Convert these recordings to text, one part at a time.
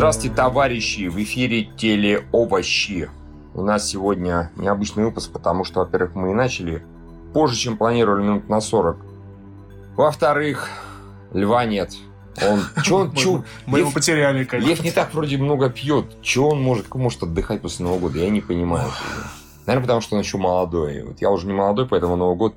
Здравствуйте, товарищи! В эфире телеовощи. У нас сегодня необычный выпуск, потому что, во-первых, мы и начали позже, чем планировали, минут на 40. Во-вторых, льва нет. Он, чё он, чё, Мы его потеряли, конечно. Лев не так вроде много пьет. Чего он может, как может отдыхать после Нового года? Я не понимаю. Наверное, потому что он еще молодой. Вот я уже не молодой, поэтому Новый год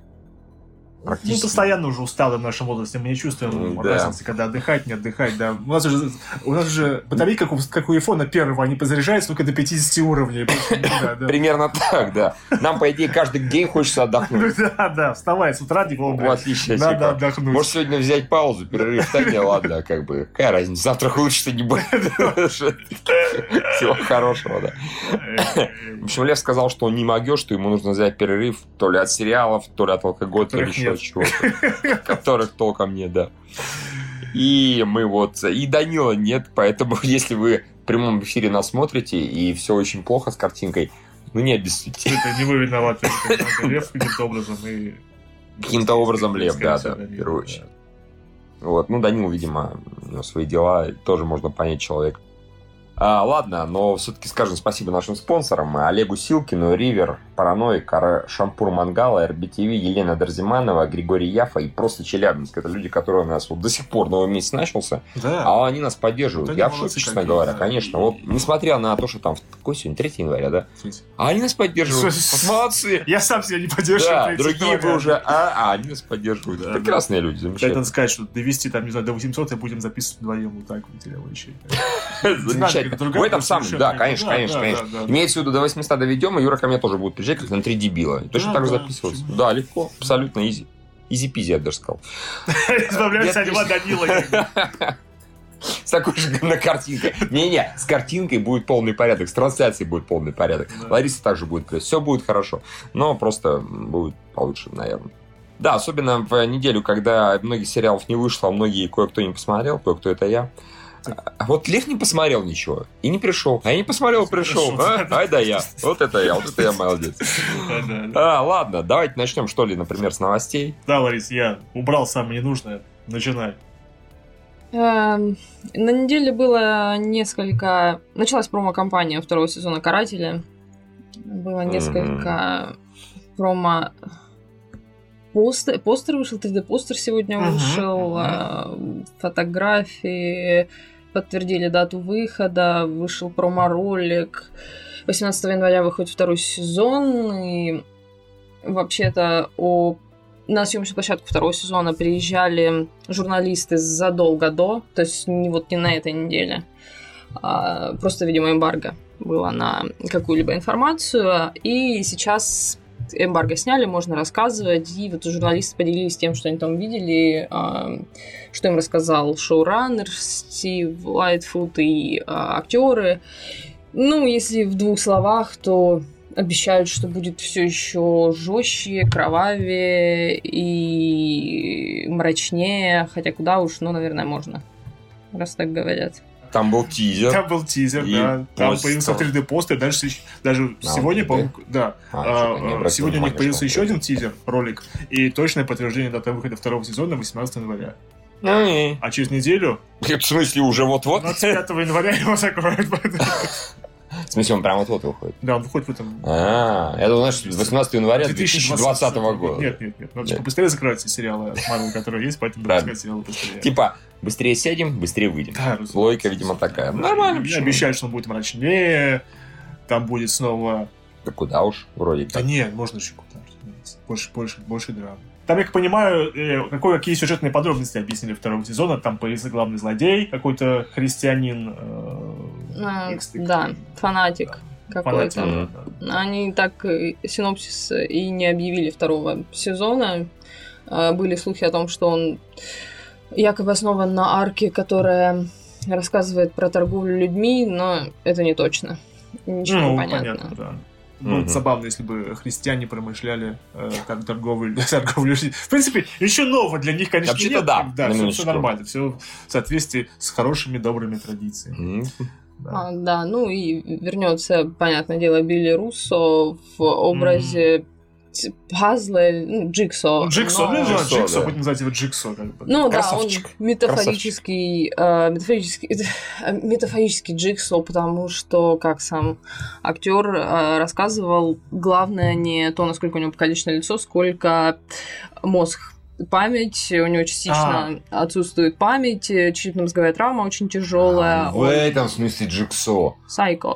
Мы практически... постоянно уже усталы в нашем возрасте, мы не чувствуем Да. разницы, когда отдыхать, не отдыхать, да. У нас уже, у нас уже батарейка, как у, как у айфона первого, они подзаряжаются только до 50 уровней. Да, да. Примерно так, да. Нам, по идее, каждый день хочется отдохнуть. Ну Да, да, вставай с утра, не В вовремя. отличие от Надо типа, отдохнуть. Может, сегодня взять паузу, перерыв, так не ладно, как бы. Какая разница, завтра улучшится не будет. Всего хорошего, да. В общем, Лев сказал, что он не могет, что ему нужно взять перерыв то ли от сериалов, то ли от алкоголя, то ли еще нет. чего-то. Которых толком нет, да. И мы вот... И Данила нет, поэтому если вы в прямом эфире нас смотрите, и все очень плохо с картинкой, ну не обессудьте. Это не вы виноваты, Лев каким-то образом. и- Каким-то образом Лев, да, да, в первую очередь. Вот, ну, Данил, видимо, у него свои дела, тоже можно понять человек. А, ладно, но все-таки скажем спасибо нашим спонсорам. Олегу Силкину, Ривер, Параноик, Ара- Шампур Мангала, РБТВ, Елена Дарзиманова, Григорий Яфа и просто Челябинск. Это люди, которые у нас вот до сих пор новый месяц начался, Да. а они нас поддерживают. Вот Я в шоке, честно говоря, да. конечно. Вот, несмотря на то, что там, какой сегодня, 3 января, да? А они нас поддерживают. Молодцы. Я сам себя не поддерживаю. Да, 3 другие бы уже, а, а они нас поддерживают. Да, Прекрасные люди, Кстати, замечательно. надо сказать, что довести там, не знаю, до 800 и будем записывать вдвоем вот так вот телевощи. Другая В этом самом, да, конечно, Да, конечно, да, конечно. да, да. Имеется в виду, до 800 доведем, и Юра ко мне тоже будет приезжать, как на три дебила. И Точно Да, так же да, записываться. Да, легко, абсолютно easy. Easy-peasy, я даже сказал. Избавляемся от Льва Данила. С такой же на картинкой. Не-не, с картинкой будет полный порядок, с трансляцией будет полный порядок. Лариса также будет плюс. Все будет хорошо. Но просто будет получше, наверное. Да, особенно в неделю, когда многих сериалов не вышло, а многие кое-кто не посмотрел, кое-кто это я. А вот Лев не посмотрел ничего и не пришел. А я не посмотрел, пришел. А? Ай да я. Вот это я, вот это я молодец. А, ладно, давайте начнем, что ли, например, с новостей. Да, Ларис, я убрал самое ненужное. Начинай. Эм, На неделе было несколько... Началась промо-компания второго сезона «Карателя». Было несколько промо... Постер, постер вышел, 3D-постер сегодня вышел, э, фотографии, подтвердили дату выхода, вышел промо-ролик. 18 января выходит второй сезон, и вообще-то о на съемочную площадку второго сезона приезжали журналисты задолго до, то есть не вот не на этой неделе, а просто, видимо, эмбарго было на какую-либо информацию, и сейчас эмбарго сняли, можно рассказывать, и вот журналисты поделились тем, что они там видели, а, что им рассказал шоураннер Стив Лайтфуд и а, актеры. Ну, если в двух словах, то обещают, что будет все еще жестче, кровавее и мрачнее, хотя куда уж, ну, наверное, можно, раз так говорят. Там был тизер. Там был тизер, И да. Там пост появился там. 3D-постер. Даже, с- даже А, сегодня, по-моему, да. А, А, а, сегодня у них появился еще один тизер, ролик. И точное подтверждение даты выхода второго сезона 18 января. Ну А через неделю, В смысле, уже вот-вот? 25 января, его закроют. В смысле, он прям вот-вот выходит. Да, он выходит в этом А, это значит 18 января 2020 года. Нет, нет, нет. Надо побыстрее закрывать все сериалы от Marvel, которые есть, поэтому выпускать сериалы быстрее. Типа, быстрее сядем, быстрее выйдем. Да. Логика, видимо, такая. Нормально, почему? Обещают, что он будет мрачнее, там будет снова... Да куда уж, вроде Да нет, можно еще куда. Больше, больше, больше драмы. Там, я как понимаю, э, какой, какие сюжетные подробности объяснили второго сезона. Там появился главный злодей, какой-то христианин. А, да, фанатик какой-то. фанатик, да. Они так синопсис и не объявили второго сезона. А, Были слухи о том, что он якобы основан на арке, которая рассказывает про торговлю людьми, но это не точно. Ничего Ну, не понятно. понятно, да. Мгм. бы забавно, если бы христиане промышляли э, торговлей людьми. В принципе, еще нового для них, конечно, Вообще-то нет. да, да все, минуточку. нормально, все в соответствии с хорошими, добрыми традициями. М, Да. А, да, ну и вернется, понятное дело, Билли Руссо в образе пазлы, ну, джиксо. Джиксо, но- ну, да, Джиксо, Джиксо, да. будем называть его Джиксо. Как бы. Ну Красавчик. да, он метафорический, э, метафорический, э, метафорический джиксо, потому что, как сам актер э, рассказывал, главное не то, насколько у него покалеченное лицо, сколько мозг. Память, у него частично отсутствует память, э, черепно-мозговая травма очень тяжелая. А, В этом смысле Джиксо. Сайко.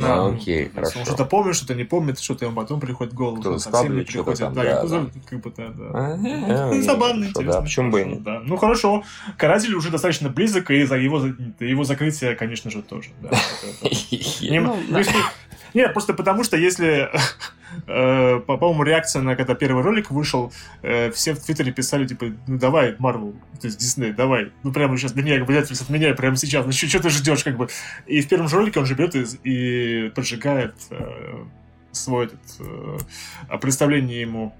Да, Окей, Он хорошо. что-то помнит, что-то не помнит, что-то ему потом приходит в голову, Кто-то совсем не приходит. там, Да, как бы. А, Забавно, интересно. Почему бы и нет? Ну хорошо, каратель уже достаточно близок, и за его, его закрытие, конечно же, тоже. Ну, ну, Нет, просто потому что если, э, по- по-моему, реакция на когда первый ролик вышел, э, все в Твиттере писали, типа, ну давай, Марвел, то есть Дисней, давай, ну прямо сейчас меняй обязательно, отменяй прямо сейчас, ну что ты ждешь, как бы. И в первом же ролике он же берет и, и поджигает э, свой этот, представление ему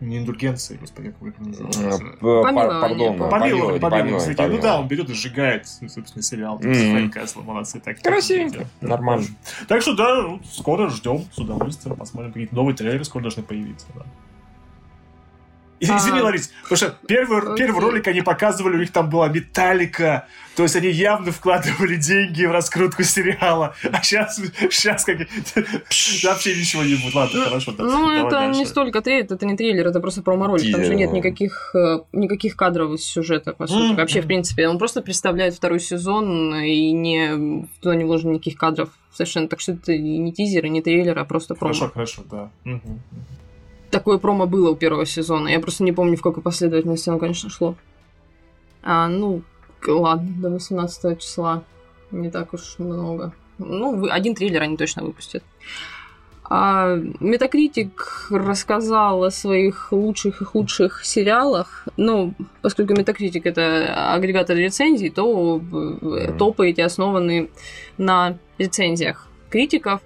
не индульгенции, господи, как это Э, называется. п- пар- Помилование. Пардон, Помилование, помилование. Ну да, он берет и сжигает, собственно, сериал. Мгм. Фрэнк Касл, молодцы. Так, Красивенько, нормально. Так что да, скоро ждем с удовольствием, посмотрим. Какие-то новые трейлеры скоро должны появиться. Да. А. Извини, Ларис, потому что первый, первый ролик они показывали, у них там была металлика, то есть они явно вкладывали деньги в раскрутку сериала, а сейчас, сейчас как вообще ничего не будет. Ладно, хорошо. да. Ну, это не столько трейлер, это не трейлер, это просто промо-ролик. Там же нет никаких, э, никаких кадров из сюжета, по сути. Вообще, в принципе, он просто представляет второй сезон, и не, туда не вложено никаких кадров совершенно. Так что это не тизер, и не трейлер, а просто промо. Хорошо, хорошо, да. Такое промо было у первого сезона. Я просто не помню, в какой последовательности оно, конечно, шло. А, ну, ладно, до 18 числа. Не так уж много. Ну, один трейлер они точно выпустят. А, Метакритик рассказал о своих лучших и худших сериалах. Ну, поскольку Метакритик это агрегатор рецензий, то э, топы эти основаны на рецензиях критиков.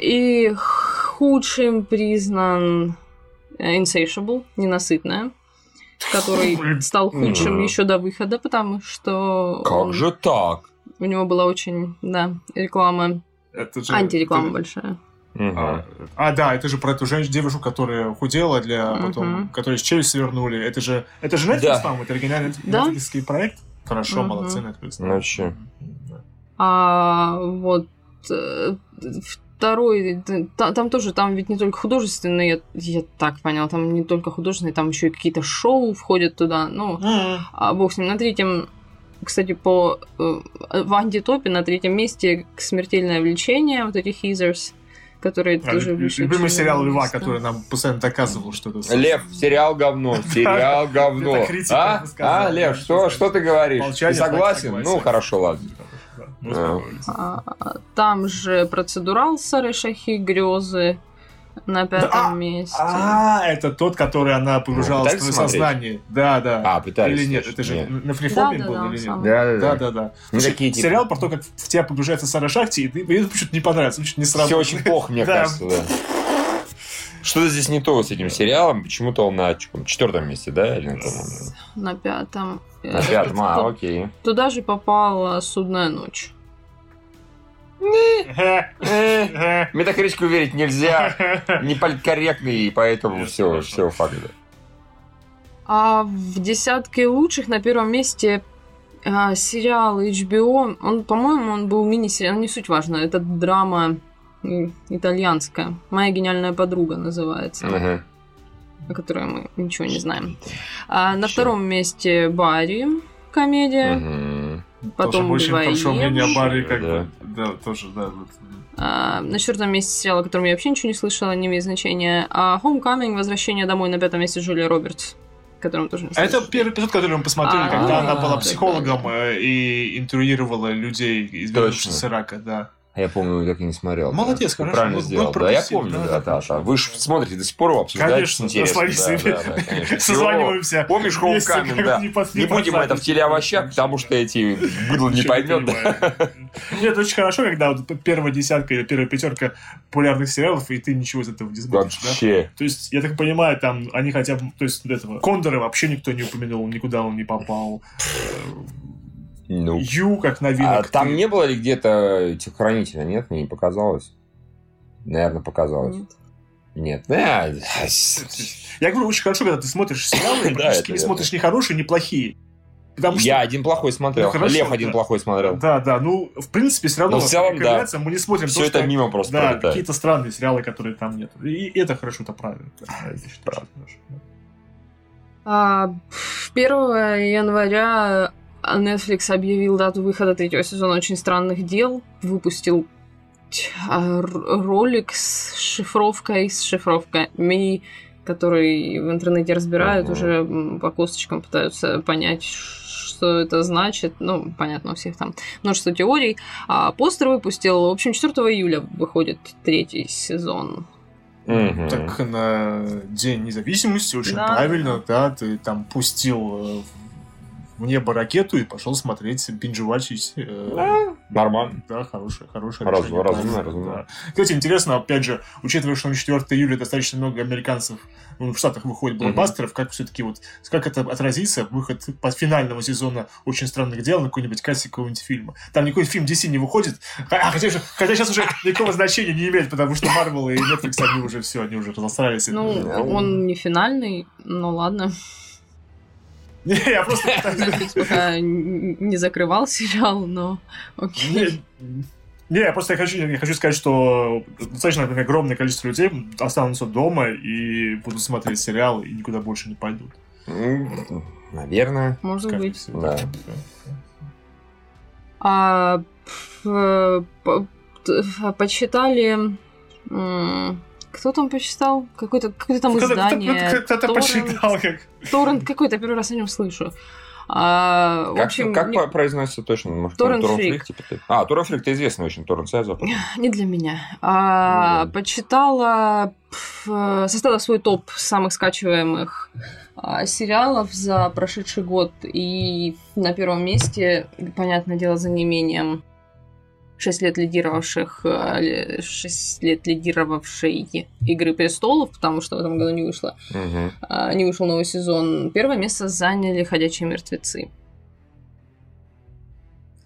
И худшим признан э, Insatiable, ненасытная, который стал худшим еще до выхода, потому что Как он- же так? у него была очень, да, реклама, Это же- антиреклама это- большая. Мгм. А, а, да, это же про эту женщину, девушку, которая худела, для потом, которой с челюсть свернули. Это же, это же Netflix, Да. по-моему, это оригинальный Да. Netflix проект. Хорошо, Мгм. молодцы, Netflix. Ну, вообще. Да. А вот э, второй, там тоже, там ведь не только художественные, я так понял, там не только художественные, там еще и какие-то шоу входят туда, ну, Мгм. А бог с ним. На третьем, кстати, по э, в антитопе на третьем месте смертельное влечение, вот этих Хизерс, которые А, тоже. Любимый сериал Льва, место. который нам постоянно доказывал, что это... Лев, сериал говно, сериал говно. А? А, Лев, что, ты говоришь? Ты согласен? Ну, хорошо, ладно. Там же процедурал Сарышахи грезы на пятом Да, а, месте. А, это тот, который она погружалась в сознание. Да, да. А, пытались. Или нет, это же на фрифоме был или нет? Да, да, Да, да. да, сериал про то, как в тебя погружается Сара Шахти, и ты, мне почему-то не понравится, почему-то не Все сработало. очень плохо, мне кажется, да. Что-то здесь не то с этим сериалом. Почему-то он на четвертом месте, да? Или на? На пятом. На Э, пятом, а, окей. Туда же попала судная ночь. Метакритику верить нельзя. Не политкорректный, и поэтому все, все факт. да. А в десятке лучших на первом месте а, сериал HBO. Он, по-моему, он был мини-сериал, не суть важно. Это драма итальянская. Моя гениальная подруга называется, Ага. о которой мы ничего не знаем. А на Чё? втором месте Барри комедия. Мгм. Потом тоже очень хорошо «Убивая мнение о Еву». Барри, как Да. бы. Да, тоже, да. вот. А, на четвертом месте сериал, о котором я вообще ничего не слышала, не имеет значения. А Homecoming, Возвращение домой на пятом месте Джулия Робертс, о котором тоже не А это первый эпизод, который мы посмотрели, А, когда она была психологом да, э, и интервьюировала людей, избежавших Точно. с Ирака, да. Я помню, как я не смотрел. Молодец, Ты хорошо. Правильно сделал. Да, я помню, да, да, да, да, да. Вы же смотрите до сих пор, обсуждаете Конечно, Ларисой. Да, да, да, конечно. Созваниваемся. Помнишь Homecoming, да. не будем это в телеовощах, потому что эти быдло не поймет. да. Нет, очень хорошо, когда первая десятка или первая пятерка популярных сериалов, и ты ничего из этого не да? Вообще. То есть, я так понимаю, там они хотя бы, то есть, этого Кондора вообще никто не упомянул, никуда он не попал. Ну. Ю, как А новинок. там ты- не было ли где-то этих хранителей? Нет, мне не показалось. Наверное, показалось. Нет. Нет. Э, Я говорю, очень хорошо, когда ты смотришь сериалы, и Да, не смотришь ни хорошие, ни плохие. Потому что Я один плохой смотрел. Ну, хорошо, Лев один да. плохой смотрел. Да, да, ну, в принципе, все равно Ну, в целом, да. мы не смотрим Все то, это что... мимо просто Да, пролетает. какие-то странные сериалы, которые там нет. И это хорошо, это правильно. А, 1 января Netflix объявил дату выхода третьего сезона «Очень странных дел». Выпустил а, ролик с шифровкой, с шифровками, который в интернете разбирают, Мгм. уже по косточкам пытаются понять, что это значит. Ну, понятно, у всех там множество теорий. А постер выпустил, в общем, 4 июля выходит третий сезон. Мгм. Так на День независимости очень Да. правильно, да, ты там пустил в небо ракету и пошел смотреть, бинжевачить. э, Да, Нормально. Да, хорошее, хорошее Разум- решение, разумно, разумно. да. Кстати, интересно, опять же, учитывая, что на 4 июля достаточно много американцев ну, в Штатах выходит блокбастеров, как все-таки вот, как это отразится, выход по финального сезона «Очень странных дел» на какой-нибудь кассе какого-нибудь фильма. Там никакой фильм DC не выходит, а, хотя, же- хотя сейчас уже никакого значения не имеет, потому что Marvel и Netflix, они уже все, они уже разосрались. Ну, Да. он не финальный, но ладно. Не, я просто пытаюсь- пока не закрывал сериал, но окей. Не, я просто хочу, я хочу сказать, что достаточно огромное количество людей останутся дома и будут смотреть сериал и никуда больше не пойдут. Наверное. Может Скорее быть. всего. Да. А э, по- т- а, почитали... м, Кто там почитал? Какое-то какое там Кто-то- издание. кто-то- Торрент. посчитал, как... Торрент какой-то, первый раз о нем слышу. А, в Как, общем, как не, по- произносится точно? Может, Торрент Фрик. Типа, ты? А, Торрент Фрик, это известный очень торрент западный. не для меня. А, Ну почитала, пф, э, составила свой топ самых скачиваемых а, сериалов за прошедший год. И на первом месте, понятное дело, за неимением 6 лет лидировавших, 6 лет лидировавшей Игры престолов, потому что в этом году не вышло. А, не вышел новый сезон. Первое место заняли «Ходячие мертвецы».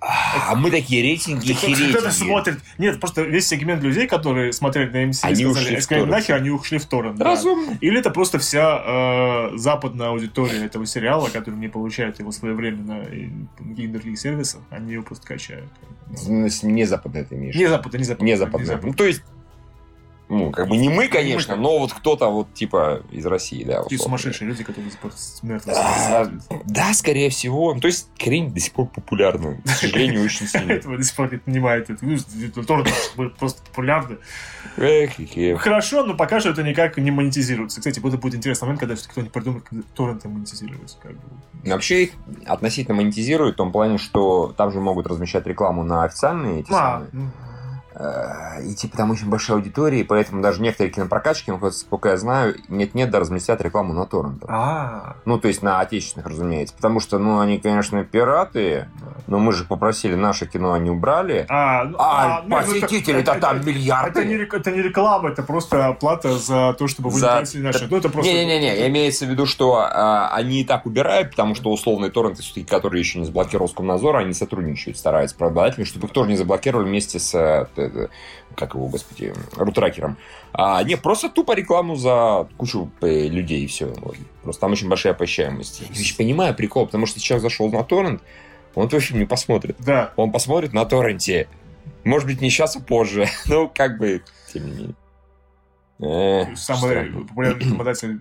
А мы такие рейтинги Кто-то херетики. смотрит. Нет, просто весь сегмент людей, которые смотрели на MC, Они ушли сказали, сказали, нахер, они ушли в торрент. да. Разумно. Или это просто вся э, западная аудитория этого сериала, которая не получает его своевременно и на каких других сервисах, они его просто качают. Не западное ты имеешь. Не западная, не западная. Не западное. Ну, то есть, ну, как бы не мы, конечно, мы. но вот кто-то вот типа из России, да. Условно. сумасшедшие люди, которые до сих пор смертно А. Да, скорее всего. Ну, То есть, хрень до сих пор популярна. К сожалению, очень сильно. Этого до сих пор не понимает. Это, ну, торрент просто популярны. Хорошо, но пока что это никак не монетизируется. Кстати, это будет интересный момент, когда кто-нибудь придумает, как торренты монетизировать. Как бы. Вообще их относительно монетизируют в том плане, что там же могут размещать рекламу на официальные эти А, самые. Ну, Э, И типа там очень большая аудитория, и поэтому даже некоторые кинопрокатчики, ну, сколько я знаю, нет-нет, да разместят рекламу на торрентах. а, Ну, то есть на отечественных, разумеется. Потому что, ну, они, конечно, пираты, но мы же попросили наше кино, они убрали. а, ну, А, ну, это- посетители-то это- там миллиарды. Это не, это не реклама, это просто оплата за то, чтобы вы За- не наши. Ну, это просто... Не-не-не, имеется в виду, что а, они и так убирают, потому что условные торренты, которые еще не заблокировал Роскомнадзор, они сотрудничают, стараются правообладателями, чтобы их тоже не заблокировали вместе с, э, э, как его, господи, рутракером. А, не, просто тупо рекламу за кучу э, людей, и все. Просто там очень большая посещаемость. Я не понимаю прикол, потому что человек зашел на торрент, он твой фильм не посмотрит. Да. Он посмотрит на торренте. Может быть, не сейчас, а позже. Ну, как бы, тем не менее. Э, Самый популярный рекламодатель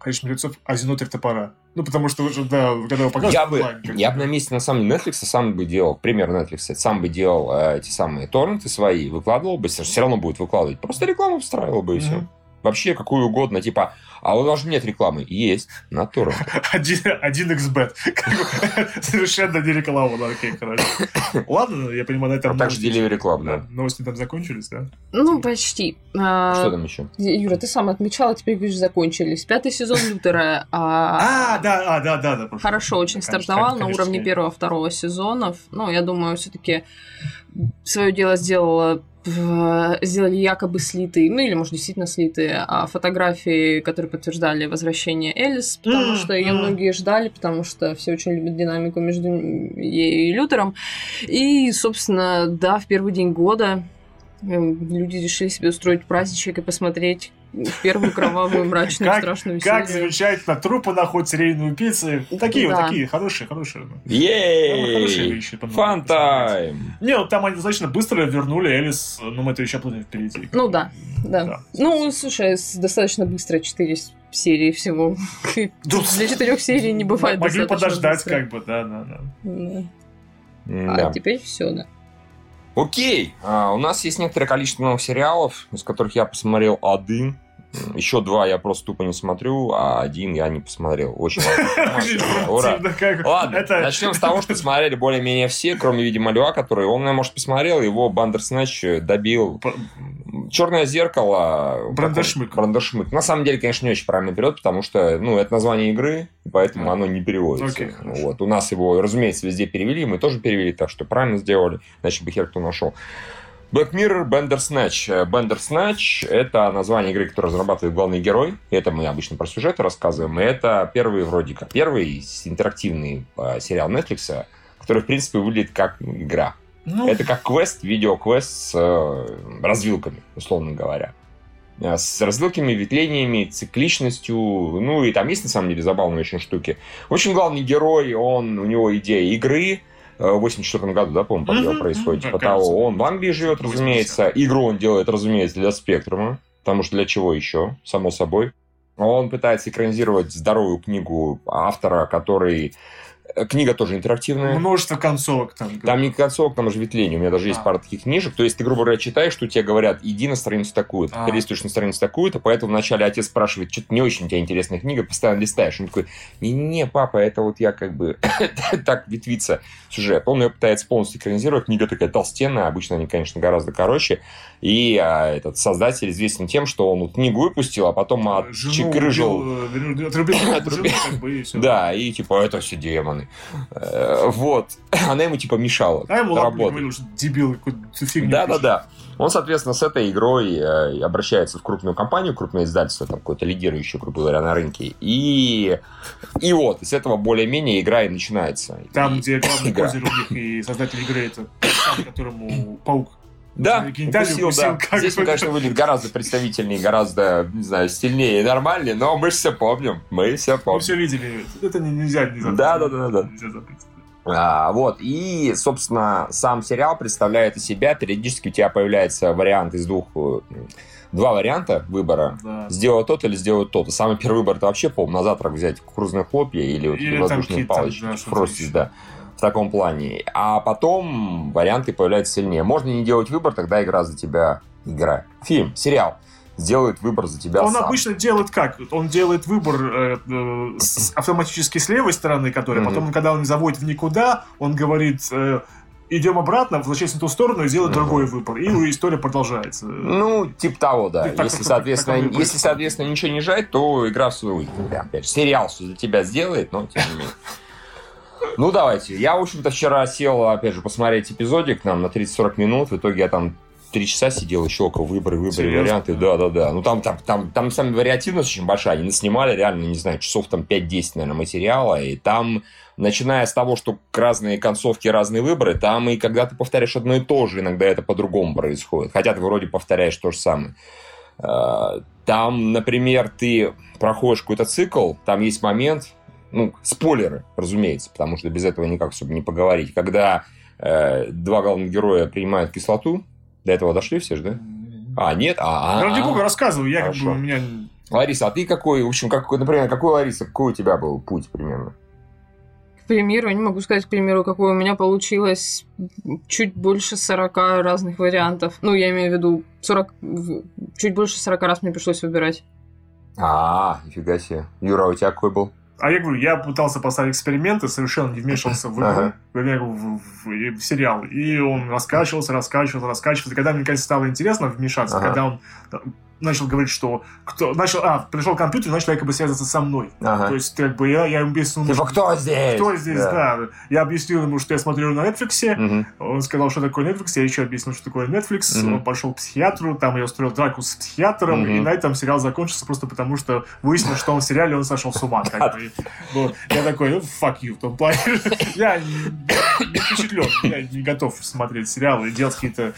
«Ходячих мертвецов» Азинотель топора. Ну, потому что уже, да, когда его показывают Я бы, онлайн, я бы. на месте, на самом деле, Netflix сам бы делал, пример Netflix, сам бы делал э, эти самые торренты свои, выкладывал бы, все равно будет выкладывать. Просто рекламу встраивал бы и все. Вообще, какую угодно, типа, а у нас же нет рекламы. Есть, на торрент. Один, один xbet. Совершенно не реклама, да, окей, хорошо. Ладно, я понимаю, на этом А также делили рекламу, да, новости там закончились, да? Ну, почти. А, Что там еще? Юра, ты сам отмечала, теперь говоришь, закончились. Пятый сезон Лютера. А, а, да, а, да, да, да. Хорошо очень стартовал на уровне первого-второго сезонов. Ну, я думаю, все-таки свое дело сделала сделали якобы слитые, ну или, может, действительно слитые а фотографии, которые подтверждали возвращение Элис, потому М, что ее многие ждали, потому что все очень любят динамику между ею и Лютером. И, собственно, да, в первый день года Люди решили себе устроить праздничек и посмотреть первую кровавую, мрачную, Как- страшную Как серию. замечательно, трупы находят серийные убийцы. Ну, такие вот Да. такие, хорошие, хорошие. Ну, хорошие Ей! вещи, по-моему, Фан посмотреть. тайм! Не, ну там они достаточно быстро вернули Элис, но мы это еще плывем впереди. Ну да, да. Да. Ну, слушай, достаточно быстро 4 серии всего. Для четырех серий не бывает Могли подождать, быстро. как бы, да, да, да. Да. Да. А теперь все, да. Окей, а, у нас есть некоторое количество новых сериалов, из которых я посмотрел один. Еще два я просто тупо не смотрю, а один я не посмотрел. Очень важно. Ура. Ладно, начнем с того, что смотрели более-менее все, кроме, видимо, Льва, который, он, может, посмотрел, его Бандерснэч добил. Черное зеркало. Брандершмык. Брандершмык. На самом деле, конечно, не очень правильный перевод, потому что, ну, это название игры, поэтому оно не переводится. Хорошо. вот. У нас его, разумеется, везде перевели, мы тоже перевели, так что правильно сделали, иначе бы хер кто нашел. Black Mirror Bandersnatch. Э, Bandersnatch — это название игры, которую разрабатывает главный герой. Это мы обычно про сюжеты рассказываем. И это первый, вроде как, первый интерактивный э, сериал Netflix, который, в принципе, выглядит как игра. Ну, Это как квест, видеоквест с э, развилками, условно говоря. Э, С развилками, ветвлениями, цикличностью. Ну, и там есть, на самом деле, забавные очень штуки. В общем, главный герой, он, у него идея игры. В 84 году, да, по-моему, по- Мгм, происходит. Типа того, он в Англии живет, 80. разумеется. Игру он делает, разумеется, для Спектрума. Потому что для чего еще, само собой. Он пытается экранизировать здоровую книгу автора, который... э, Книга тоже интерактивная. множество концовок там. Там не концовок, там же ветвление. У меня даже есть А. пара таких книжек. То есть ты, грубо говоря, читаешь, что тебе говорят, иди на страницу такую-то. А. Ты листаешь на страницу такую-то, поэтому вначале отец спрашивает, что-то не очень у тебя интересная книга, постоянно листаешь. Он такой, не-не-не, папа, это вот я как бы так ветвится сюжет. Он ее пытается полностью экранизировать. Книга такая толстенная, обычно они, конечно, гораздо короче. И а, этот создатель известен тем, что он вот книгу выпустил, а потом отчекрыжил э, отрубил Отрубил. всё. да, и типа, это все демоны. Э, Вот. Она ему типа мешала А ему говорил, что дебил, какую-то фигню Да, да, пишет. да. Он, соответственно, с этой игрой э, обращается в крупную компанию, крупное издательство, там какое-то лидирующее, грубо говоря, на рынке. И, и вот, и с этого более-менее игра и начинается. Там, И- где главный козырь у них и создатель игры, это сам, которому паук. Да, укусил, укусил, да. как Здесь он, конечно, выглядит гораздо представительнее, гораздо, не знаю, сильнее и нормальнее, но мы же все помним. Мы все Мы помним. все видели. Это не- нельзя не забыть. Да, да, да, да. Нельзя забыть. А, вот, и, собственно, сам сериал представляет из себя, периодически у тебя появляется вариант из двух, э, два варианта выбора. Да. Сделать тот или сделать тот. Самый первый выбор это вообще, по на завтрак взять кукурузные хлопья или, вот Или там воздушные палочки, да, фростис, да. В таком плане. А потом варианты появляются сильнее. Можно не делать выбор, тогда игра за тебя играет. Фильм, сериал сделает выбор за тебя Он сам. обычно делает как? Он делает выбор э, э, с- автоматически с левой стороны, которая, Мгм. потом, когда он заводит в никуда, он говорит, э, идем обратно, возвращайся на ту сторону и делает Мгм. другой выбор. И история продолжается. Ну, типа того, да. Так, если, так, соответственно, так, если, соответственно, ничего не жать, то игра в свою выиграет. Да, опять же, сериал все за тебя сделает, но тем не менее. Ну, давайте. Я, в общем-то, вчера сел, опять же, посмотреть эпизодик нам на 30-40 минут. В итоге я там три часа сидел, еще около выборы, выборы, варианты. Да, да, да. Ну, там, там, там, там, сами вариативность очень большая. Они снимали реально, не знаю, часов там 5-10, наверное, материала. И там, начиная с того, что разные концовки, разные выборы, там и когда ты повторяешь одно и то же, иногда это по-другому происходит. Хотя ты вроде повторяешь то же самое. Э, Там, например, ты проходишь какой-то цикл, там есть момент, ну, спойлеры, разумеется, потому что без этого никак особо не поговорить, когда э, два главных героя принимают кислоту, до этого дошли все же, да? А, нет? А, а, Ради а. бога рассказываю, я как Хорошо. бы у меня... Лариса, а ты какой, в общем, какой, например, какой, Лариса, какой у тебя был путь примерно? К примеру, не могу сказать, к примеру, какое у меня получилось чуть больше 40 разных вариантов. Ну, я имею в виду 40... в- Чуть больше 40 раз мне пришлось выбирать. А, нифига себе. Юра, а у тебя какой был? А я говорю, я пытался поставить эксперименты, совершенно не вмешивался в Ага. вернее, в, в- в сериал. И он раскачивался, раскачивался, раскачивался. Когда мне, наконец, стало интересно вмешаться, Ага. когда он начал говорить, что кто начал, а, пришел компьютер и начал якобы связываться со мной. Ага. То есть, как бы я, я ему объяснил... Типа, кто здесь? Кто здесь, да. Я объяснил ему, что я смотрю на Netflix. Мгм. Он сказал, что такое Netflix. Я еще объяснил, что такое Netflix. Мгм. Он пошел к психиатру. Там я устроил драку с психиатром. Мгм. И на этом сериал закончился просто потому, что выяснилось, что он в сериале он сошел с ума. Как бы. Вот. Я такой, ну, fuck you, в том плане. Я не впечатлен. Я не готов смотреть сериалы и делать какие-то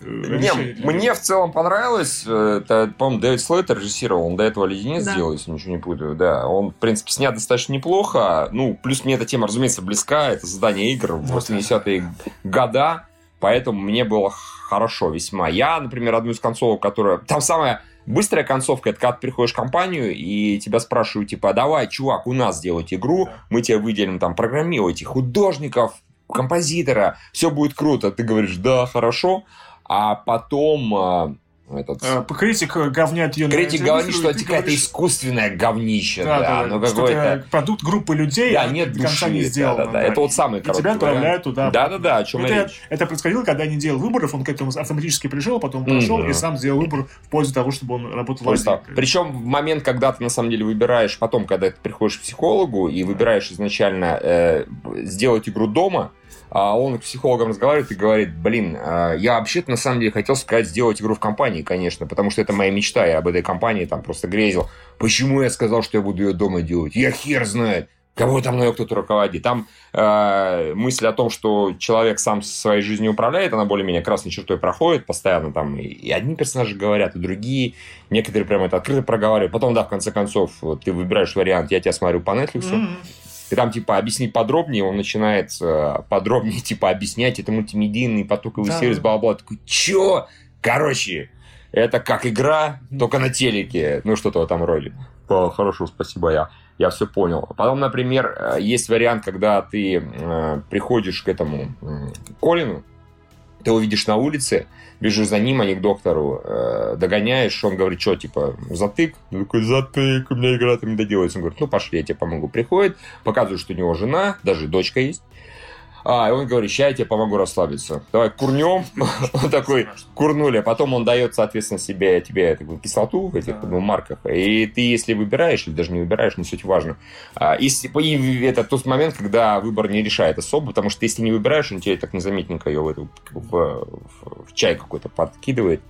э, Не, решения. мне в целом понравилось. Это, по-моему, Дэвид Слейтер режиссировал. Он до этого «Леденец» Да. сделал, если ничего не путаю. Да, он, в принципе, снят достаточно неплохо. Ну, плюс мне эта тема, разумеется, близка. Это создание игр в Вот. 80-е года. Поэтому мне было хорошо весьма. Я, например, одну из концовок, которая... Там самая быстрая концовка, это когда ты приходишь в компанию, и тебя спрашивают, типа, «А давай, чувак, у нас делать игру, мы тебе выделим там программировать художников, композитора, все будет круто. Ты говоришь, да, хорошо. А потом а, этот... Э, Критик говняет ее на Критик телевизоре, говорит, что и это какая-то говоришь, искусственное говнище, Да, да, да, ну да, это продукт группы людей, Да, а нет до конца не души, сделано. да, да, да. Это вот самый И короткий тебя отправляют туда. Да-да-да, о чем это, речь. это происходило, когда не делал выборов, он к этому автоматически пришел, потом прошел Мгм. и сам сделал выбор в пользу того, чтобы он работал Просто, причем в момент, когда ты на самом деле выбираешь, потом, когда ты приходишь к психологу и выбираешь изначально э, сделать игру дома, а он к психологам разговаривает и говорит, блин, а, я вообще-то на самом деле хотел сказать сделать игру в компании, конечно, потому что это моя мечта, я об этой компании там просто грезил. Почему я сказал, что я буду ее дома делать? Я хер знает. Кого там мною кто-то руководит? Там э, мысль о том, что человек сам своей жизнью управляет, она более-менее красной чертой проходит постоянно. Там и, и одни персонажи говорят, и другие. Некоторые прямо это открыто проговаривают. Потом, да, в конце концов, ты выбираешь вариант, я тебя смотрю по Netflix, Мгм. И там, типа, объяснить подробнее, он начинает э, подробнее, типа, объяснять, это мультимедийный потоковый Да. сервис, бла-бла. Такой, чё? Короче, это как игра, только на телеке. Ну, что-то в этом роде. «А, Хорошо, спасибо, я, я все понял. Потом, например, э, есть вариант, когда ты э, приходишь к этому Колину, ты его видишь на улице, бежишь за ним, а не к доктору, э, догоняешь, он говорит, что, типа, затык? Я такой, затык, у меня игра там не доделается. Он говорит, ну, пошли, я тебе помогу. Приходит, показывает, что у него жена, даже дочка есть. А, и он говорит, ща я тебе помогу расслабиться. Давай курнем. Он такой, курнули, а потом он дает, соответственно, себе, тебе такую кислоту в этих ну, марках. И ты, если выбираешь, или даже не выбираешь, не суть важно. А, если, и это тот момент, когда выбор не решает особо, потому что если не выбираешь, он тебе так незаметненько ее в, эту, в, в- в чай какой-то подкидывает.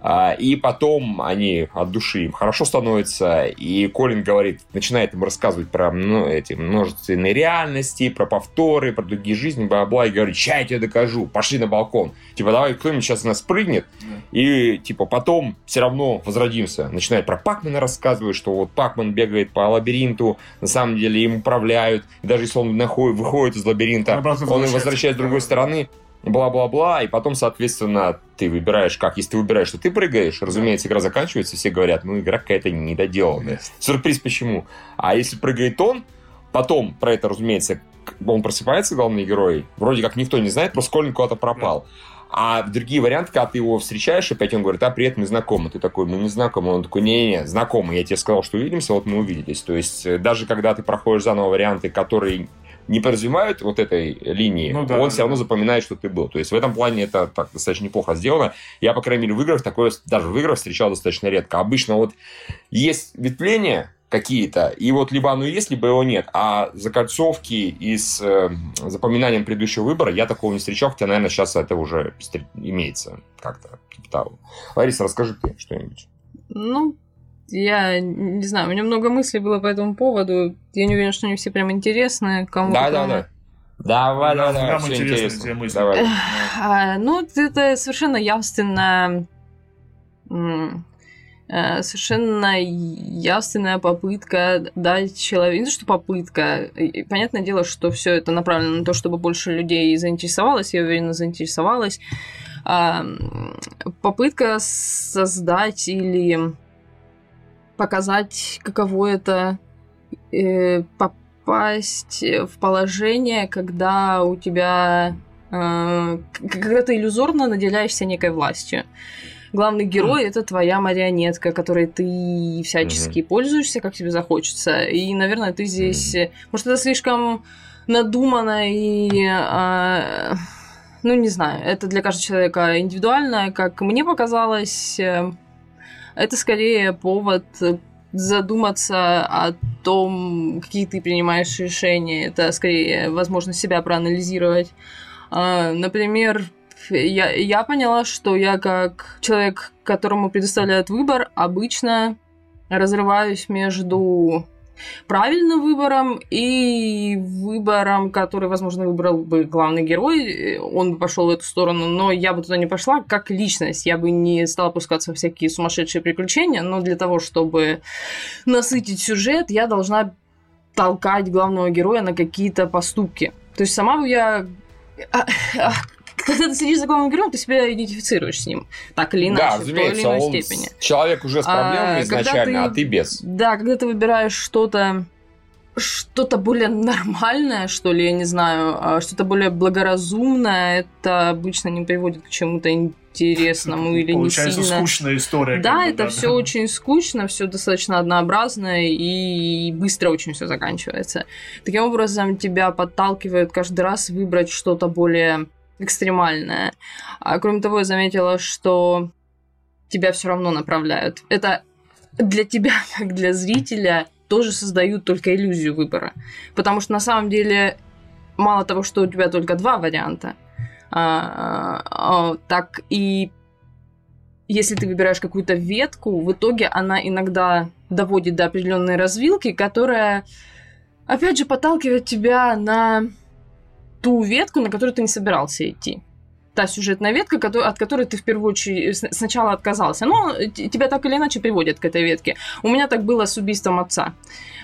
А, И потом они от души им хорошо становится, и Колин говорит, начинает им рассказывать про ну, эти множественные реальности, про повторы, про другие жизни, бла-бла, и говорит, ща я тебе докажу, пошли на балкон. Типа, давай кто-нибудь сейчас нас прыгнет, и, типа, потом все равно возродимся. Начинает про Пакмана рассказывать, что вот Пакман бегает по лабиринту, на самом деле им управляют. Даже если он находит, выходит из лабиринта, он возвращается с другой стороны, бла-бла-бла, и потом, соответственно, ты выбираешь как. Если ты выбираешь, что ты прыгаешь, разумеется, игра заканчивается, все говорят, ну, игра какая-то недоделанная. Сюрприз почему? А если прыгает он, потом про это, разумеется, он просыпается, главный герой, вроде как никто не знает, просто Колин куда-то пропал. А другие варианты, когда ты его встречаешь, опять он говорит, а, привет, мы знакомы. Ты такой, мы не знакомы. Он такой, не-не, знакомы. Я тебе сказал, что увидимся, вот мы увиделись. То есть, э, даже когда ты проходишь заново варианты, которые не подразумевают вот этой линии, Ну да, он да, все равно да. запоминает, что ты был. То есть, в этом плане это так достаточно неплохо сделано. Я, по крайней мере, в играх такое, даже в играх встречал достаточно редко. Обычно вот есть ветвления какие-то, и вот либо оно есть, либо его нет. А закольцовки и с э, запоминанием предыдущего выбора я такого не встречал, хотя, наверное, сейчас это уже имеется как-то. Типа того. Лариса, расскажи ты что-нибудь. Ну, я не знаю, у меня много мыслей было по этому поводу. Я не уверена, что они все прям интересны. Кому Да, да, да. Давай, Нам- давай, нам все интересно. те мысли. Давай. А, ну, это совершенно явственно... м, э, Совершенно явственная попытка дать человеку... Не то, что попытка. И Понятное дело, что все это направлено на то, чтобы больше людей заинтересовалось. Я уверена, заинтересовалась. А, Попытка создать или показать, каково это э, попасть в положение, когда у тебя э, когда ты иллюзорно наделяешься некой властью. Главный герой это твоя марионетка, которой ты всячески пользуешься, как тебе захочется. И, наверное, ты здесь. э, Может, это слишком надуманно и. э, ну, не знаю, это для каждого человека индивидуально, как мне показалось. э, Это скорее повод задуматься о том, какие ты принимаешь решения. Это скорее возможность себя проанализировать. А, например, я, я поняла, что я как человек, которому предоставляют выбор, обычно разрываюсь между правильным выбором и выбором, который, возможно, выбрал бы главный герой, он бы пошел в эту сторону, но я бы туда не пошла как личность, я бы не стала пускаться в всякие сумасшедшие приключения, но для того, чтобы насытить сюжет, я должна толкать главного героя на какие-то поступки. То есть сама бы я а, а, когда ты следишь за главным героем, ты себя идентифицируешь с ним, так или иначе, да, в той или иной степени. Человек уже с проблемами а, изначально, ты, а ты без. Да, когда ты выбираешь что-то что-то более нормальное, что ли, я не знаю, а что-то более благоразумное, это обычно не приводит к чему-то интересному или Получается не сильно. скучная история. Да, это да. все очень скучно, все достаточно однообразно и быстро очень все заканчивается. Таким образом, тебя подталкивают каждый раз выбрать что-то более экстремальное. А кроме того, я заметила, что тебя все равно направляют. Это для тебя, как для зрителя, тоже создают только иллюзию выбора. Потому что на самом деле мало того, что у тебя только два варианта, а, а, так и если ты выбираешь какую-то ветку, в итоге она иногда доводит до определенной развилки, которая, опять же, подталкивает тебя на ту ветку, на которую ты не собирался идти. Та сюжетная ветка, от которой ты в первую очередь сначала отказался. Но тебя так или иначе приводят к этой ветке. У меня так было с убийством отца.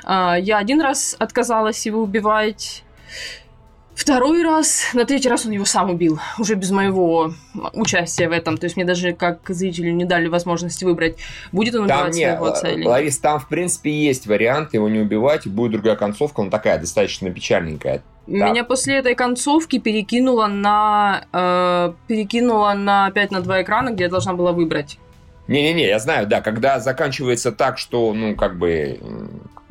А, я один раз отказалась его убивать. Второй раз, на третий раз он его сам убил, уже без моего участия в этом. То есть мне даже как зрителю не дали возможности выбрать, будет он убивать там своего отца или нет. Ларис, там в принципе есть вариант его не убивать, и будет другая концовка, он такая достаточно печальненькая. Да. Меня после этой концовки перекинуло на э, перекинуло на опять на два экрана, где я должна была выбрать. Не-не-не, я знаю, да, когда заканчивается так, что, ну, как бы,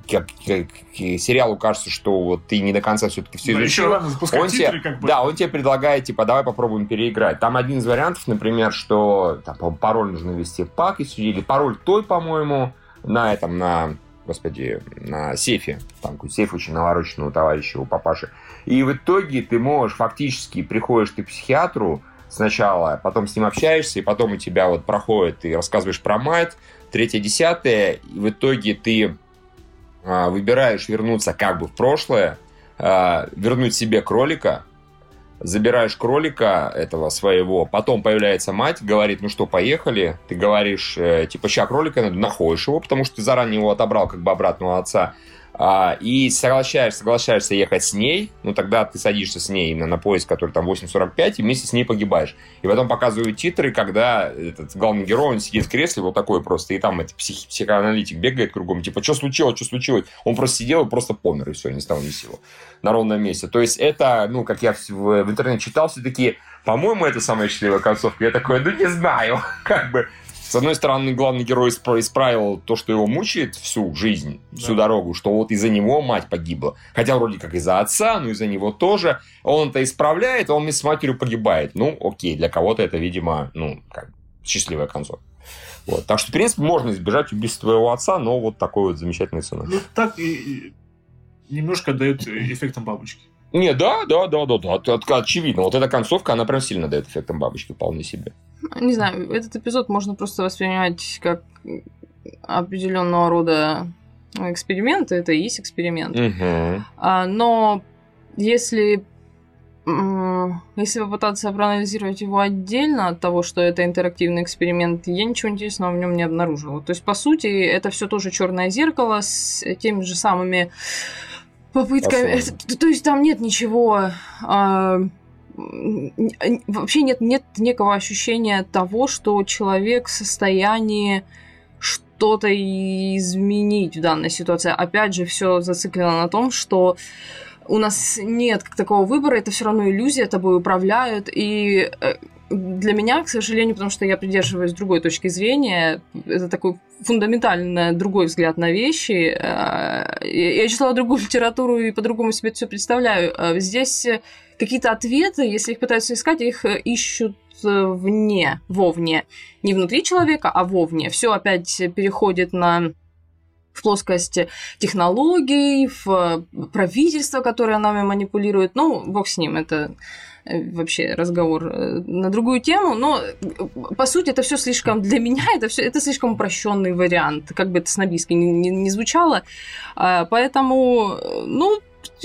как, как, сериалу кажется, что вот ты не до конца все-таки все да, изучил. он тебе, как бы. Да, он тебе предлагает, типа, давай попробуем переиграть. Там один из вариантов, например, что там, пароль нужно ввести в пак, или пароль той, по-моему, на этом, на господи, на сейфе. Там какой сейф очень навороченный у товарища, у папаши. И в итоге ты можешь фактически, приходишь ты к психиатру сначала, потом с ним общаешься, и потом у тебя вот проходит, ты рассказываешь про мать, третье, десятое, и в итоге ты а, выбираешь вернуться как бы в прошлое, а, вернуть себе кролика, забираешь кролика этого своего, потом появляется мать, говорит, ну что, поехали, ты говоришь, э, типа, ща кролика надо, находишь его, потому что ты заранее его отобрал как бы обратного отца, а, и соглашаешься, соглашаешься ехать с ней, ну тогда ты садишься с ней именно на поезд, который там 8.45, и вместе с ней погибаешь. И потом показывают титры, когда этот главный герой, он сидит в кресле вот такой просто, и там этот псих, психоаналитик бегает кругом, типа, что случилось, что случилось? Он просто сидел и просто помер, и все, не стал ни силу на ровном месте. То есть это, ну, как я в, в интернете читал, все-таки по-моему, это самая счастливая концовка. Я такой, ну не знаю, как бы с одной стороны, главный герой исправил то, что его мучает всю жизнь, всю да. дорогу, что вот из-за него мать погибла. Хотя вроде как из-за отца, но из-за него тоже. Он это исправляет, а он вместе с матерью погибает. Ну, окей, для кого-то это, видимо, ну, как счастливая концовка. Вот. Так что, в принципе, можно избежать убийства твоего отца, но вот такой вот замечательный ценой. Ну, так и, и немножко дает эффектом бабочки. Не, да, да, да, да, да, очевидно. Вот эта концовка, она прям сильно дает эффектом бабочки, вполне себе. Не знаю, этот эпизод можно просто воспринимать как определенного рода эксперимент, это и есть эксперимент. Угу. А, но если если попытаться проанализировать его отдельно от того, что это интерактивный эксперимент, я ничего интересного в нем не обнаружила. То есть, по сути, это все тоже черное зеркало с теми же самыми попытками. Это, то есть там нет ничего. А, вообще нет, нет некого ощущения того, что человек в состоянии что-то изменить в данной ситуации. Опять же, все зациклено на том, что у нас нет как такого выбора, это все равно иллюзия, тобой управляют, и э, для меня, к сожалению, потому что я придерживаюсь другой точки зрения, это такой фундаментально другой взгляд на вещи. Э, я читала другую литературу и по-другому себе все представляю. Э, здесь какие-то ответы, если их пытаются искать, их ищут вне, вовне. Не внутри человека, а вовне. Все опять переходит на в плоскость технологий, в правительство, которое нами манипулирует. Ну, бог с ним, это э, вообще разговор э, на другую тему, но э, по сути это все слишком для меня это все это слишком упрощенный вариант, как бы это снобистски не, не, не звучало, а, поэтому ну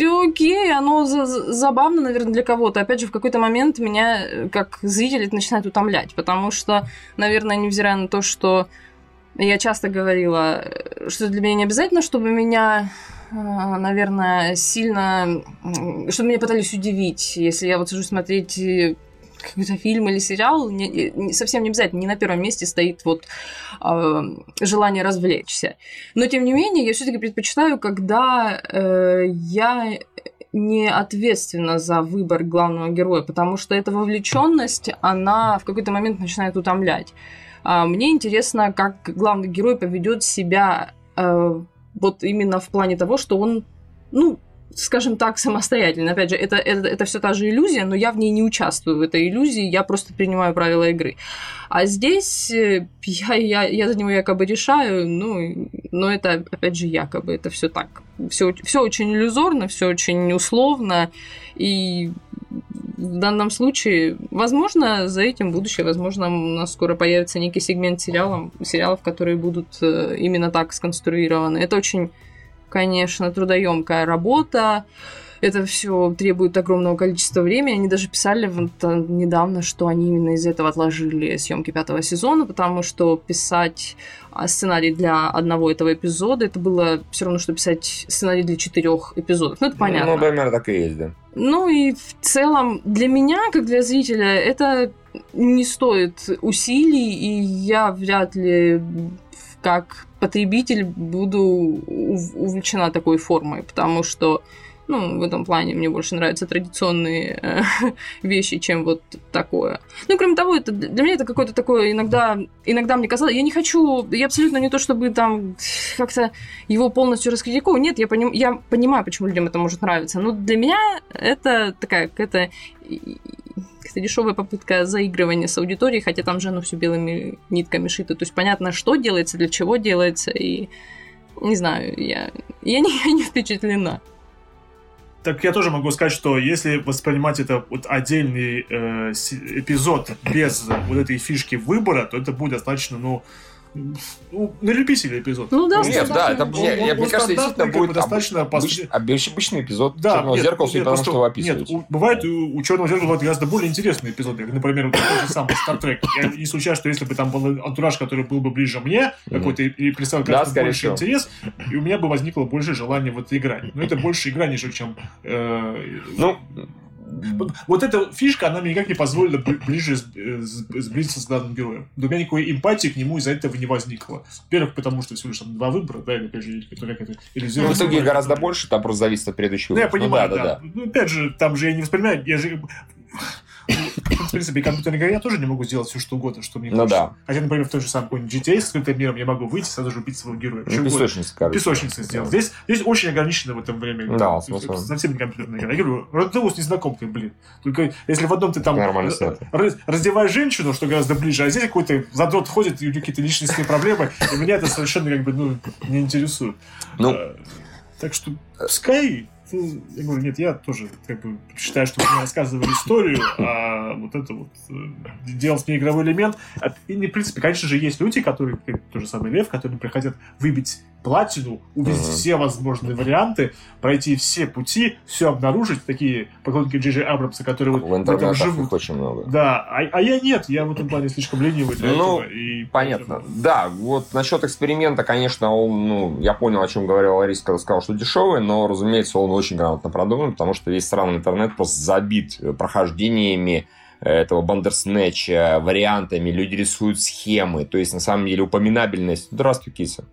окей, оно забавно, наверное, для кого-то. Опять же, в какой-то момент меня, как зритель, начинает утомлять, потому что, наверное, невзирая на то, что я часто говорила, что для меня не обязательно, чтобы меня а, наверное, сильно... Чтобы меня пытались удивить. Если я вот сижу смотреть э, какой-то фильм или сериал, не, не, совсем не обязательно, не на первом месте стоит вот э, желание развлечься. Но, тем не менее, я все таки предпочитаю, когда э, я не ответственна за выбор главного героя, потому что эта вовлеченность, она в какой-то момент начинает утомлять. А, мне интересно, как главный герой поведет себя э, вот именно в плане того, что он, ну, скажем так, самостоятельно. Опять же, это, это, это все та же иллюзия, но я в ней не участвую, в этой иллюзии, я просто принимаю правила игры. А здесь э, я, я, я за него якобы решаю, ну, но это, опять же, якобы, это все так. Все, все очень иллюзорно, все очень условно, и в данном случае, возможно, за этим будущее, возможно, у нас скоро появится некий сегмент сериалов, сериалов, которые будут э, именно так сконструированы. Это очень, конечно, трудоемкая работа. Это все требует огромного количества времени. Они даже писали э, недавно, что они именно из этого отложили съемки пятого сезона, потому что писать а, сценарий для одного этого эпизода это было все равно, что писать сценарий для четырех эпизодов. Ну, это понятно. Ну, примерно так и есть, да. Ну и в целом для меня, как для зрителя, это не стоит усилий, и я вряд ли как потребитель буду увлечена такой формой, потому что ну, в этом плане мне больше нравятся традиционные э, вещи, чем вот такое. Ну, кроме того, это, для меня это какое-то такое иногда, иногда мне казалось, я не хочу, я абсолютно не то, чтобы там как-то его полностью раскритиковать. Нет, я, поним, я понимаю, почему людям это может нравиться, но для меня это такая какая-то какая-то дешевая попытка заигрывания с аудиторией, хотя там же оно все белыми нитками шито. То есть понятно, что делается, для чего делается, и не знаю, я, я, не, я не впечатлена. Так я тоже могу сказать, что если воспринимать это вот отдельный э, эпизод без вот этой фишки выбора, то это будет достаточно, ну, ну, на любителя эпизод. Ну да, Нет, да, это, он, мне, он, мне кажется, действительно будет достаточно обыч, обыч, обычный эпизод да, черного нет, зеркала, нет, потому что его описываете. Нет, у, бывает у, у черного зеркала бывают гораздо более интересные эпизоды. Как, например, вот тот же самый Star Trek. Я не исключаю, что если бы там был антураж, который был бы ближе мне, какой-то и представил гораздо да, больше всего. интерес, и у меня бы возникло больше желания в это играть. Но это больше игра, нежели чем... Э, ну, вот эта фишка, она мне никак не позволила ближе э, сблизиться с данным героем. У меня никакой эмпатии к нему из-за этого не возникло. Во-первых, потому что всего лишь там два выбора, да, или, опять же, как это иллюзируют. Ну, в итоге гораздо больше, там просто зависит от предыдущего. Ну, я понимаю, ну, да, да, да. Ну, опять же, там же я не воспринимаю, я же в принципе, компьютерной игре я тоже не могу сделать все, что угодно, что мне ну, да. Хотя, например, в той же самой GTA с скрытым миром я могу выйти, сразу же убить своего героя. Ну, песочница, короче. Песочница сделать. Здесь, здесь очень ограничено в этом времени. Да, смысл. Совсем не компьютерная игра. Я говорю, Родеус незнакомкой, блин. Только если в одном ты там раздеваешь женщину, что гораздо ближе, а здесь какой-то задрот ходит, и у него какие-то личностные проблемы, и меня это совершенно как бы ну, не интересует. Ну, а, так что пускай ну, я говорю, нет, я тоже как бы считаю, что мы рассказывали историю, а вот это вот э, делать мне игровой элемент. И, в принципе, конечно же, есть люди, которые, как тот же самый Лев, которые приходят выбить платину, увидеть uh-huh. все возможные варианты, пройти все пути, все обнаружить, такие поклонники Джей Абрамса, которые вот в, этом живут. очень много. Да, а, а я нет, я в этом плане слишком ленивый для ну, этого. И понятно. Поэтому... Да, вот насчет эксперимента, конечно, он, ну, я понял, о чем говорил Ларис, когда сказал, что дешевый, но, разумеется, он очень грамотно продуман, потому что весь странный интернет просто забит прохождениями этого бандерснэча, вариантами, люди рисуют схемы, то есть, на самом деле, упоминабельность. Здравствуй, киса.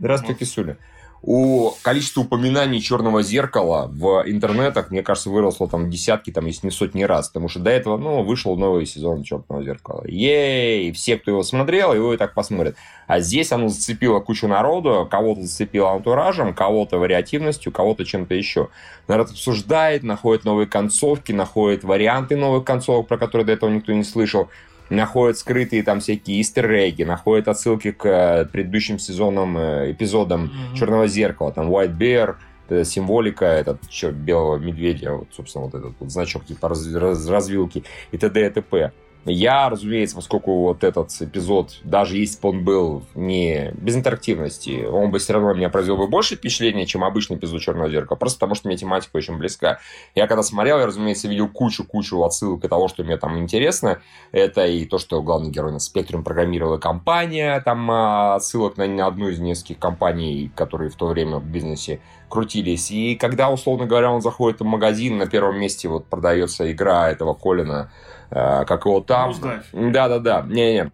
Здравствуй, Кисуля. у количества упоминаний черного зеркала в интернетах, мне кажется, выросло там десятки, там, если не сотни раз. Потому что до этого, ну, вышел новый сезон черного зеркала. Ей! Все, кто его смотрел, его и так посмотрят. А здесь оно зацепило кучу народу, кого-то зацепило антуражем, кого-то вариативностью, кого-то чем-то еще. Народ обсуждает, находит новые концовки, находит варианты новых концовок, про которые до этого никто не слышал находят скрытые там всякие истерреги, находят отсылки к э, предыдущим сезонам, э, эпизодам mm-hmm. Черного зеркала, там White Bear, символика, этот черт белого медведя, вот, собственно, вот этот вот значок типа раз, раз, развилки и т.д. и т.п. Я, разумеется, поскольку вот этот эпизод, даже если бы он был не без интерактивности, он бы все равно меня произвел бы больше впечатления, чем обычный эпизод «Черного зеркала», просто потому что мне тематика очень близка. Я когда смотрел, я, разумеется, видел кучу-кучу отсылок и того, что мне там интересно. Это и то, что главный герой на спектrum программировала компания, там а, отсылок на одну из нескольких компаний, которые в то время в бизнесе крутились. И когда, условно говоря, он заходит в магазин, на первом месте вот продается игра этого Колина, как его там. Да-да-да. Не-не.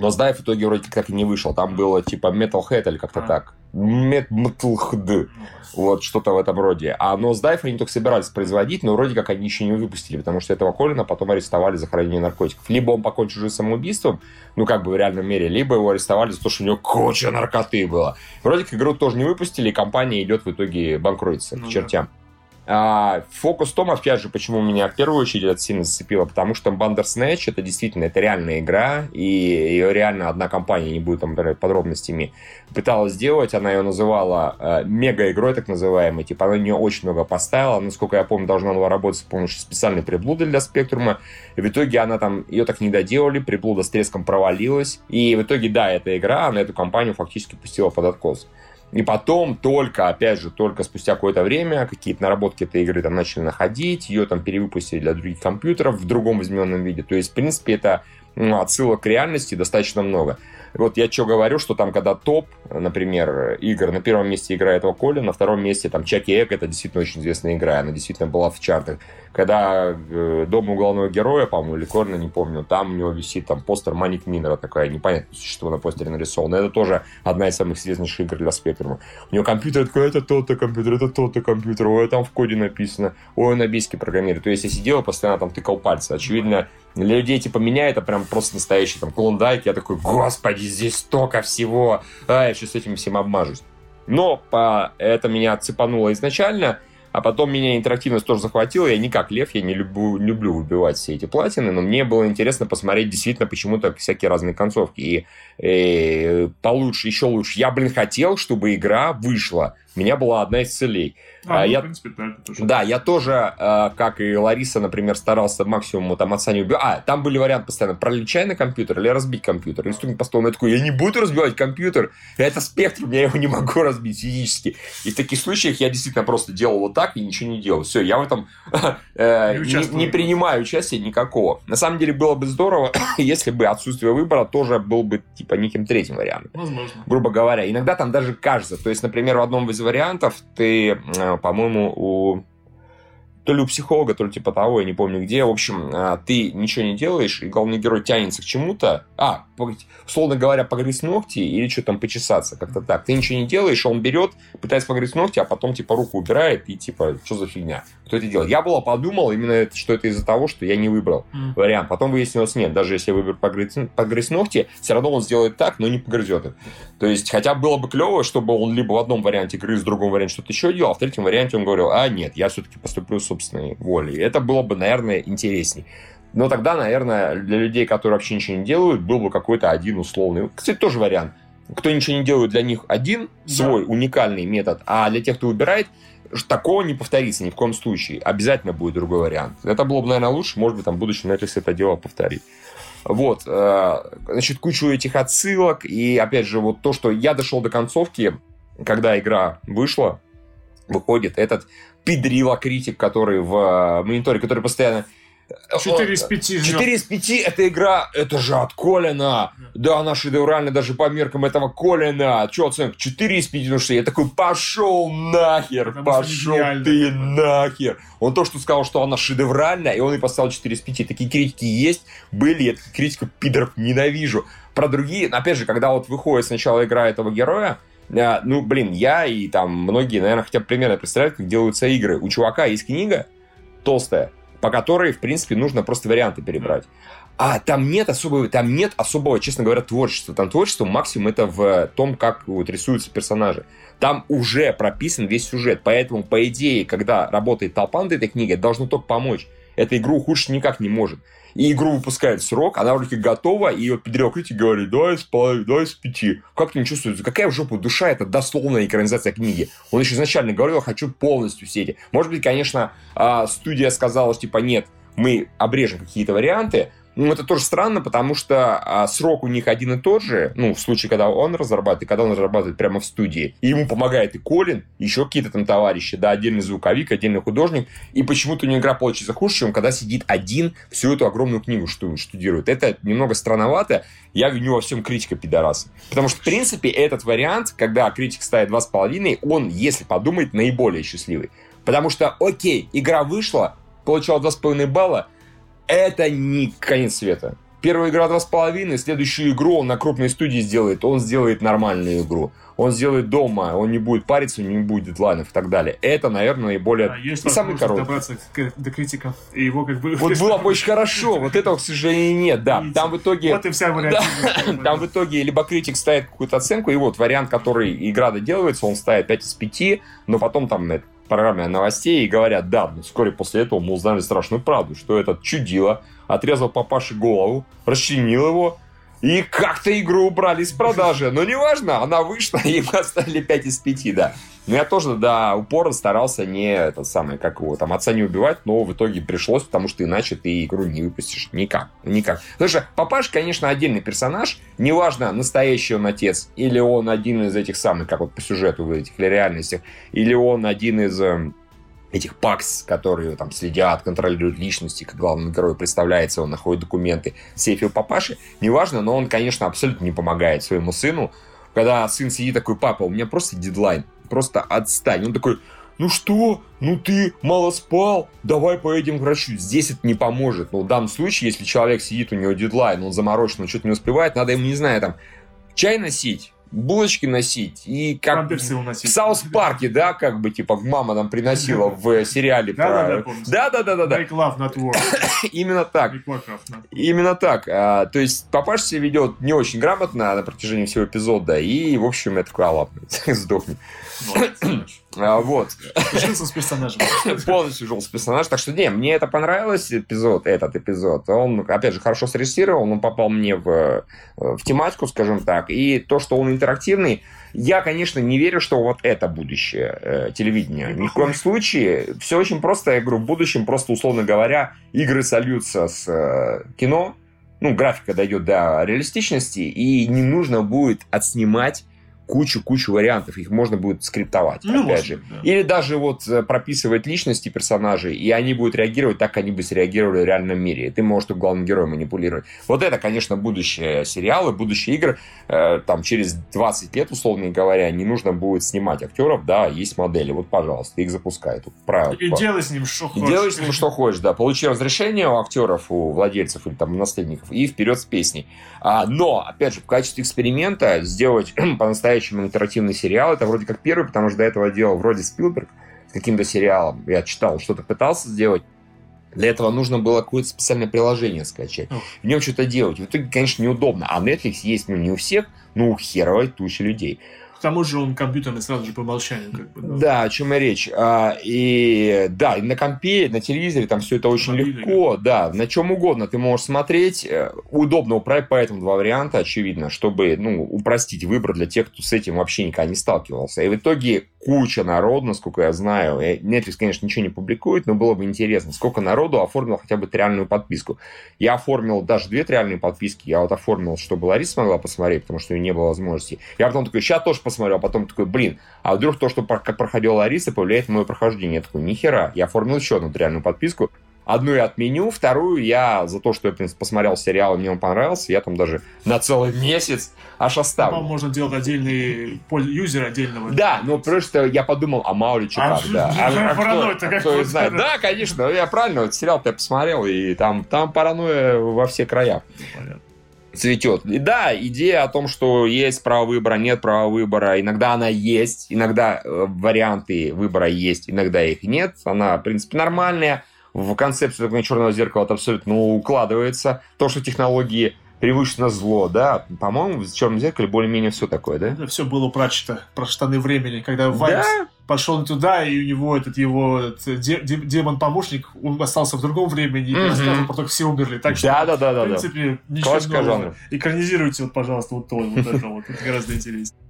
Но Сдайв в итоге вроде как и не вышел. Там было типа Metalhead или как-то а. так. Metalhead. Вот, что-то в этом роде. А но Сдайв они только собирались производить, но вроде как они еще не выпустили, потому что этого Колина потом арестовали за хранение наркотиков. Либо он покончил жизнь самоубийством, ну как бы в реальном мире, либо его арестовали за то, что у него куча наркоты было. Вроде как игру тоже не выпустили, и компания идет в итоге банкротиться ну, к чертям. Да. А, фокус в том, опять же, почему меня в первую очередь это сильно зацепило, потому что Bandersnatch это действительно это реальная игра, и ее реально одна компания, не будет там подробностями, пыталась сделать, она ее называла э, мега-игрой, так называемой, типа она на нее очень много поставила, насколько я помню, должна была работать с помощью специальной приблуды для спектрума, в итоге она там, ее так не доделали, приблуда с треском провалилась, и в итоге, да, эта игра, она эту компанию фактически пустила под откос. И потом только, опять же, только спустя какое-то время какие-то наработки этой игры там начали находить, ее там перевыпустили для других компьютеров в другом измененном виде. То есть, в принципе, это ну, отсылок к реальности достаточно много. Вот я что говорю, что там, когда топ, например, игр, на первом месте игра этого Коля, на втором месте там Чаки Эк, это действительно очень известная игра, она действительно была в чартах. Когда э, у главного героя, по-моему, или Корна, не помню, там у него висит там постер Маник Минера такая, непонятно, что на постере нарисовано. Это тоже одна из самых известнейших игр для спектрума. У него компьютер такой, это тот-то компьютер, это тот-то компьютер, ой, там в коде написано, ой, на биске программирует. То есть я сидел постоянно там тыкал пальцы. Очевидно, людей типа меня это прям просто настоящий там клондайк. Я такой, господи, здесь столько всего. А, я сейчас с этим всем обмажусь. Но по, это меня цепануло изначально. А потом меня интерактивность тоже захватила. Я не как лев, я не люблю, люблю выбивать все эти платины, но мне было интересно посмотреть действительно почему-то всякие разные концовки. И, и получше, еще лучше. Я, блин, хотел, чтобы игра вышла. У меня была одна из целей – а, ну, я, в принципе, да, это тоже. Да, я тоже, э, как и Лариса, например, старался максимум там отца не убивать. А, там были варианты постоянно, пролечай на компьютер или разбить компьютер. И стукнет по столу, я такой, я не буду разбивать компьютер, это спектрум, я его не могу разбить физически. И в таких случаях я действительно просто делал вот так и ничего не делал. Все, я в этом э, не, не принимаю участия никакого. На самом деле было бы здорово, если бы отсутствие выбора тоже был бы типа неким третьим вариантом. Возможно. Грубо говоря. Иногда там даже кажется. То есть, например, в одном из вариантов ты по-моему, у то ли у психолога, то ли типа того, я не помню где. В общем, а, ты ничего не делаешь, и главный герой тянется к чему-то. А, условно говоря, погрызть ногти или что там почесаться, как-то так. Ты ничего не делаешь, он берет, пытается погрызть ногти, а потом типа руку убирает и типа, что за фигня? Кто это делает? Я было подумал именно, что это из-за того, что я не выбрал mm. вариант. Потом выяснилось, нет, даже если я выберу погрызть, погрызть ногти, все равно он сделает так, но не погрызет их. То есть, хотя было бы клево, чтобы он либо в одном варианте грыз, в другом варианте что-то еще делал, а в третьем варианте он говорил, а нет, я все-таки поступлю собственной волей. Это было бы, наверное, интересней. Но тогда, наверное, для людей, которые вообще ничего не делают, был бы какой-то один условный. Кстати, тоже вариант. Кто ничего не делает, для них один свой да. уникальный метод, а для тех, кто выбирает, такого не повторится ни в коем случае. Обязательно будет другой вариант. Это было бы, наверное, лучше. Может быть, там в будущем Netflix это дело повторить. Вот, э, значит, кучу этих отсылок. И, опять же, вот то, что я дошел до концовки, когда игра вышла, выходит этот педрила критик, который в э, мониторе, который постоянно 4 из 5. 4 из 5 эта игра, это же от Колина. Да, она шедевральная даже по меркам этого Колина. Че оценка? 4 из 5, потому что я такой, пошел нахер, Потому пошел ты нахер. Он то, что сказал, что она шедевральная, и он и поставил 4 из 5. Такие критики есть, были, я критиков пидоров ненавижу. Про другие, опять же, когда вот выходит сначала игра этого героя, ну, блин, я и там многие, наверное, хотя бы примерно представляют, как делаются игры. У чувака есть книга толстая, по которой, в принципе, нужно просто варианты перебрать. А там нет особого, там нет особого, честно говоря, творчества. Там творчество максимум это в том, как вот рисуются персонажи. Там уже прописан весь сюжет. Поэтому, по идее, когда работает толпа над этой книгой, должно только помочь. Эта игру ухудшить никак не может. И игру выпускают в срок, она вроде готова, и вот педрил критик говорит, давай с половиной, давай с пяти. Как ты не чувствуется? Какая в жопу душа, это дословная экранизация книги. Он еще изначально говорил, хочу полностью все эти. Может быть, конечно, а, студия сказала, что типа, нет, мы обрежем какие-то варианты, ну, это тоже странно, потому что а, срок у них один и тот же, ну, в случае, когда он разрабатывает, когда он разрабатывает прямо в студии. И ему помогает и Колин, еще какие-то там товарищи, да, отдельный звуковик, отдельный художник. И почему-то у него игра получится хуже, чем когда сидит один всю эту огромную книгу штудирует. Это немного странновато. Я виню во всем критика пидораса. Потому что, в принципе, этот вариант, когда критик ставит 2,5, он, если подумать, наиболее счастливый. Потому что, окей, игра вышла, получила 2,5 балла, это не конец света. Первая игра 2,5, следующую игру он на крупной студии сделает, он сделает нормальную игру. Он сделает дома, он не будет париться, не будет дедлайнов и так далее. Это, наверное, наиболее... А есть и самый короткий. добраться к- до критиков и его как бы... Вот было бы очень хорошо, вот этого, к сожалению, нет, да. Там в итоге... Вот и вся вариативность. Там в итоге либо критик ставит какую-то оценку, и вот вариант, который игра доделывается, он ставит 5 из 5, но потом там программе новостей и говорят, да, но вскоре после этого мы узнали страшную правду, что этот чудило отрезал папаше голову, расчленил его, и как-то игру убрали из продажи. Но неважно, она вышла, и мы оставили 5 из 5, да. Но я тоже, да, упорно старался не, этот самый, как его, там, отца не убивать, но в итоге пришлось, потому что иначе ты игру не выпустишь никак. Никак. Что папаш, конечно, отдельный персонаж, неважно, настоящий он отец, или он один из этих самых, как вот по сюжету в этих реальностях, или он один из эм, этих пакс, которые там следят, контролируют личности, как главный герой представляется, он находит документы в сейфе у папаши, неважно, но он, конечно, абсолютно не помогает своему сыну, когда сын сидит такой, папа, у меня просто дедлайн, просто отстань. Он такой, ну что, ну ты мало спал, давай поедем к врачу. Здесь это не поможет. Но в данном случае, если человек сидит, у него дедлайн, он заморочен, он что-то не успевает, надо ему, не знаю, там, чай носить, булочки носить и как Памперсы в. Саус Парке, да, как бы типа мама нам приносила в сериале про. Да, да, да, да, да. Make love, not war. Именно так. Именно так. А, то есть папаша себя ведет не очень грамотно на протяжении всего эпизода, и, в общем, я такой, ладно, сдохни. А, вот. Жился с персонажем. Полностью жил персонаж. Так что, не, мне это понравилось, эпизод, этот эпизод. Он, опять же, хорошо срежиссирован, он попал мне в, в тематику, скажем так. И то, что он интерактивный, я, конечно, не верю, что вот это будущее э, телевидения. Ни в коем случае. Все очень просто. Я говорю, в будущем просто, условно говоря, игры сольются с э, кино. Ну, графика дойдет до реалистичности, и не нужно будет отснимать кучу-кучу вариантов. Их можно будет скриптовать, Ну, опять может же. да. Или даже вот э, прописывать личности персонажей, и они будут реагировать так, как они бы среагировали в реальном мире. И ты можешь только главным героем манипулировать. Вот это, конечно, будущее сериалы, будущие игры. Э, Там через 20 лет, условно говоря, не нужно будет снимать актеров, да, есть модели. Вот, пожалуйста, их запускай. Тут правило. И делай с ним что И хочешь. делай с ним что хочешь, да. Получи разрешение у актеров, у владельцев или там наследников, и вперед с песней. А, но, опять же, в качестве эксперимента сделать по-настоящему интерактивный сериал, это вроде как первый, потому что до этого делал вроде Спилберг с каким-то сериалом. Я читал, что-то пытался сделать. Для этого нужно было какое-то специальное приложение скачать. В нем что-то делать. В итоге, конечно, неудобно. А Netflix есть, ну, не у всех, но у херовой тучи людей. К тому же он компьютерный сразу же по умолчанию. Как бы, Да, о чем и речь. А, и да, и на компе, на телевизоре там все это очень Мобильный, легко, да, на чем угодно ты можешь смотреть. Э, Удобно управлять, поэтому два варианта, очевидно, чтобы ну, упростить выбор для тех, кто с этим вообще никогда не сталкивался. И в итоге куча народу, насколько я знаю, Netflix, конечно, ничего не публикует, но было бы интересно, сколько народу оформил хотя бы триальную подписку. Я оформил даже две триальные подписки, я вот оформил, чтобы Лариса смогла посмотреть, потому что у нее не было возможности. Я потом такой, сейчас тоже посмотрю, а потом такой, блин, а вдруг то, что про- как проходила Лариса, повлияет на мое прохождение? Я такой, нихера, я оформил еще одну триальную подписку, Одну я отменю, вторую я за то, что я, в принципе, посмотрел сериал, и мне он понравился, я там даже на целый месяц аж оставлю. можно делать отдельный юзер отдельного. Да, но просто я подумал, а мало ли что А как, да. кто- паранойя-то а как кто вот знает. Да, конечно, я правильно, вот сериал-то я посмотрел, и там, там паранойя во все края. Ну, понятно. Цветет. И да, идея о том, что есть право выбора, нет права выбора, иногда она есть, иногда э, варианты выбора есть, иногда их нет, она, в принципе, нормальная. В концепцию черного зеркала это абсолютно укладывается. То, что технологии превыше зло, да? По-моему, в черном зеркале более-менее все такое, да? Это все было прочито про штаны времени, когда Вайнс да? пошел туда, и у него этот его де, демон-помощник он остался в другом времени, и mm-hmm. рассказывал про то, как все умерли. Так что, да, да, да, в принципе, да. ничего Классика нового. Жанра. Экранизируйте, вот, пожалуйста, вот то, вот это вот. Это гораздо интереснее.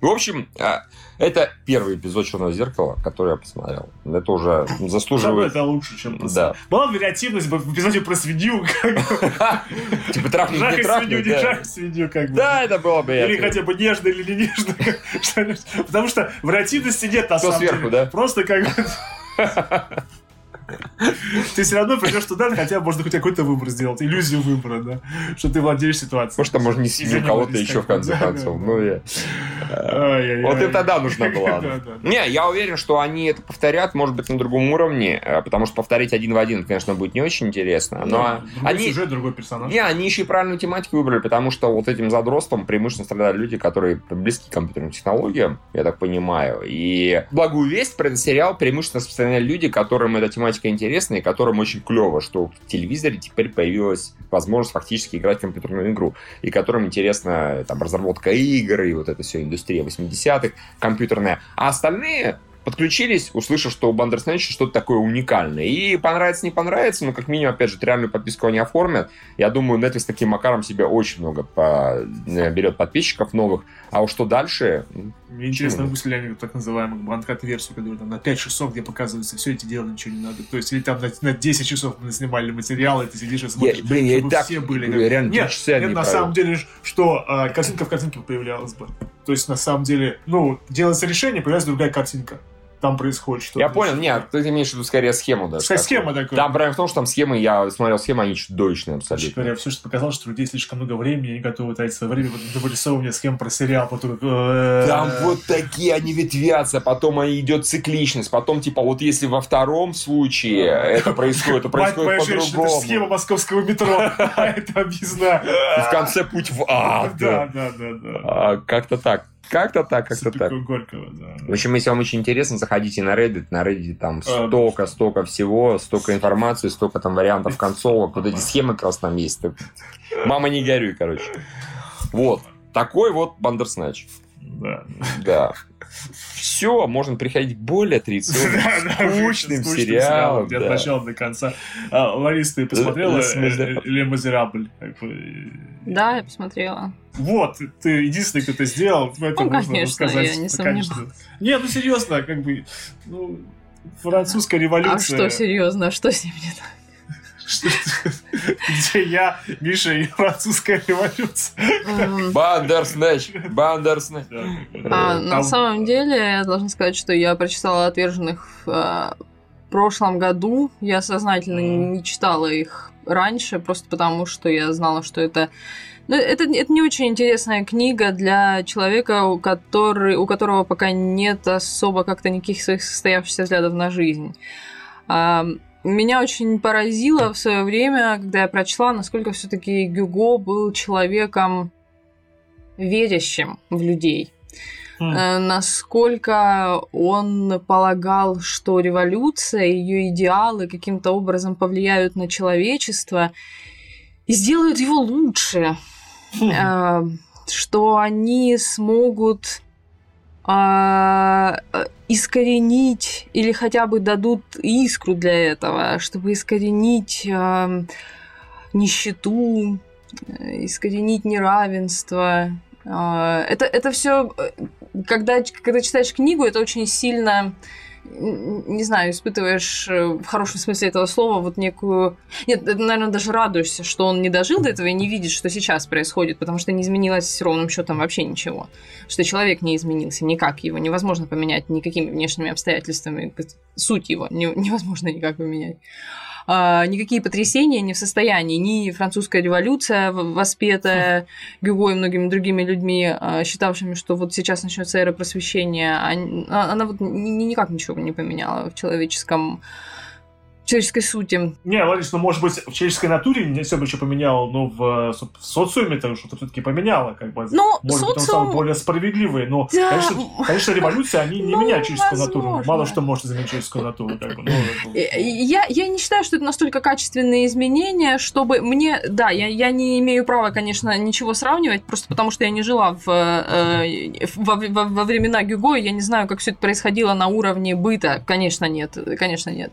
В общем, а, это первый эпизод Черного зеркала, который я посмотрел. Это уже заслуживает. Это лучше, чем Да. Была вариативность в эпизоде про свинью. Типа трахнуть не трахнуть. не трахнуть свинью, как бы. Да, это было бы. Или хотя бы нежно или не нежно. Потому что вариативности нет на самом деле. да? Просто как бы... Ты все равно придешь туда, хотя можно хоть какой-то выбор сделать, иллюзию выбора, да, что ты владеешь ситуацией. Может, там можно не семью кого-то еще в конце концов. Ну, я... Вот и тогда нужна была. Не, я уверен, что они это повторят, может быть, на другом уровне, э, потому что повторить один в один, конечно, будет не очень интересно. Но они... сюжет, другой персонаж. Не, они еще и правильную тематику выбрали, потому что вот этим задростом преимущественно страдали люди, которые близки к компьютерным технологиям, я так понимаю. И благую весть про этот сериал преимущественно распространяли люди, которым эта тематика интересная, и которым очень клево, что в телевизоре теперь появилась возможность фактически играть в компьютерную игру, и которым интересна там разработка игр, и вот эта все индустрия 80-х компьютерная. А остальные подключились, услышав, что у Bandersnatch что-то такое уникальное. И понравится, не понравится, но как минимум, опять же, реальную подписку они оформят. Я думаю, Netflix таким макаром себе очень много по... Э, берет подписчиков новых. А уж что дальше... Мне интересно, выпустили они так называемую банкат-версию, которая там на 5 часов, где показывается все эти дела, ничего не надо. То есть, или там на, на 10 часов мы снимали материалы, ты сидишь и смотришь, я, блин, я чтобы так, все были. Как... Реально, нет, нет на правил. самом деле, что а, картинка в картинке появлялась бы. То есть, на самом деле, ну, делается решение, появляется другая картинка там происходит что-то. Я понял, нет, ты имеешь в виду скорее схему даже. Скорее схема такая. Там проблема в том, что там схемы, я смотрел схемы, они чудовищные абсолютно. Говоря, все, что показалось, что у людей слишком много времени, они готовы тратить свое время, потом вырисовывание схем про сериал, потом... Э, там вот такие они ветвятся, потом идет цикличность, потом типа вот если во втором случае это происходит, то происходит по-другому. схема московского метро, это объясна. В конце путь в ад. Да, да, да, да. А, как-то так. Как-то так, как-то так. Горького, да. В общем, если вам очень интересно, заходите на Reddit. На Reddit там а, столько, столько всего, столько информации, столько там вариантов консолок. Вот эти схемы как раз там есть. Мама, не горюй, короче. Вот. Такой вот Бандерснач. Да. Да. Все, можно приходить к более традиционным, скучным сериалам. От начала до конца. А, Ларис, ты посмотрела Ле Мазерабль? Да, я посмотрела. Вот, ты единственный, кто это сделал. Это ну, можно конечно, сказать. я не сомневаюсь. Не, ну серьезно, как бы, ну, французская революция. А что серьезно, а что с ним не так? Где я, Миша и французская революция. Бандерснэч, Бандерснэч. А, на самом деле, я должна сказать, что я прочитала «Отверженных» в а, прошлом году. Я сознательно не читала их раньше, просто потому что я знала, что это ну, это, это не очень интересная книга для человека, у, который, у которого пока нет особо как-то никаких своих состоявшихся взглядов на жизнь. А, меня очень поразило в свое время, когда я прочла, насколько все-таки Гюго был человеком верящим в людей. Mm. Насколько он полагал, что революция, ее идеалы каким-то образом повлияют на человечество и сделают его лучше. Э, что они смогут а, искоренить или хотя бы дадут искру для этого, чтобы искоренить а, нищету, искоренить неравенство. А, это, это все, э, когда, когда читаешь книгу, это очень сильно не знаю, испытываешь э, в хорошем смысле этого слова вот некую... Нет, наверное, даже радуешься, что он не дожил до этого и не видит, что сейчас происходит, потому что не изменилось ровным счетом вообще ничего. Что человек не изменился никак, его невозможно поменять никакими внешними обстоятельствами, суть его невозможно никак поменять. А, никакие потрясения не в состоянии. Ни французская революция, воспетая Гюго и многими другими людьми, а, считавшими, что вот сейчас начнется эра просвещения, а, она вот никак ничего не поменяла в человеческом человеческой сути. Не, Ларис, ну, может быть, в человеческой натуре не все бы еще поменяло, но в, в социуме это что-то все-таки поменяло, как бы. Но может социум... быть, он стал более справедливый, но, да. конечно, конечно, революции, они не ну, меняют человеческую возможно. натуру. Мало что может изменить человеческую натуру. Как бы. ну, я, я не считаю, что это настолько качественные изменения, чтобы мне... Да, я, я не имею права, конечно, ничего сравнивать, просто потому что я не жила в, э, во, во, во времена Гюго, я не знаю, как все это происходило на уровне быта. Конечно, нет. Конечно, нет.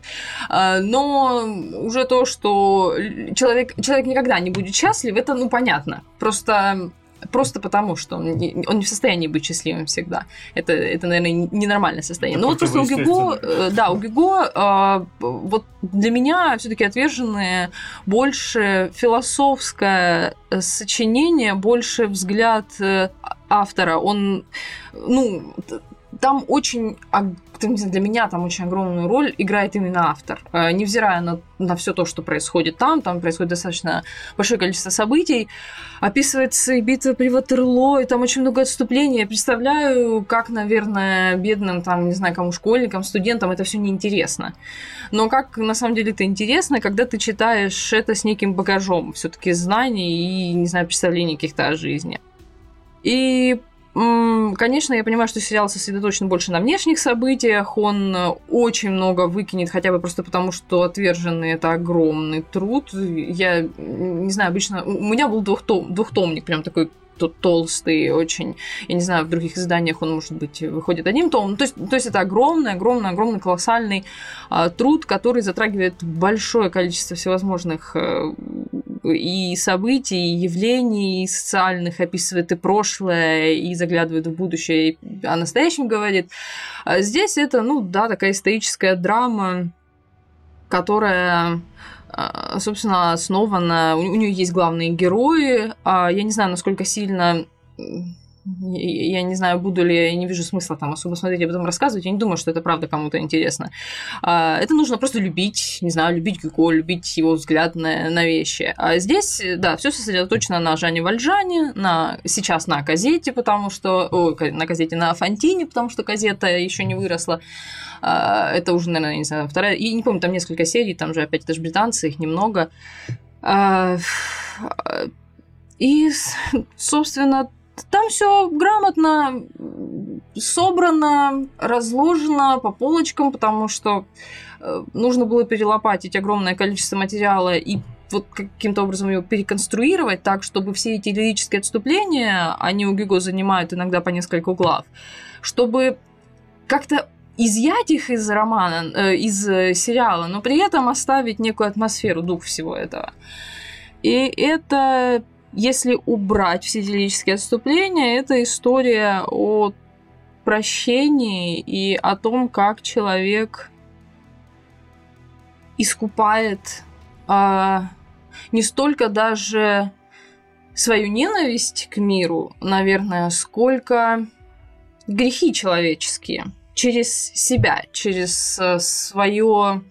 Но уже то, что человек, человек никогда не будет счастлив, это, ну, понятно. Просто Просто потому, что он не, он не в состоянии быть счастливым всегда. Это, это наверное, ненормальное состояние. Но вот просто у Гюго, э, да, у Гюго, э, вот для меня все-таки отверженные больше философское сочинение, больше взгляд э, автора. Он, ну, там очень для меня там очень огромную роль играет именно автор. Э, невзирая на, на все то, что происходит там, там происходит достаточно большое количество событий, описывается и битва при Ватерлоо, и там очень много отступлений. Я представляю, как, наверное, бедным, там, не знаю, кому, школьникам, студентам это все неинтересно. Но как на самом деле это интересно, когда ты читаешь это с неким багажом все-таки знаний и, не знаю, представлений каких-то о жизни. И Конечно, я понимаю, что сериал сосредоточен больше на внешних событиях, он э, очень много выкинет, хотя бы просто потому, что отверженный это огромный труд. Я не знаю, обычно у меня был двухтом, двухтомник, прям такой толстый, очень, я не знаю, в других изданиях он, может быть, выходит одним томом. То есть, то есть это огромный, огромный, огромный, колоссальный а, труд, который затрагивает большое количество всевозможных а, и событий, и явлений, и социальных, описывает и прошлое, и заглядывает в будущее, и о настоящем говорит. А здесь это, ну да, такая историческая драма, которая собственно, основана... У нее есть главные герои. А я не знаю, насколько сильно я не знаю, буду ли, я не вижу смысла там особо смотреть, об этом рассказывать, я не думаю, что это правда кому-то интересно. А, это нужно просто любить, не знаю, любить Гюго, любить его взгляд на, на вещи. А здесь, да, все сосредоточено на Жане Вальжане, на, сейчас на Казете, потому что, о, на Казете, на Фонтине, потому что Казета еще не выросла. А, это уже, наверное, не знаю, вторая, и не помню, там несколько серий, там же опять это же британцы, их немного. И, собственно, там все грамотно собрано, разложено по полочкам, потому что э, нужно было перелопатить огромное количество материала и вот каким-то образом его переконструировать так, чтобы все эти лирические отступления, они у Гюго занимают иногда по несколько углов, чтобы как-то изъять их из романа, э, из э, сериала, но при этом оставить некую атмосферу, дух всего этого. И это если убрать все лирические отступления, это история о прощении и о том, как человек искупает а, не столько даже свою ненависть к миру, наверное, сколько грехи человеческие через себя, через э, свое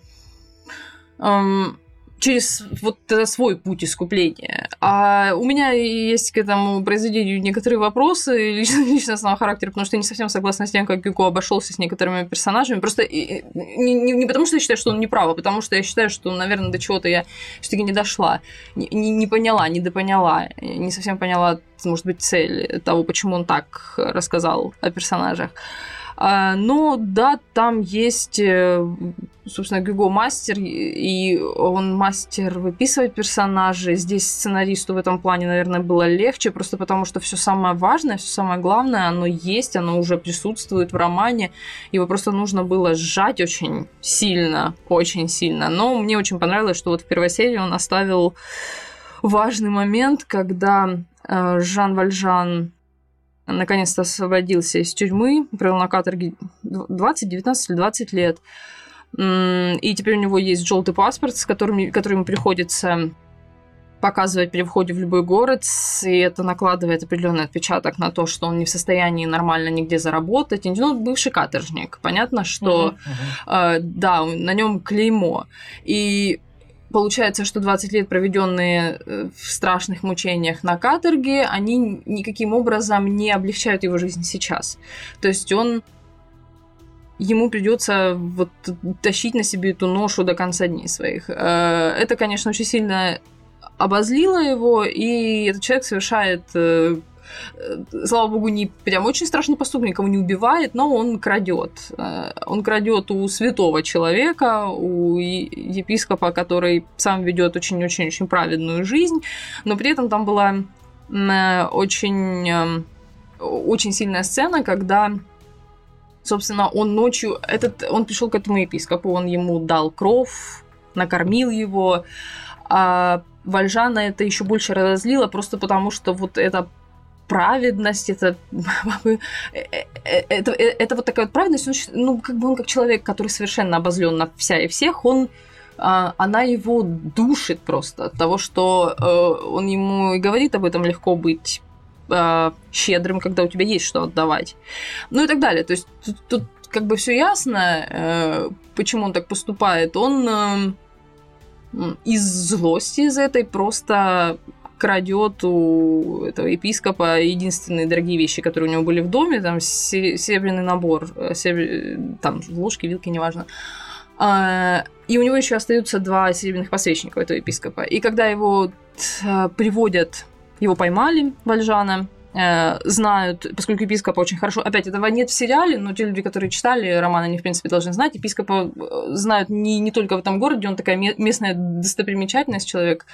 эм, через вот свой путь искупления. А у меня есть к этому произведению некоторые вопросы личностного характера, потому что я не совсем согласна с тем, как Гюго обошелся с некоторыми персонажами. Просто не, не, не потому, что я считаю, что он не прав, а потому что я считаю, что, наверное, до чего-то я все-таки не дошла, не, не, не поняла, не допоняла, не совсем поняла, может быть, цель того, почему он так рассказал о персонажах. А, но да, там есть, э, собственно, Гюго мастер, и он мастер выписывать персонажей. Здесь сценаристу в этом плане, наверное, было легче, просто потому что все самое важное, все самое главное, оно есть, оно уже присутствует в романе. Его просто нужно было сжать очень сильно, очень сильно. Но мне очень понравилось, что вот в первой серии он оставил важный момент, когда э, Жан Вальжан наконец-то освободился из тюрьмы, провел на каторге 20, 19 или 20 лет. И теперь у него есть желтый паспорт, с которым, который ему приходится показывать при входе в любой город, и это накладывает определенный отпечаток на то, что он не в состоянии нормально нигде заработать. Ну, бывший каторжник. Понятно, что uh-huh, uh-huh. Э, да, на нем клеймо. И Получается, что 20 лет, проведенные э, в страшных мучениях на каторге, они никаким образом не облегчают его жизнь сейчас. То есть он ему придется вот тащить на себе эту ношу до конца дней своих. Э, это, конечно, очень сильно обозлило его, и этот человек совершает э, слава богу, не прям очень страшный поступок, никого не убивает, но он крадет. Э, он крадет у святого человека, у епископа, который сам ведет очень-очень-очень праведную жизнь, но при этом там была очень, очень сильная сцена, когда собственно, он ночью, этот, он пришел к этому епископу, он ему дал кров, накормил его, а Вальжана это еще больше разозлило, просто потому что вот эта праведность, это, это, это вот такая вот праведность, он, ну, как бы он как человек, который совершенно обозлен на вся и всех, он а, она его душит просто от того, что э, он ему и говорит об этом легко быть э, щедрым, когда у тебя есть что отдавать. Ну и так далее. То есть тут, тут как бы все ясно, э, почему он так поступает. Он э, из злости из этой просто крадет у этого епископа единственные дорогие вещи, которые у него были в доме, там серебряный набор, э, серебр... там ложки, вилки, неважно. А, и у него еще остаются два серебряных посвященника у этого епископа. И когда его э, приводят его поймали, Вальжана, знают, поскольку епископа очень хорошо... Опять, этого нет в сериале, но те люди, которые читали роман, они, в принципе, должны знать. Епископа э, знают не, не только в этом городе, он такая местная достопримечательность, человек,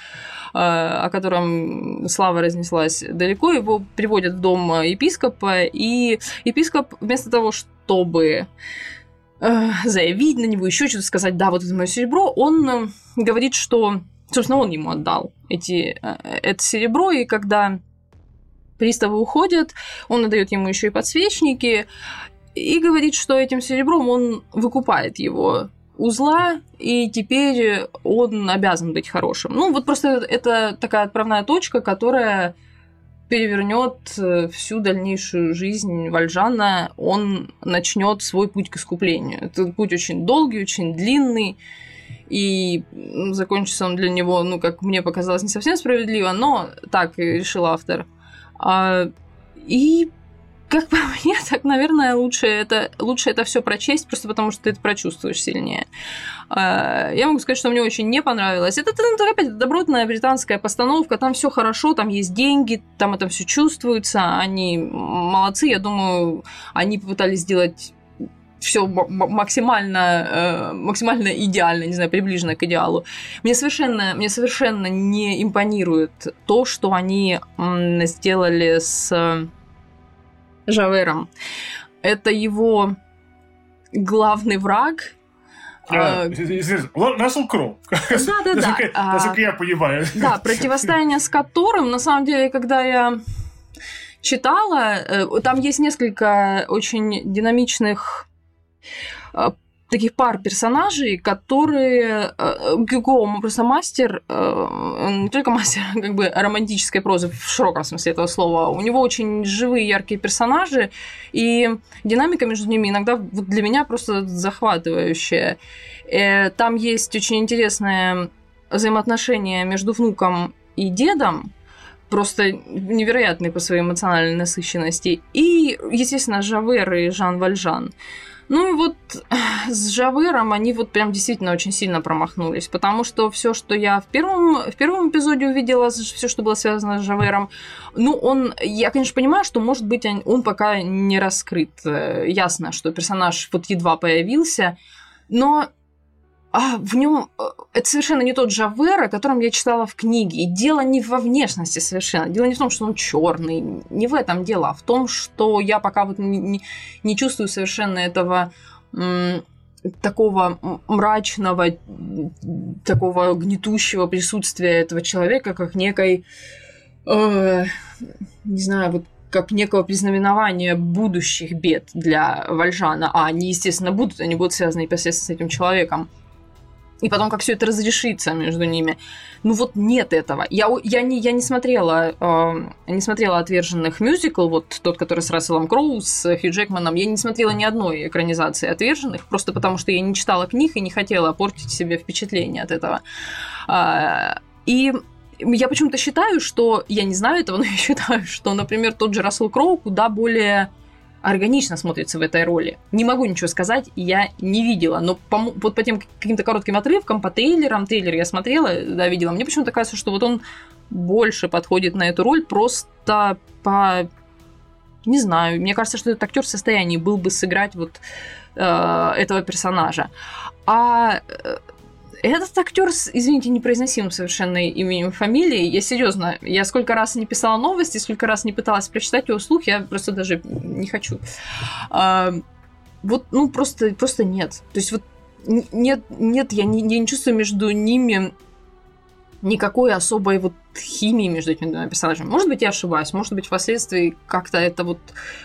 э, о котором слава разнеслась далеко. Его приводят в дом епископа, и епископ вместо того, чтобы заявить на него, еще что-то сказать, да, вот это мое серебро, он говорит, что Собственно, он ему отдал эти, э, это серебро, и когда приставы уходят, он отдает ему еще и подсвечники, и говорит, что этим серебром он выкупает его узла, и теперь он обязан быть хорошим. Ну, вот просто это такая отправная точка, которая перевернет э, всю дальнейшую жизнь Вальжана, он начнет свой путь к искуплению. Этот путь очень долгий, очень длинный, и закончится он для него, ну, как мне показалось, не совсем справедливо, но так решил автор. А, и как по мне, так, наверное, лучше это, лучше это все прочесть, просто потому что ты это прочувствуешь сильнее. А, я могу сказать, что мне очень не понравилось. Это, это опять добротная британская постановка, там все хорошо, там есть деньги, там это все чувствуется, они молодцы, я думаю, они попытались сделать все максимально, э, максимально идеально, не знаю, приближено к идеалу. Мне совершенно, мне совершенно не импонирует то, что они сделали с Жавером. Это его главный враг, а, Рассел Кроу. Да, да, да. Насколько я понимаю. Да, противостояние с которым, на самом деле, когда я читала, э, там есть несколько очень динамичных а, таких пар персонажей, которые э, Гюго просто мастер, э, не только мастер как бы романтической прозы в широком смысле этого слова, у него очень живые, яркие персонажи, и динамика между ними иногда для меня просто захватывающая. Э, там есть очень интересное взаимоотношение между внуком и дедом, просто невероятный по своей эмоциональной насыщенности. И, естественно, Жавер и Жан Вальжан. Ну и вот с Жавером они вот прям действительно очень сильно промахнулись, потому что все, что я в первом, в первом эпизоде увидела, все, что было связано с Жавером, ну, он, я, конечно, понимаю, что, может быть, он, пока не раскрыт. Э, ясно, что персонаж вот едва появился, но а в нем э, это совершенно не тот Жавер, о котором я читала в книге. И дело не во внешности совершенно. Дело не в том, что он черный. Не в этом дело, а в том, что я пока вот не, не, чувствую совершенно этого такого мрачного, такого гнетущего присутствия этого человека, как некой, э, не знаю, вот как некого признаменования будущих бед для Вальжана. А они, естественно, будут, они будут связаны непосредственно с этим человеком и потом как все это разрешится между ними. Ну вот нет этого. Я, я, не, я не смотрела э, не смотрела «Отверженных» мюзикл, вот тот, который с Расселом Кроу, с Хью Джекманом. Я не смотрела ни одной экранизации «Отверженных», просто потому что я не читала книг и не хотела портить себе впечатление от этого. Э, и я почему-то считаю, что... Я не знаю этого, но я считаю, что, например, тот же Рассел Кроу куда более органично смотрится в этой роли. Не могу ничего сказать, я не видела, но по, вот по тем каким-то коротким отрывкам, по трейлерам, трейлер я смотрела, да, видела, мне почему-то кажется, что вот он больше подходит на эту роль просто по... Не знаю, мне кажется, что этот актер в состоянии был бы сыграть вот э, этого персонажа. А э, этот актер с, извините, непроизносимым совершенно именем фамилией, я серьезно, я сколько раз не писала новости, сколько раз не пыталась прочитать его слух, я просто даже не хочу. А, вот, ну, просто, просто нет. То есть вот нет, нет, я не, я не чувствую между ними никакой особой вот химии между этими двумя персонажами. Может быть, я ошибаюсь, может быть, впоследствии как-то это вот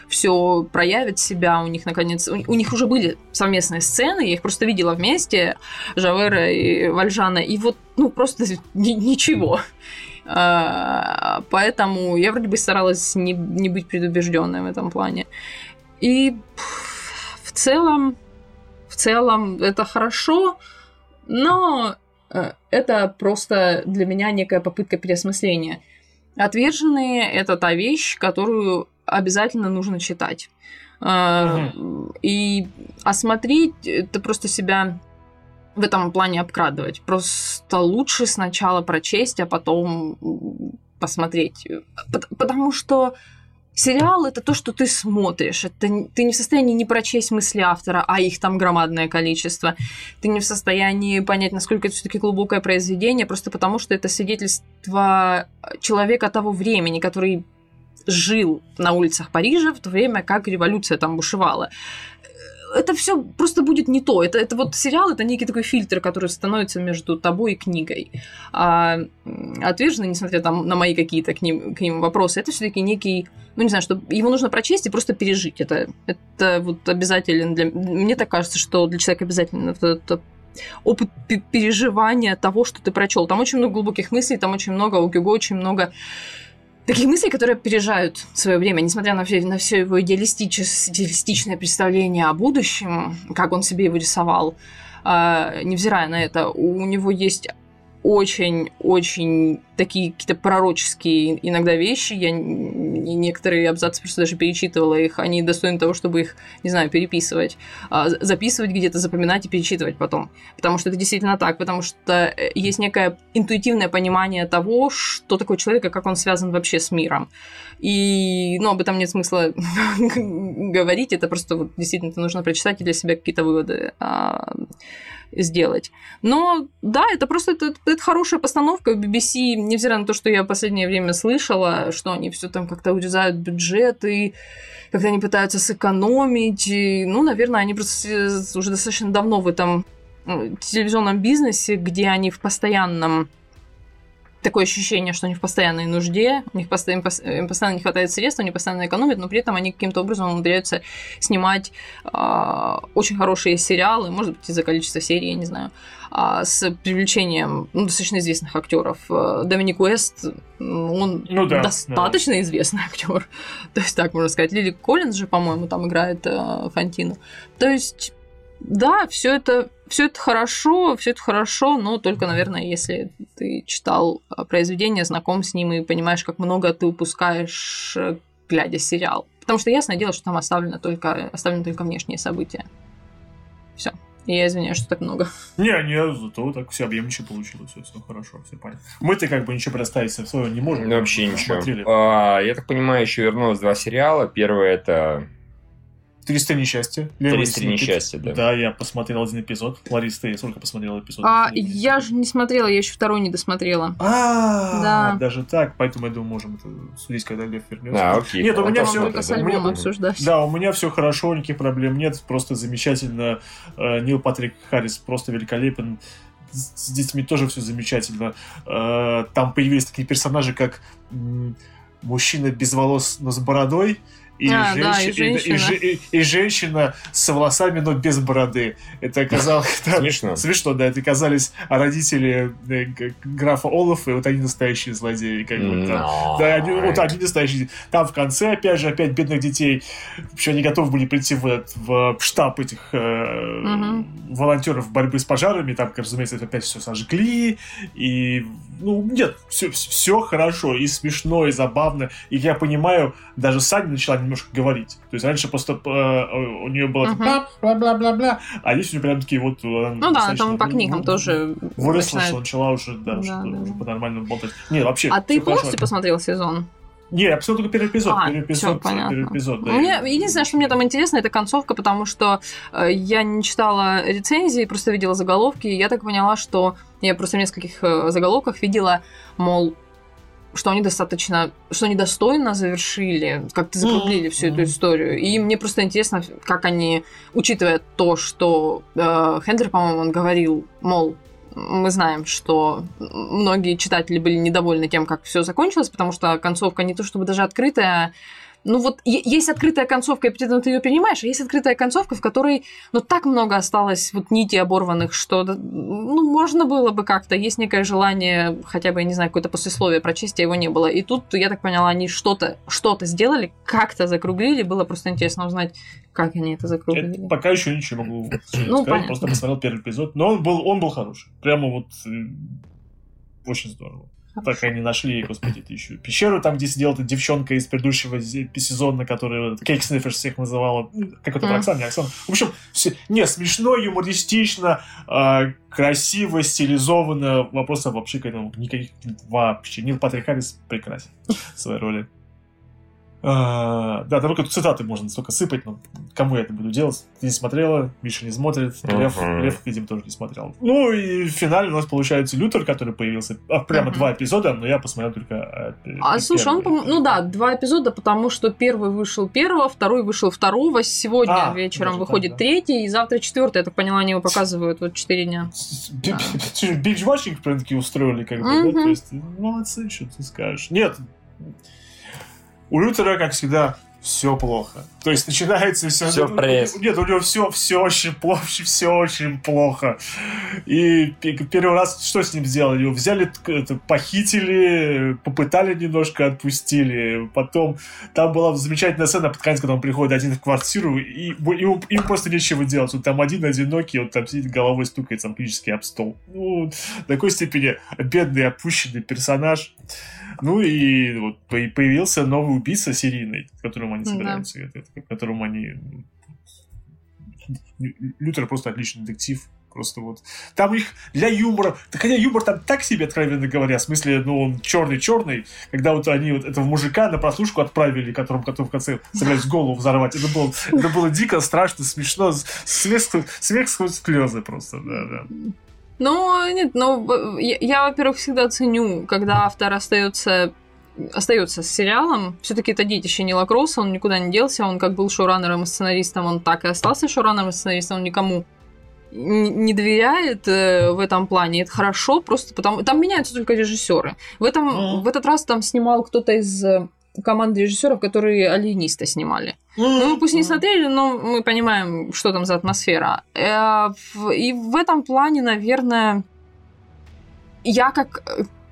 все проявит себя у них, наконец. У, у них уже были совместные сцены, я их просто видела вместе, Жавера и Вальжана, и вот, ну, просто ни, ничего. А, поэтому я вроде бы старалась не, не быть предубежденной в этом плане. И в целом, в целом это хорошо, но это просто для меня некая попытка переосмысления. Отверженные – это та вещь, которую обязательно нужно читать. Угу. И осмотреть – это просто себя в этом плане обкрадывать. Просто лучше сначала прочесть, а потом посмотреть. Потому что Сериал это то, что ты смотришь. Это ты не в состоянии не прочесть мысли автора, а их там громадное количество. Ты не в состоянии понять, насколько это все-таки глубокое произведение, просто потому что это свидетельство человека того времени, который жил на улицах Парижа в то время, как революция там бушевала это все просто будет не то. Это, это вот сериал, это некий такой фильтр, который становится между тобой и книгой. А отверженный, несмотря там на мои какие-то к ним, к ним вопросы, это все-таки некий, ну не знаю, что его нужно прочесть и просто пережить. Это, это вот обязателен для... Мне так кажется, что для человека обязательно это, это опыт переживания того, что ты прочел. Там очень много глубоких мыслей, там очень много, у Гюго очень много таких мыслей, которые опережают свое время, несмотря на все, на все его идеалистичес, идеалистичное представление о будущем, как он себе его рисовал, э, невзирая на это, у него есть очень-очень такие какие-то пророческие иногда вещи. Я некоторые абзацы просто даже перечитывала их. Они достойны того, чтобы их, не знаю, переписывать, а, записывать где-то, запоминать и перечитывать потом. Потому что это действительно так. Потому что э, есть некое интуитивное понимание того, что такое человек и как он связан вообще с миром. И, ну, об этом нет смысла говорить. Это просто вот, действительно нужно прочитать и для себя какие-то выводы а, сделать. Но да, это просто это, это хорошая постановка. BBC, невзирая на то, что я в последнее время слышала, что они все там как-то урезают бюджеты, как-то они пытаются сэкономить. И, ну, наверное, они просто уже достаточно давно в этом телевизионном бизнесе, где они в постоянном такое ощущение, что они в постоянной нужде, у них постоянно, им постоянно не хватает средств, они постоянно экономят, но при этом они каким-то образом умудряются снимать э, очень хорошие сериалы, может быть, из-за количества серий, я не знаю, э, с привлечением ну, достаточно известных актеров. Э, Доминик Уэст, он ну, да, достаточно да. известный актер. То есть, так можно сказать. Лили Коллинз же, по-моему, там играет э, Фантину. То есть, да, все это все это хорошо, все это хорошо, но только, наверное, если ты читал а, произведение, знаком с ним и понимаешь, как много ты упускаешь, э, глядя сериал. Потому что ясное дело, что там оставлено только, оставлены только внешние события. Все. И я извиняюсь, что так много. Не, не, зато так все объемниче получилось, все, все хорошо, все понятно. Мы-то как бы ничего представить своего не можем. Ну, вообще ничего. А, я так понимаю, еще вернулось два сериала. Первый это 300 несчастья. 300 несчастья, да. Да, я посмотрел один эпизод. Лариса, ты сколько посмотрела эпизод? А, я же не смотрела, я еще второй не досмотрела. А, да. даже так, поэтому я думаю, можем это судить, когда Лев вернется. А, окей. Нет, у меня все... Да, у меня все хорошо, никаких проблем нет, просто замечательно. Э, Нил Патрик Харрис просто великолепен с детьми тоже все замечательно. Э, там появились такие персонажи, как мужчина без волос, но с бородой, и, а, женщ... да, и, женщина. И, и, и женщина с волосами, но без бороды. Это оказалось... Смешно. Смешно, да. Это оказались родители э, графа Олафа, и вот они настоящие злодеи. Как бы, там. Да, они, вот они настоящие. Там в конце, опять же, опять бедных детей, вообще они готовы были прийти в, в штаб этих э, угу. волонтеров борьбы с пожарами. Там, разумеется, это опять все сожгли. И, ну, нет, все, все хорошо. И смешно, и забавно. И я понимаю, даже Саня начала немножко говорить. То есть раньше просто э, у нее было бла-бла-бла-бла, а здесь у нее прям такие вот... Ну да, там по книгам тоже Выросла, что начала уже, да, по-нормальному болтать. Не, вообще... А ты полностью посмотрел сезон? Не, я посмотрел только первый эпизод. А, первый эпизод, все, первый эпизод да. Мне, единственное, что мне там интересно, это концовка, потому что э, я не читала рецензии, просто видела заголовки, и я так поняла, что я просто в нескольких э, заголовках видела, мол, что они достаточно, что они достойно завершили, как-то закруглили mm-hmm. всю эту историю. И мне просто интересно, как они, учитывая то, что э, Хендлер, по-моему, он говорил, мол, мы знаем, что многие читатели были недовольны тем, как все закончилось, потому что концовка не то чтобы даже открытая, ну вот есть открытая концовка, и ты ее принимаешь, а есть открытая концовка, в которой, ну, так много осталось вот нити оборванных, что, ну, можно было бы как-то, есть некое желание, хотя бы, я не знаю, какое-то послесловие прочесть, а его не было. И тут, я так поняла, они что-то что сделали, как-то закруглили, было просто интересно узнать, как они это закруглили. Это пока еще ничего могу ну, сказать, просто посмотрел первый эпизод, но он был, он был хороший, прямо вот очень здорово. Так они нашли, господи, ты еще пещеру, там, где сидела эта девчонка из предыдущего сезона, которая Кейк Снифферс всех называла. Как это, mm. Оксана, не Оксана. В общем, все... не, смешно, юмористично, э, красиво, стилизованно. Вопросов вообще к этому никаких вообще. Нил Патрик Харрис прекрасен в своей роли. А, да, только цитаты можно столько сыпать, но кому я это буду делать? Ты не смотрела, Миша не смотрит, uh-huh. Лев, Лев, видимо, тоже не смотрел. Ну и в финале у нас получается Лютер, который появился. А, прямо uh-huh. два эпизода, но я посмотрел только А, а слушай, он, ну да, два эпизода, потому что первый вышел первого, второй вышел второго, сегодня а, вечером выходит так, да. третий, и завтра четвертый, я так поняла, они его показывают вот четыре дня. Бинж-ватчинг прям таки устроили, как бы, да? То есть, молодцы, что ты скажешь. Нет, у Лютера, как всегда, все плохо. То есть начинается все... Сюрприз. Нет, у него все, все очень плохо, все очень плохо. И первый раз что с ним сделали? Его взяли, похитили, попытали немножко, отпустили. Потом там была замечательная сцена под конец, когда он приходит один в квартиру, и ему, им просто нечего делать. Он там один одинокий, он там сидит головой стукает там физически об стол. Ну, такой степени бедный, опущенный персонаж. Ну и вот появился новый убийца серийный, которым они собираются, да. которым они... Лютер просто отличный детектив, просто вот. Там их для юмора, да хотя юмор там так себе, откровенно говоря, в смысле, ну, он черный-черный, когда вот они вот этого мужика на прослушку отправили, которому который в конце собирались голову взорвать. Это было, это было дико, страшно, смешно, смех, сквозь слезы просто, да, да. Ну, нет, ну, я, я во-первых, всегда ценю, когда автор остается остается с сериалом. Все-таки это детище Нила Кросса, он никуда не делся, он как был шоураннером и сценаристом, он так и остался шоураннером и сценаристом, он никому не доверяет э, в этом плане. Это хорошо, просто потому там меняются только режиссеры. В этом mm. в этот раз там снимал кто-то из э, команды режиссеров, которые алиениста снимали. Ну, мы пусть не смотрели, но мы понимаем, что там за атмосфера. Э, и в этом плане, наверное, я как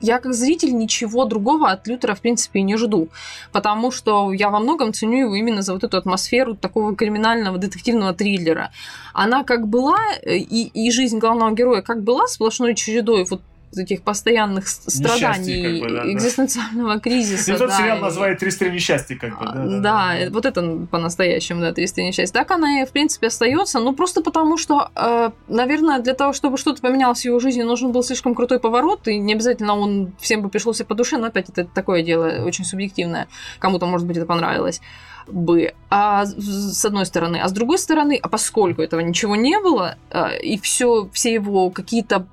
я как зритель ничего другого от Лютера, в принципе, не жду. Потому что я во многом ценю его именно за вот эту атмосферу такого криминального детективного триллера. Она как была, э, и, и жизнь главного героя как была сплошной чередой вот этих постоянных страданий, как бы, да, экзистенциального да. кризиса. И тот да, сериал и... называет «300 несчастья», как бы, да, да, да, да. вот это по-настоящему, да, «300 несчастья». Так она и, в принципе, остается, ну, просто потому что, э, наверное, для того, чтобы что-то поменялось в его жизни, нужен был слишком крутой поворот, и не обязательно он всем бы пришелся по душе, но, опять, это такое дело очень субъективное. Кому-то, может быть, это понравилось бы, а с одной стороны, а с другой стороны, а поскольку этого ничего не было, э, и все, все его какие-то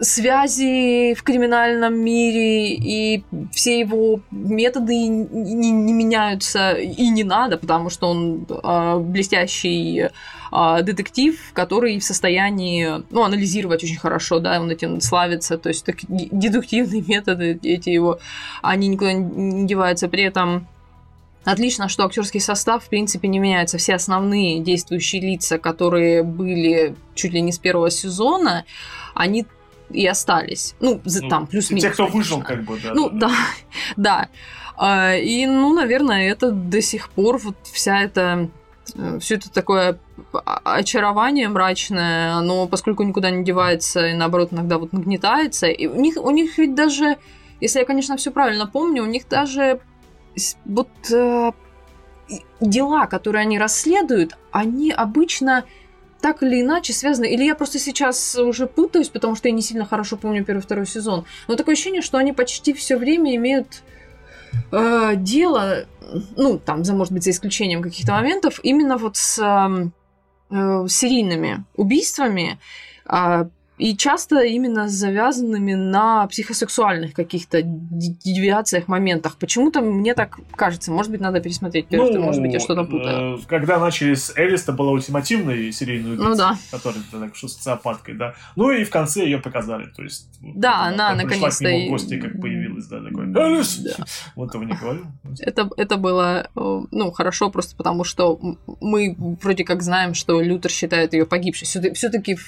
связи в криминальном мире, и все его методы не, не меняются и не надо, потому что он э, блестящий э, детектив, который в состоянии ну, анализировать очень хорошо, да, он этим славится, то есть так, дедуктивные методы эти его, они никуда не деваются, при этом Отлично, что актерский состав, в принципе, не меняется. Все основные действующие лица, которые были чуть ли не с первого сезона, они и остались. Ну, ну там, плюс-минус. Те, кто выжил, как бы, да. Ну, да, да. А, и, ну, наверное, это до сих пор вот вся эта э, все это такое очарование мрачное, оно, поскольку никуда не девается и, наоборот, иногда вот нагнетается. И у них, у них ведь даже, если я, конечно, все правильно помню, у них даже вот э, дела, которые они расследуют, они обычно так или иначе связаны. Или я просто сейчас уже путаюсь, потому что я не сильно хорошо помню первый второй сезон. Но такое ощущение, что они почти все время имеют э, дело, ну, там, за, может быть, за исключением каких-то моментов, именно вот с э, э серийными убийствами. Э, и часто именно завязанными на психосексуальных каких-то девиациях, моментах. Почему-то мне так кажется. Может быть, надо пересмотреть первый, ну, может быть, я что-то путаю. Э, когда начали с Элис, это была ультимативной серийной убийцей, ну, да. которая так что социопаткой, да. Ну и в конце ее показали. То есть, да, она наконец-то... в гости, как появилась, да, такой, Элис! Да. Вот этого не говорю. Это, это было, э, ну, хорошо просто потому, что мы вроде как знаем, что Лютер считает ее погибшей. Все-таки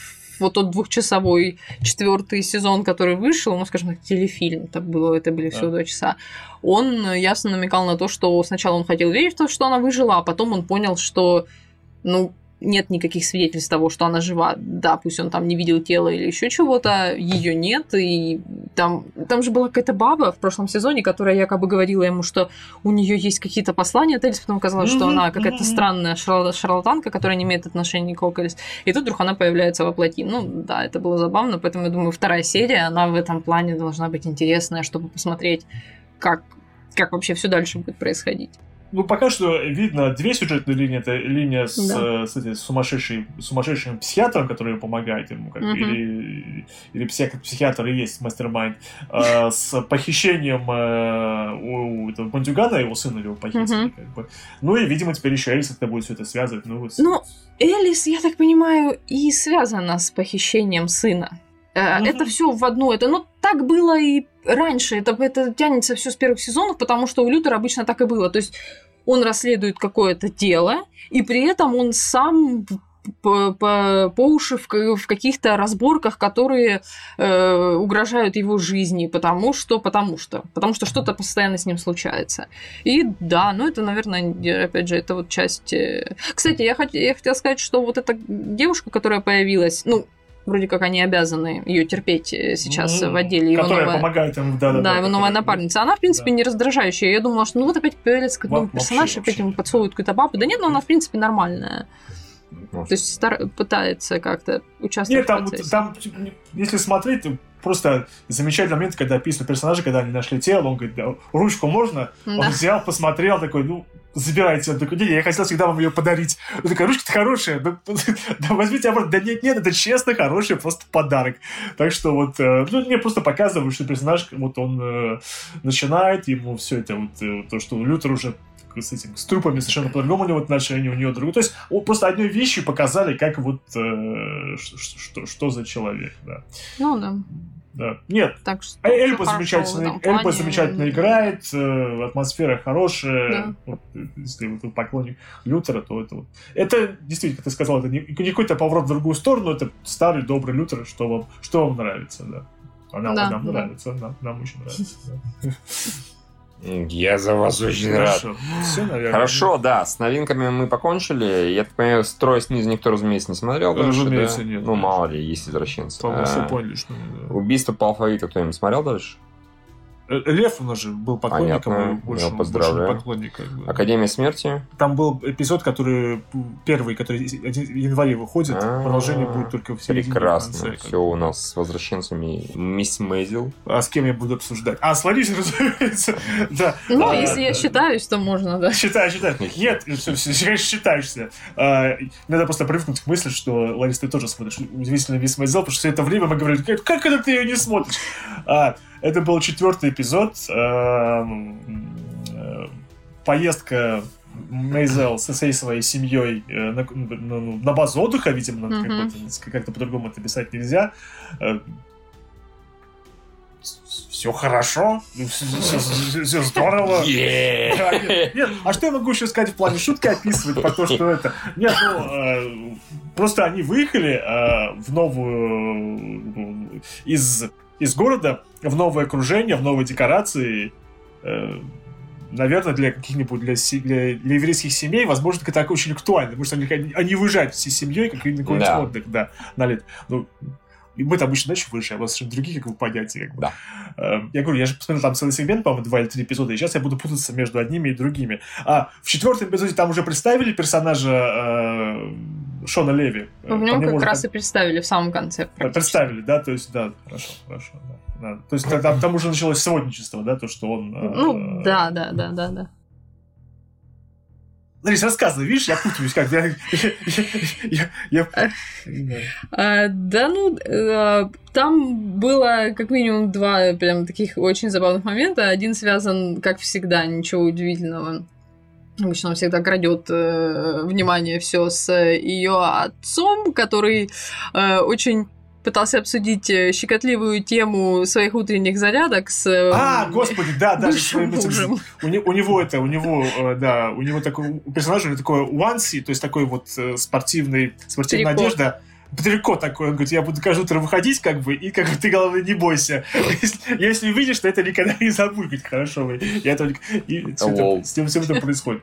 вот тот двухчасовой четвертый сезон, который вышел, ну, скажем так, телефильм, так было, это были всего да. два часа, он ясно намекал на то, что сначала он хотел верить в то, что она выжила, а потом он понял, что, ну, нет никаких свидетельств того, что она жива. Да, пусть он там не видел тело или еще чего-то, ее нет. И там, там же была какая-то баба в прошлом сезоне, которая якобы говорила ему, что у нее есть какие-то послания от Элис, потом оказалось, что она какая-то странная шарлатанка, которая не имеет отношения к Элис. И тут вдруг она появляется во плоти. Ну, да, это было забавно, поэтому я думаю, вторая серия, она в этом плане должна быть интересная, чтобы посмотреть, как, как вообще все дальше будет происходить. Ну, пока что видно две сюжетные линии. Это линия с, да. с, с сумасшедшим, сумасшедшим психиатром, который помогает ему, как, угу. или, или психиатр, психиатр и есть мастер-майнд, э, с похищением э, у этого Бандюгана, его сына его похитили. Угу. Как бы. Ну и, видимо, теперь еще Элис это будет все это связывать. Ну, вот... ну, Элис, я так понимаю, и связана с похищением сына. Угу. Это все в одну. Это, ну, так было и раньше. Это, это тянется все с первых сезонов, потому что у Лютера обычно так и было. То есть он расследует какое-то дело, и при этом он сам по, по, по уши в, в каких-то разборках, которые э, угрожают его жизни, потому что, потому что, потому что что-то постоянно с ним случается. И да, ну это, наверное, опять же, это вот часть. Э, кстати, я, хот... я хотела сказать, что вот эта девушка, которая появилась, ну вроде как они обязаны ее терпеть э, сейчас mm, в отделе. Которая Иванова, помогает им, да, да, да, Иванова которая... напарница. Она, в принципе, да. не раздражающая. Я думала, что ну вот опять появится какой-то персонаж, вообще, опять ему подсовывают какую-то бабу. Да нет, но она, в принципе, нормальная. Может. То есть стар... пытается как-то участвовать Нет, там, в процессе. там, если смотреть, просто замечательный момент, когда описаны персонажи, когда они нашли тело, он говорит, да, ручку можно? Да. Он взял, посмотрел, такой, ну, забирайте. Он такой, не, я хотел всегда вам ее подарить. Он такой, ручка-то хорошая, да, да возьмите обратно. Да нет, нет, это честно хороший просто подарок. Так что вот, э, ну, мне просто показывают, что персонаж, вот он э, начинает, ему все это, вот, э, то, что Лютер уже с этим, с трупами совершенно по-другому у него отношения, у него другое. То есть просто одной вещью показали, как вот э, что, что, что за человек, да. Ну да. Да. Нет, так что а Эльба замечательно, Эльба замечательно играет, э, атмосфера хорошая. Да. Вот, если вы поклонник Лютера, то это вот... Это действительно, как ты сказал, это не, не какой-то поворот в другую сторону, это старый добрый Лютер, что вам, что вам нравится, да. А нам, да, нам да. нравится, нам, нам очень нравится. Да. Я за вас очень Хорошо. рад. Все, наверное. Хорошо, да. С новинками мы покончили. Я так понимаю, строй снизу никто, разумеется, не смотрел. Разумеется, да? нет. Ну, мало ли, есть извращенцы. По-моему, все а, поняли, что... Убийство по алфавиту кто-нибудь смотрел дальше? Лев у нас же был поклонником, Понятно. больше, Я поздравляю. больше поклонник. Как бы. Академия смерти? Там был эпизод, который первый, который в январе выходит, А-а-а. продолжение будет только в середине. Прекрасно. Все у нас с возвращенцами мисс Мэзил. А с кем я буду обсуждать? А, с Ларисой, разумеется. Да. Ну, если я считаюсь, то можно, да. Считаю, считаю. Нет, конечно, считаешься. А, надо просто привыкнуть к мысли, что, Ларис, ты тоже смотришь удивительно мисс Мэзил, потому что все это время мы говорили, как это ты ее не смотришь? Это был четвертый эпизод. Эм, э, поездка Мейзел со всей своей семьей э, на, на, на базу отдыха, видимо, mm-hmm. как-то по-другому это писать нельзя. Э, все хорошо, все, здорово. Yeah. Нет, а что я могу еще сказать в плане шутки описывать про то, что это? Нет, ну, э, просто они выехали э, в новую из из города в новое окружение, в новые декорации. Э, наверное, для каких-нибудь для, для, для еврейских семей, возможно, это очень актуально, потому что они, они выезжают всей семьей, как на какой-нибудь да. отдых, да, на лет. Ну, мы там обычно, выше, а у вас совершенно другие как бы, понятия. Как бы. Да. Э, Я говорю, я же посмотрел там целый сегмент, по-моему, два или три эпизода, и сейчас я буду путаться между одними и другими. А в четвертом эпизоде там уже представили персонажа э, Шона Леви. В По нем как раз и представили в самом конце. практически. Представили, да, то есть, да, хорошо, хорошо, да. да. То есть там, там уже началось сводничество, да, то, что он... э, Ну, да, да, да, да, да. Ларис, рассказывай, видишь, я путаюсь как я, я, я, А, да, ну, э, там было как минимум два прям таких очень забавных момента. Один связан, как всегда, ничего удивительного. Обычно он всегда крадет э, внимание все с ее отцом, который э, очень пытался обсудить э, щекотливую тему своих утренних зарядок с э, А, господи, да, да. мужем. У, не- у него это, у него, э, да, у него такой, у персонажа такой уанси, то есть такой вот э, спортивный, спортивная Трико. одежда. Трико такой, он говорит, я буду каждое утро выходить, как бы, и как бы ты, главное, не бойся. Если, если увидишь, то это никогда не забудь, говорит, хорошо вы. Я только... И это- с тем всем это происходит.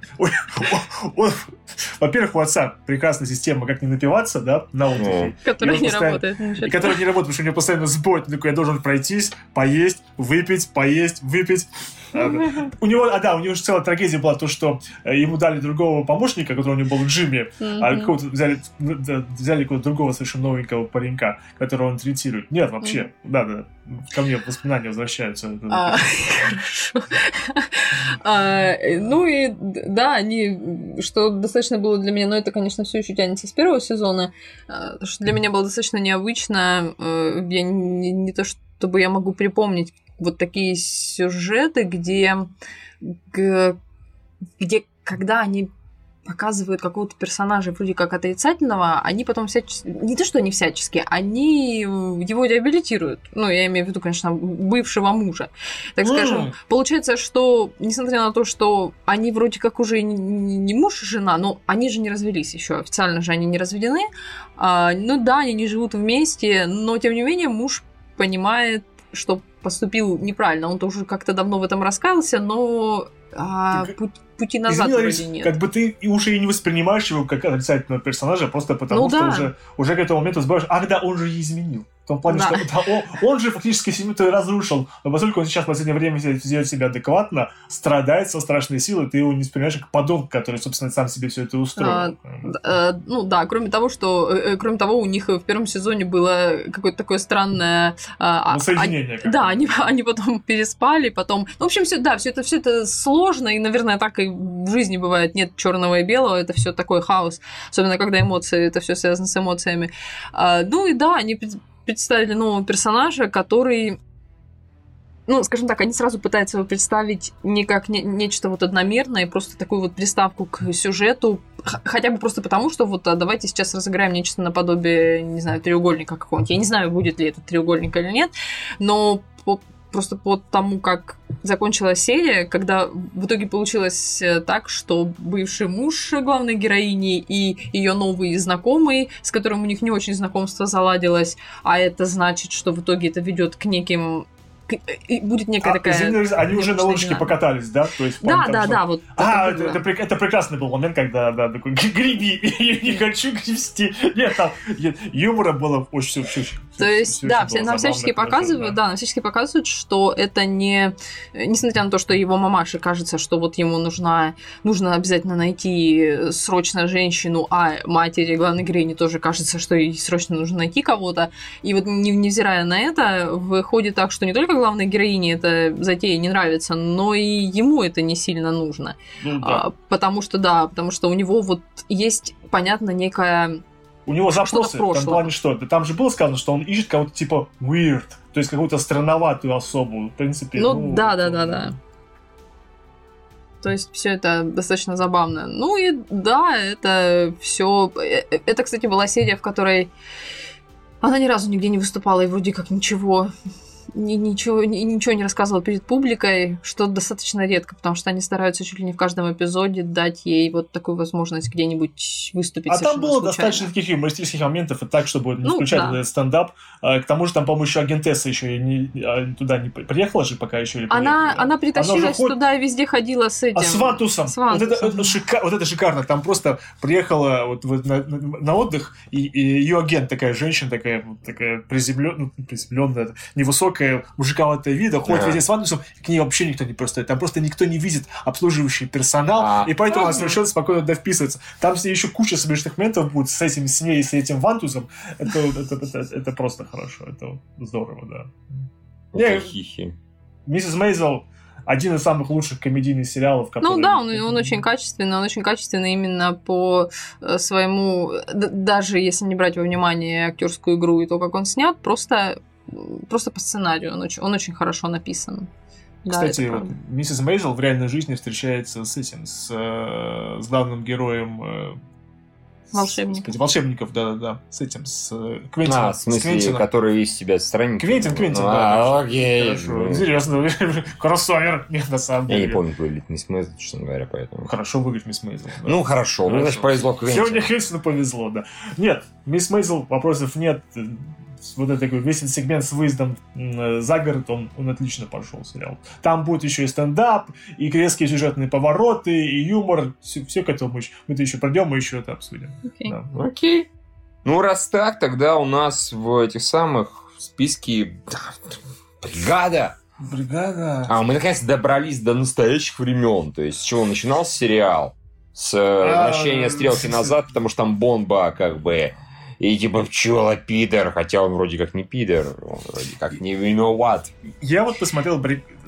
Во-первых, у отца прекрасная система, как не напиваться, да, на отдыхе. которая не работает. И который не работает, потому что у него постоянно сбой. Такой, я должен пройтись, поесть, выпить, поесть, выпить. У него, а да, у него же целая трагедия была то, что э, ему дали другого помощника, который у него был Джимми, а какого-то взяли, ну, взяли какого-то другого совершенно новенького паренька, которого он третирует. Нет, вообще, да, да, ко мне воспоминания возвращаются. А. А, э, Ну и да, они, что достаточно было для меня, но это, конечно, все еще тянется с первого сезона, а, что для меня было достаточно необычно. э, Я не, не то, чтобы я могу припомнить вот такие сюжеты, где, где когда они показывают какого-то персонажа вроде как отрицательного, они потом всячески... Не то, что они всячески, они его реабилитируют. Ну, я имею в виду, конечно, бывшего мужа. Так скажем, М. получается, что, несмотря на то, что они вроде как уже не, не муж и жена, но они же не развелись еще, официально же они не разведены. А, ну да, они не живут вместе, но тем не менее муж понимает, что поступил неправильно. Он тоже как-то давно в этом раскаялся, но а, путь- пути назад Извини, вроде нет. как бы ты уже и не воспринимаешь его как отрицательного персонажа, просто потому Ну что да. уже, уже к этому моменту забываешь, ах да, он же изменил. В том плане, Да. что да, он, он же фактически семью-то и разрушил. Но поскольку он сейчас в последнее время ведет себя адекватно, страдает со страшной силой, ты его не воспринимаешь как подонка, который, собственно, сам себе все это устроил. А, э, ну да, кроме того, что э, э, кроме того, у них в первом сезоне было какое-то такое странное. а, а, соединение. как Да, бы. они, они потом переспали, потом. Ну, в общем, все, да, все это, все это сложно, и, наверное, так и в жизни бывает. Нет черного и белого, это все такой хаос. Особенно когда эмоции, это все связано с эмоциями. А, ну и да, они представили нового персонажа, который. Ну, скажем так, они сразу пытаются его представить не как не- нечто вот одномерное, просто такую вот приставку к сюжету, хотя бы просто потому, что вот а, давайте сейчас разыграем нечто наподобие, не знаю, треугольника какого-нибудь. Я не знаю, будет ли это треугольник или нет, но просто по тому, как закончилась серия, когда в итоге получилось э, так, что бывший муж главной героини и ее новый знакомый, с которым у них не очень знакомство заладилось, а это значит, что в итоге это ведет к неким и будет некая А, такая... извини, они уже на лодочке динамика. покатались, да? То есть, Да, да, там да, вот. А, это это, это прек- это прекрасный был момент, когда, да, такой, «Г- греби, я не хочу гребсти. Нет, там нет, юмора было очень, очень, очень То есть, всё да, все, нам забавно, всячески показывают, да. нам всячески показывают, что это не, несмотря на то, что его мамаше кажется, что вот ему нужна, нужно обязательно найти срочно женщину, а матери главной героини тоже кажется, что ей срочно нужно найти кого-то. И вот не- невзирая на это, выходит так, что не только главной героине эта затея не нравится, но и ему это не сильно нужно. Ну, да. А, потому что, да, потому что у него вот есть, понятно, некая У него запросы, в том плане, что да там же было сказано, что он ищет кого-то типа weird, то есть какую-то странноватую особу, в принципе. Ну, да, да, это- да, да. То есть все это достаточно забавно. Ну и да, это все. Это, кстати, была серия, в которой она ни разу нигде не выступала, и вроде как ничего ничего, ничего не рассказывала перед публикой, что достаточно редко, потому что они стараются чуть ли не в каждом эпизоде дать ей вот такую возможность где-нибудь выступить. А там было случайно. достаточно таких юмористических моментов, и так, чтобы не ну, включать да. этот стендап. А, к тому же там, по-моему, еще агентесса еще не, а, туда не приехала же пока еще. Или она, она притащилась она туда и везде ходила с этим. А с Вантусом. С Вантусом. Вот, это, это шика... вот это шикарно. Там просто приехала вот, вот на, на отдых, и, и ее агент такая женщина, такая, такая приземленная, ну, приземленная, невысокая, мужиковатая вида, ходит yeah. везде с Вантусом, к ней вообще никто не пристает. Там просто никто не видит обслуживающий персонал, а, и поэтому она совершенно спокойно туда вписывается. Там с ней еще куча смешных моментов будет с этим, с ней, с этим Вантусом. Это, это, это, это просто хорошо. Это здорово, да. Не, хихи. Миссис Мейзел один из самых лучших комедийных сериалов, которые... Ну да, он, он очень качественный, он очень качественный именно по э, своему, даже если не брать во внимание актерскую игру и то, как он снят, просто, просто по сценарию он очень, он очень хорошо написан. Кстати, да, вот, миссис Мейзел в реальной жизни встречается с этим, с, э, с главным героем э, Волшебников. Господи, волшебников, да-да-да. С этим, с э, Квентином. А, в смысле, с который из себя странник. Квентин, Квентин, а, да. окей. Хорошо. Интересно. Кроссовер. Нет, на самом деле. Я не помню, выглядит мисс Мейзел, честно говоря, поэтому. Хорошо выглядит мисс Мейзел. Да. Ну, хорошо. Ну, значит, повезло Квентину. Сегодня Квентину повезло, да. Нет, мисс Мейзел, вопросов нет вот этот весь этот сегмент с выездом за город, он, он отлично пошел, сериал. Там будет еще и стендап, и резкие сюжетные повороты, и юмор. Все, все к этому мы, мы это еще пройдем, мы еще это обсудим. Окей. Okay. Да. Окей. Ну, раз так, тогда у нас в этих самых списке бригада. Бригада. А, мы наконец добрались до настоящих времен. То есть, с чего начинался сериал? С э, а, вращения стрелки назад, потому что там бомба как бы и типа пчела пидор, хотя он вроде как не пидор, он вроде как не виноват. Я вот посмотрел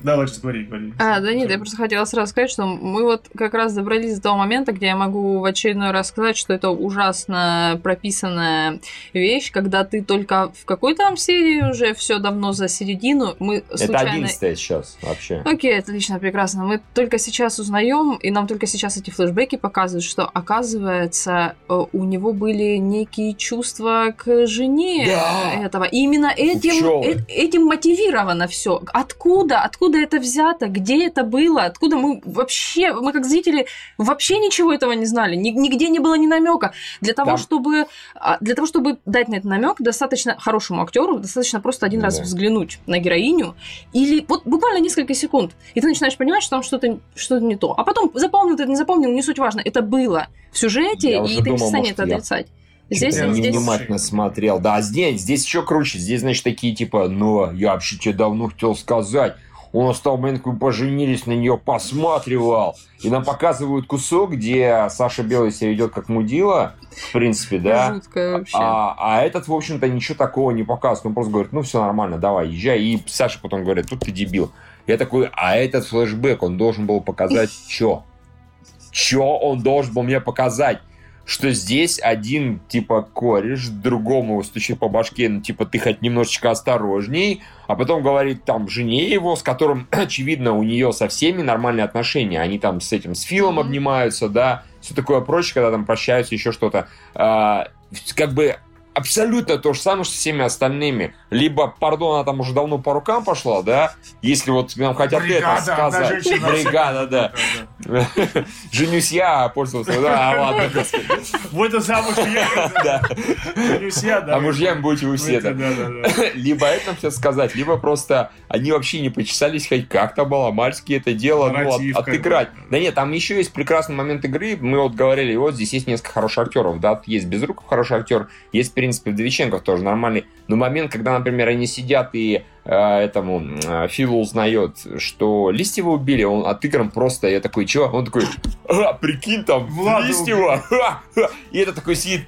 да, лучше говори, говори. А, да нет, я просто хотела сразу сказать, что мы вот как раз добрались до того момента, где я могу в очередной раз сказать, что это ужасно прописанная вещь, когда ты только в какой там серии уже все давно за середину, мы случайно... Это одиннадцатая сейчас вообще. Окей, отлично, прекрасно. Мы только сейчас узнаем, и нам только сейчас эти флешбеки показывают, что, оказывается, э, у него были некие чувства к жене да. этого. И именно этим, э этим мотивировано все. Откуда? Откуда откуда это взято, где это было, откуда мы вообще, мы как зрители вообще ничего этого не знали, нигде не было ни намека. Для того, да. чтобы, а, для того, чтобы дать на этот намек, достаточно хорошему актеру, достаточно просто один да. раз взглянуть на героиню, или вот буквально несколько секунд, и ты начинаешь понимать, что там что-то что не то. А потом запомнил ты это, не запомнил, не суть важно, это было в сюжете, я и ты думал, не станет отрицать. Здесь, я здесь... внимательно смотрел. Да, здесь, здесь еще круче. Здесь, значит, такие типа, ну, я вообще тебе давно хотел сказать. Он с того момента, как мы поженились, на нее посматривал. И нам показывают кусок, где Саша Белый себя ведет как мудила, в принципе, да. Жуткая вообще. А, а этот, в общем-то, ничего такого не показывает. Он просто говорит, ну все нормально, давай, езжай. И Саша потом говорит, тут ты дебил. Я такой, а этот флешбэк, он должен был показать что? Что он должен был мне показать? Что здесь один, типа, кореш, другому стучит по башке, ну, типа, ты хоть немножечко осторожней, а потом говорит там жене его, с которым, очевидно, у нее со всеми нормальные отношения, они там с этим, с Филом обнимаются, да, все такое прочее, когда там прощаются, еще что-то. А, как бы абсолютно то же самое, что всеми остальными. Либо, пардон, она там уже давно по рукам пошла, да, если вот нам хотят Бригада, это сказать. Да, Бригада, да. Женюсь я, пользовался, да, а ладно, господи. Вот замуж я. Женюсь я, да. А мужьями будете вы все, да. Либо это все сказать, либо просто они вообще не почесались хоть как-то было, мальчики это дело ну, отыграть. Да нет, там еще есть прекрасный момент игры, мы вот говорили, вот здесь есть несколько хороших актеров, да, есть Безруков хороший актер, есть принципе, Вдовиченков тоже нормальный. Но момент, когда, например, они сидят и э, этому э, Филу узнает, что Листьева убили, он отыгран просто, я такой, чего? Он такой, а, прикинь, там, Влада Листьева, и это такой сидит,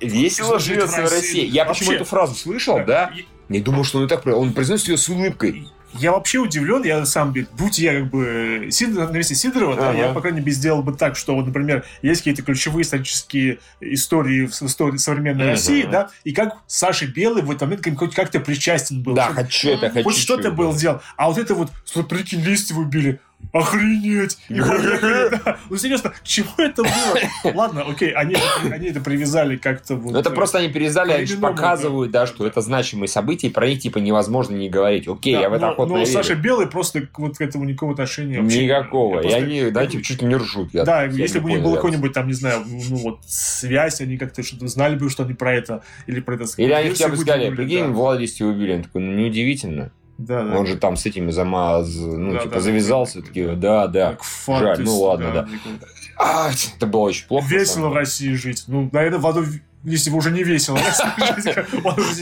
весело живется в России. Я почему эту фразу слышал, да? Не думал, что он так... Он произносит ее с улыбкой. Я вообще удивлен, я сам, будь я как бы Сидор, на месте Сидорова, да, я, по крайней мере, сделал бы так, что, вот, например, есть какие-то ключевые исторические истории в истории современной ага. России, да, и как Саша Белый в этот момент хоть как-то причастен был. Да, хочу это, хочу. Хоть что-то был сделал. А вот это вот, прикинь, листья убили, охренеть! И поехали, да. Ну, серьезно, чего это было? Ладно, окей, они, они это привязали как-то вот... Ну, это просто они перевязали, они же показывают, да, что это значимые события, и про них, типа, невозможно не говорить. Окей, Да, я в это но, охотно но верю. Саша Белый просто вот к этому никакого отношения вообще. Никакого. Я И просто- они, да, типа, чуть не ржут. Я- Да, я если не бы у них было какой-нибудь там, не знаю, ну вот связь, они как-то что-то знали бы, что они про это, или про это Или они хотя бы сказали, прикинь, да. Владислава убили. Он такой, ну, неудивительно. Да, да. Он же там с этими замаз, ну, Да, типа, да, завязался. да, Такие, да. да, да. Как Жаль, ну ладно, да. кажется, А, это было очень плохо. Весело в. России жить. Ну, наверное, в аду, если вы уже не весело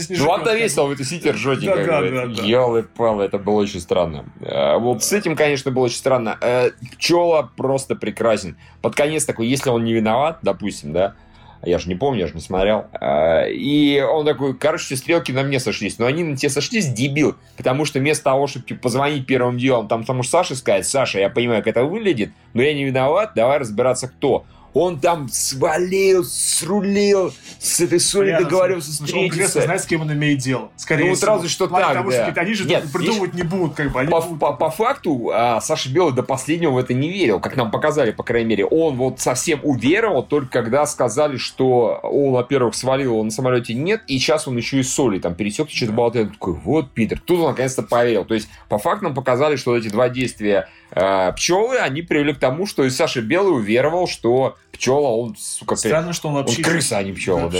Ну, ладно, бы. весело, вы тусите. Да, да, бы. да, да. Ёлы-палы, это было очень странно. А, Вот с этим, конечно, было очень странно. Э, Пчела просто прекрасен. Под конец такой, если он не виноват, допустим, да, я же не помню, я же не смотрел. А, И он такой, короче, стрелки на мне сошлись. Но они на тебе сошлись, дебил. Потому что вместо того, чтобы типа, позвонить первым делом, там тому же Саше сказать, Саша, я понимаю, как это выглядит, но я не виноват, давай разбираться, кто. Он там свалил, срулил, с этой Солей Понятно, договорился потому что он прекрасно знает, с кем он имеет дело. Скорее Ну, всего. разве что так, того, да. что они же Нет, придумывать не будут, как бы. Они По, будут- по- по факту а, Саша Белый до последнего в это не верил, как нам показали, по крайней мере. Он вот совсем уверовал, только когда сказали, что он, во-первых, свалил, он на самолете нет, и сейчас он еще и с Солей там пересек, что-то болтает. Он такой, вот, Питер. Тут он наконец-то поверил. То есть, по факту нам показали, что эти два действия пчелы, они привели к тому, что и Саша Белый уверовал, что пчела, он, сука, ты- Странно, что он он вообще... крыса, а не пчела, да.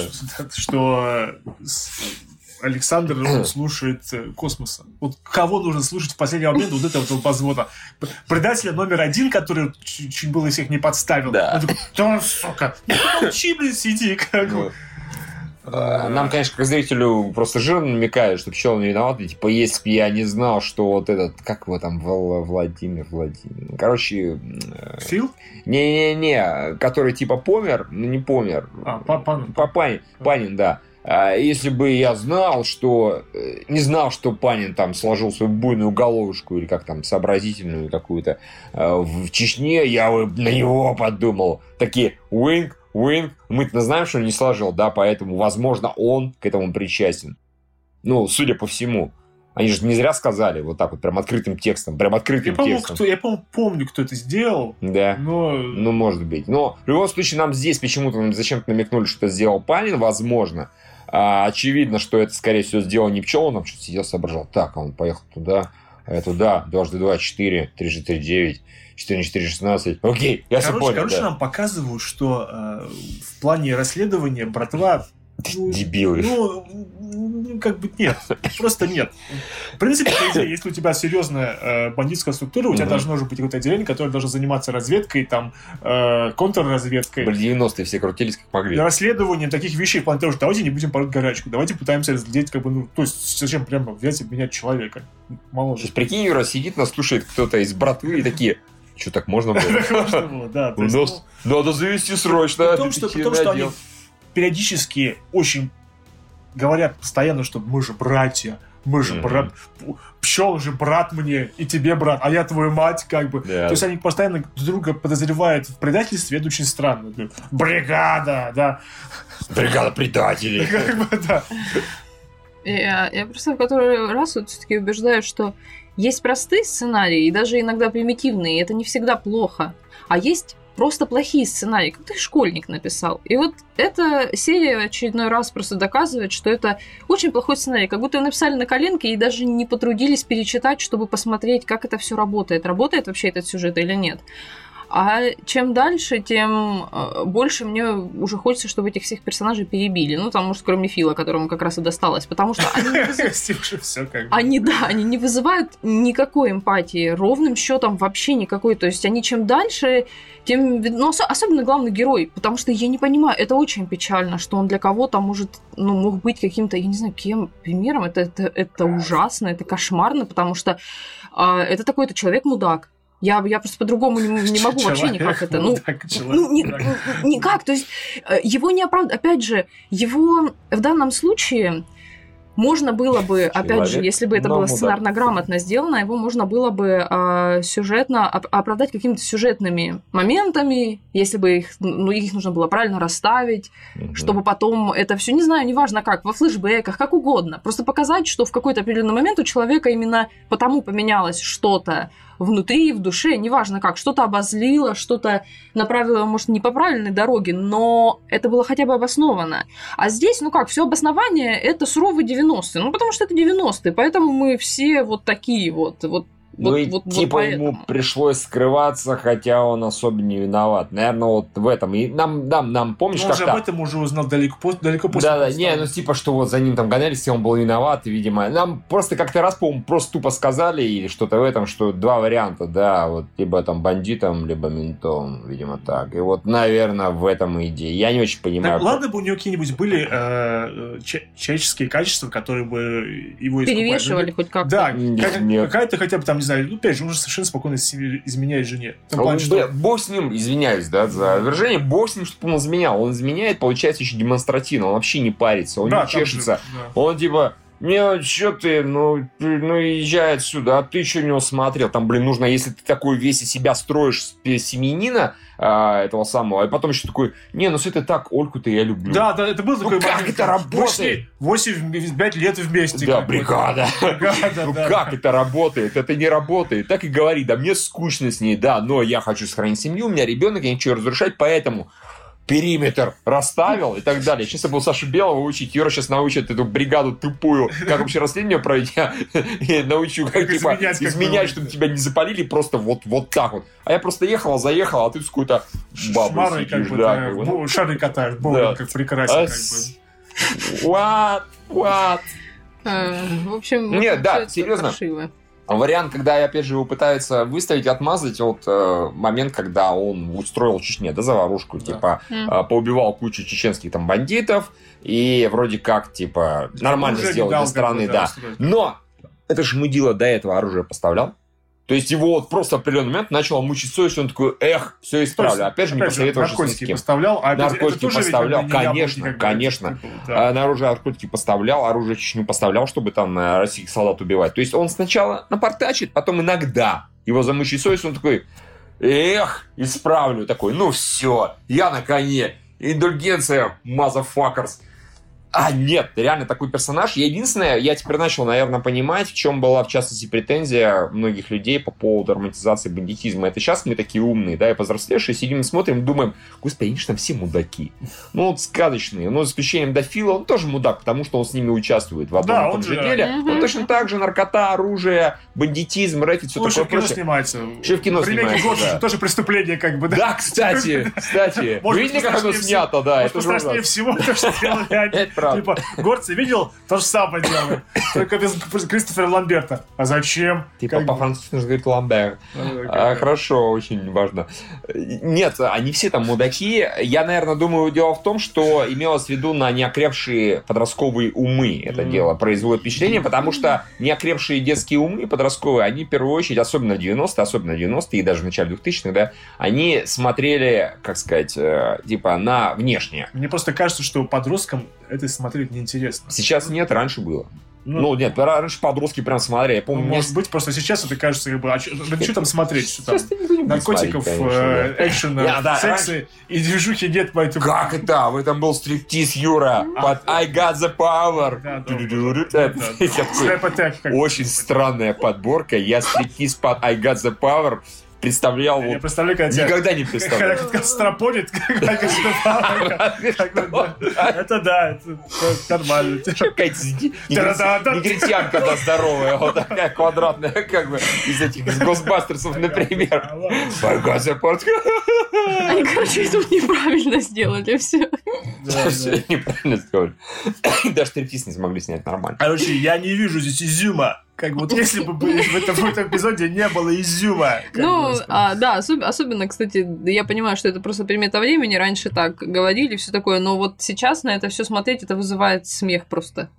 Что, Александр он слушает э, космоса. Вот кого нужно слушать в последний момент вот этого вот позвона? Предателя номер один, который чуть, чуть было всех не подставил. Да. Он такой, да, сука, ну молчи, блин, сиди. Как бы. А, Нам, конечно, как зрителю просто жирно намекают, что пчелы не виноваты. Типа, если бы я не знал, что вот этот, как его там, Вла- Владимир, Владимир. Короче, э, Фил? не-не-не, который типа помер, ну не помер. А, па- Панин. Панин, да. А Если бы я знал, что... э, Не знал, что Панин там сложил свою буйную головушку или как там, сообразительную какую-то э, в Чечне, я бы на него подумал. Такие, wink, wink, мы-то знаем, что не сложил, да, поэтому, возможно, он к этому причастен. Ну, судя по всему. Они же не зря сказали вот так вот, прям открытым текстом, прям открытым я, текстом. Кто, я, по-моему, помню, кто это сделал. Да. Но... Ну, может быть. Но в любом случае нам здесь почему-то зачем-то намекнули, что это сделал Панин, возможно. А, очевидно, что это, скорее всего, сделал не пчел, он там что-то сидел, соображал. Так, он поехал туда, а туда, дважды два, четыре, три трижды три, девять. 4 на 4, Окей, я короче, понял. Короче, да. нам показывают, что э, в плане расследования братва ну, Дебилы. Ну, ну, как бы нет. Просто нет. В принципе, если у тебя серьезная э, бандитская структура, у тебя угу. должно же быть какое-то отделение, которое должно заниматься разведкой, там, э, контрразведкой. Блин, 90-е все крутились как могли. Расследование таких вещей, план того, что давайте не будем пороть горячку, давайте пытаемся разглядеть, как бы, ну, то есть зачем прямо взять и менять человека. Мало же. Прикинь, Юра сидит, нас слушает кто-то из братвы и такие, что так можно было? Так можно было, да. то У есть, нас надо завести срочно. При том, что, они периодически очень говорят постоянно, что мы же братья, мы же брат, пчел же брат мне, и тебе брат, а я твою мать, как бы. То есть они постоянно друг друга подозревают в предательстве, это очень странно. Ну, Бригада, да. Бригада предателей. Как бы, да. Я, я просто в который раз вот все-таки убеждаю, что есть простые сценарии, и даже иногда примитивные, и это не всегда плохо. А есть просто плохие сценарии, как ты школьник написал. И вот эта серия очередной раз просто доказывает, что это очень плохой сценарий. Как будто его написали на коленке и даже не потрудились перечитать, чтобы посмотреть, как это все работает. Работает вообще этот сюжет или нет. А чем дальше, тем э, больше мне уже хочется, чтобы этих всех персонажей перебили. Ну, там, может, кроме Фила, которому как раз и досталось. Потому что они не вызывают- они, да, они не вызывают никакой эмпатии, ровным счетом вообще никакой. То есть они чем дальше, тем... Ну, ос- особенно главный герой, потому что я не понимаю, это очень печально, что он для кого-то может, ну, мог быть каким-то, я не знаю, кем, примером. Это, это, это ужасно, это кошмарно, потому что а, это такой-то человек-мудак. Я, я просто по-другому не, не могу вообще никак это. Ну, Так, ну, ни- человек, никак. То есть э, его не оправдывают. Опять же, его в данном случае можно было бы, опять же, Человек, если бы это было сценарно грамотно сделано, его можно было бы а, сюжетно оп- оправдать какими-то сюжетными моментами, если бы их, ну, их нужно было правильно расставить, Мгм. чтобы потом это все, не знаю, неважно как, во флешбеках, как угодно, просто показать, что в какой-то определенный момент у человека именно потому поменялось что-то внутри, в душе, неважно как, что-то обозлило, что-то направило, может, не по правильной дороге, но это было хотя бы обосновано. А здесь, ну как, все обоснование это суровые 90-е, ну потому что это 90-е, поэтому мы все вот такие вот, вот ну вот, и вот, типа вот ему пришлось скрываться, хотя он особо не виноват. Наверное, вот в этом. И нам, нам, нам помнишь, Ну, он же об этом уже узнал далеко, далеко после. Да, да, не, ну типа, что вот за ним там гонялись, и он был виноват, и, видимо. Нам просто как-то раз, по-моему, просто тупо сказали или что-то в этом, что два варианта, да, вот либо там бандитом, либо ментом, видимо, так. И вот, наверное, в этом и идея. Я не очень понимаю. Так, ладно бы у него какие-нибудь были э, че- человеческие качества, которые бы его искупали. Перевешивали хоть как-то. Да, Нет, как- какая-то хотя бы там, не знаю, ну, опять же, он же совершенно спокойно себе изменяет жене. В том А плане, вот, что- Бог с ним, извиняюсь, да, за выражение, бог с ним, чтобы он изменял. Он изменяет, получается, еще демонстративно. Он вообще не парится, он Да, не там же, чешется. да. Он типа, не, что ты, ну, ты, ну, езжай отсюда, а ты что не смотрел? Там, блин, нужно, если ты такой весь из себя строишь с- семьянина а, этого самого, а потом еще такой, не, ну, это так, Ольку-то я люблю. Да, да, это был Ну такой как момент, это работает? 8, 5 лет вместе. Да, бригада. Бригада, Ну да. как это работает? Это не работает. Так и говори, да мне скучно с ней, да, но я хочу сохранить семью, у меня ребенок, я ничего разрушать, поэтому периметр расставил и так далее. Сейчас я был Сашу Белого учить, Юра сейчас научит эту бригаду тупую, как вообще расследование проводить, я и научу, как, Как типа, изменять, как изменять, бы, чтобы тебя не запалили просто вот, вот так вот. А я просто ехал, заехал, а ты с какой-то бабой Шмарой, как сидишь, бы, да, да, как бы. бо- шары катаешь, Да. как прекрасен, А как с- бы. What? What? Э, В общем, Нет, да, серьезно. паршиво. Вариант, когда, опять же, его пытаются выставить, отмазать от э, момент, когда он устроил в Чечне, да, заварушку, Да. типа, э, поубивал кучу чеченских там бандитов, и вроде как, типа, нормально сделал для страны, да. Но это же мудила до этого оружие поставлял. То есть его вот просто в определенный момент начал мучить совесть, он такой, эх, все исправлю. Есть, опять же, не же, посоветовавшись ни с кем. поставлял, а же, Наркотики тоже ведь поставлял, бы не яблоки, конечно, конечно. типа, да. А, на оружие наркотики поставлял, оружие Чечню поставлял, чтобы там э, российских солдат убивать. То есть он сначала напортачит, потом иногда его замучит совесть, он такой, эх, исправлю. Такой, ну все, я на коне. Индульгенция, motherfuckers. А, нет, реально такой персонаж. Я единственное, я теперь начал, наверное, понимать, в чем была, в частности, претензия многих людей по поводу романтизации бандитизма. Это сейчас мы такие умные, да, и повзрослевшие, сидим и смотрим, думаем, господи, они же там все мудаки. Ну, вот сказочные. Но за исключением Дофила, он тоже мудак, потому что он с ними участвует в одном Да, и том же же- деле. Мгм. Он точно так же наркота, оружие, бандитизм, рэкет, все Ну, такое прочее. снимается. Еще в кино В ремейке снимается, да. же тоже преступление, как бы, да? Да, кстати, кстати. Вы видели, как оно снято, да? Может, это ужасно. всего, то, что делали они. Это правда. Типа, горцы видел, то же самое делают. Только без Кристофера Ламберта. А зачем? Типа по-французски нужно говорить ламбер. Ну, А, хорошо, очень важно. Нет, они все там мудаки. Я, наверное, думаю, дело в том, что имелось в виду на неокрепшие подростковые умы это дело производит впечатление, потому что неокрепшие детские умы подростковые, они в первую очередь, особенно в 90-е, особенно в 90-е и даже в начале 2000-х, да, они смотрели, как сказать, э, типа на внешнее. Мне просто кажется, что подросткам это смотреть неинтересно. Сейчас нет, раньше было. Ну, Ну, нет, раньше подростки прям смотрели. Я ну, помню, может быть, просто сейчас это кажется, как бы, а что там смотреть? Что там? Никто не будет Наркотиков, смотреть, конечно, э, да. экшена, Я, да, секса и движухи нет, поэтому... Как это? В этом был стриптиз Юра под I got the power. Да, да, да, да, да. Очень странная подборка. Я стриптиз под I got the power представлял Я вот представляю, когда тебя... никогда не Когда представлял. как стропонит, это да. Это нормально. Негритянка, да, здоровая, вот такая квадратная, как бы, из этих, из Госбастерсов, например. Power. Они, короче, это неправильно сделали все. Да, Всё да. неправильно сказали. Даже стриптиз не смогли снять нормально. Короче, я не вижу здесь изюма. Как вот если бы в этом, эпизоде не было изюма. Ну, а, да, особ- особенно, кстати, я понимаю, что это просто примета времени, раньше так говорили, все такое, но вот сейчас на это все смотреть, это вызывает смех просто.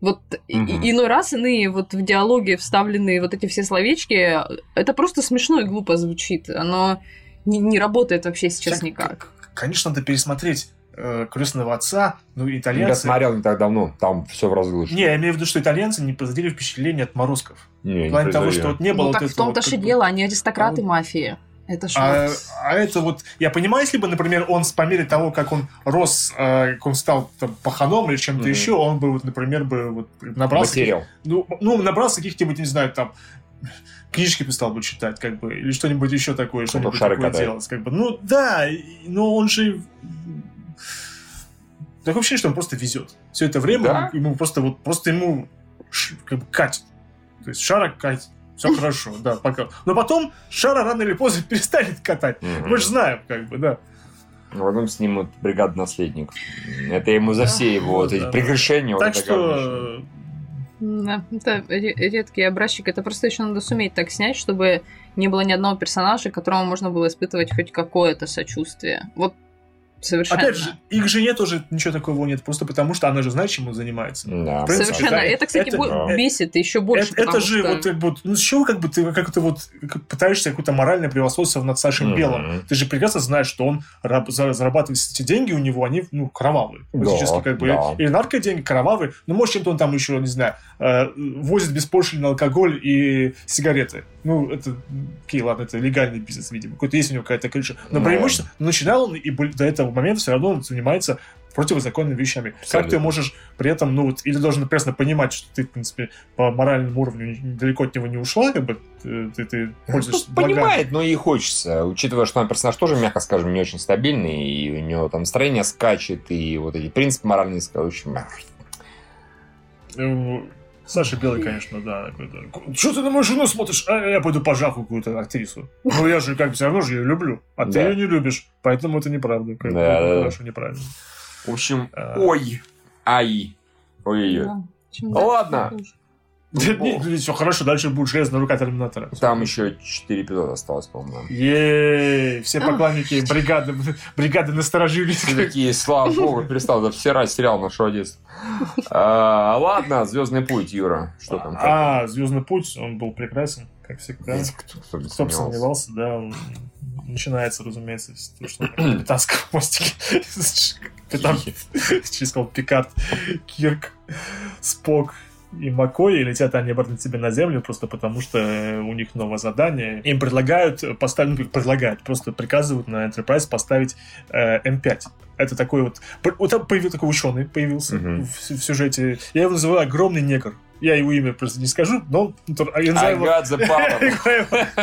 Вот и- Мгм. иной раз иные вот в диалоге вставленные вот эти все словечки, это просто смешно и глупо звучит. Оно не, не работает вообще сейчас Всяк- никак. Конечно, надо пересмотреть э, крестного отца, ну, Я итальянцы. смотрел не так давно, там все в разы лучше. Не, я имею в виду, что итальянцы не производили впечатление от морозков. Не, В не плане того, производили. что вот не было ну вот так в этого том-то вот дело, они аристократы вот. мафии. Это ж А, вот- а это вот, я понимаю, если бы, например, он с- по мере того, как он рос, э, как он стал там, паханом или чем-то Мгм. еще, он бы, вот, например, бы вот, набрался, Материал. ну, ну, набрался каких-нибудь, не знаю, там, книжки бы стал бы читать, как бы, или что-нибудь еще такое, что-нибудь такое катает. делать, как бы. Ну, да, но он же... Такое ощущение, что он просто везет. Все это время Да? ему просто вот, просто ему как бы катит. То есть шара катит. Все хорошо, да, пока. Но потом шара рано или поздно перестанет катать. Мы же знаем, как бы, да. Потом снимут бригаду наследников. Это ему за все его вот эти прегрешения. так что... Да, это ре- редкий образчик. Это просто еще надо суметь так снять, чтобы не было ни одного персонажа, к которому можно было испытывать хоть какое-то сочувствие. Вот совершенно. Опять же, их жене тоже ничего такого нет, просто потому что она же знает, чем он занимается. Да. Принципе, Совершенно. да, это, кстати, это- бо- да. бесит еще больше. это, это же что- вот как бы, ну с чего как бы ты как то вот как пытаешься какое-то моральное превосходство над Сашей Мгм. Белым? Ты же прекрасно знаешь, что он раб- за- зарабатывает эти деньги у него, они ну кровавые, Да, фактически как бы да. или наркоденьги кровавые, ну может чем-то он там еще не знаю э, возит беспошлинный алкоголь и сигареты. Ну это окей, ладно, это легальный бизнес, видимо, какой-то есть у него какая-то крыша. Но Да. преимущественно начинал он и до этого момента все равно он занимается противозаконными вещами. Как Абсолютно. ты можешь при этом, ну вот, или должен прекрасно понимать, что ты, в принципе, по моральному уровню далеко от него не ушла, как бы ты, ты, ты пользуешься Ну, благами. понимает, но и хочется. Учитывая, что он персонаж тоже, мягко скажем, не очень стабильный, и у него там настроение скачет, и вот эти принципы моральные, Э, Саша Белый, конечно, да. Что ты на мою жену смотришь? А я пойду пожаху какую-то актрису. Ну я же как бы все равно же ее люблю. А ты Да. ее не любишь. Поэтому это неправда. Как Да. Хорошо, неправильно. В общем, А. ой, ай, ой-ой-ой. Да. Ну ладно. Хуже. все хорошо, дальше будет железная рука Терминатора. Там еще 4 эпизода осталось, по-моему. Ей, все поклонники бригады, бригады насторожились. Все такие, слава богу, перестал да, всирать сериал нашего детства. Ладно, Звездный путь, Юра. Что там? А, Звездный путь, он был прекрасен, как всегда. Кто, бы сомневался. да. он Начинается, разумеется, с того, что на капитанском мостике. Капитан, через сказал, Пикард, Кирк, Спок и Маккой, и летят они обратно себе на землю, просто потому что э, у них новое задание. Им предлагают поставить, ну, предлагают, просто приказывают на Enterprise поставить э, М5. Это такой вот... Вот там появился такой ученый, появился Мгм. в, в сюжете. Я его называю огромный негр. Я его имя просто не скажу, но я называю I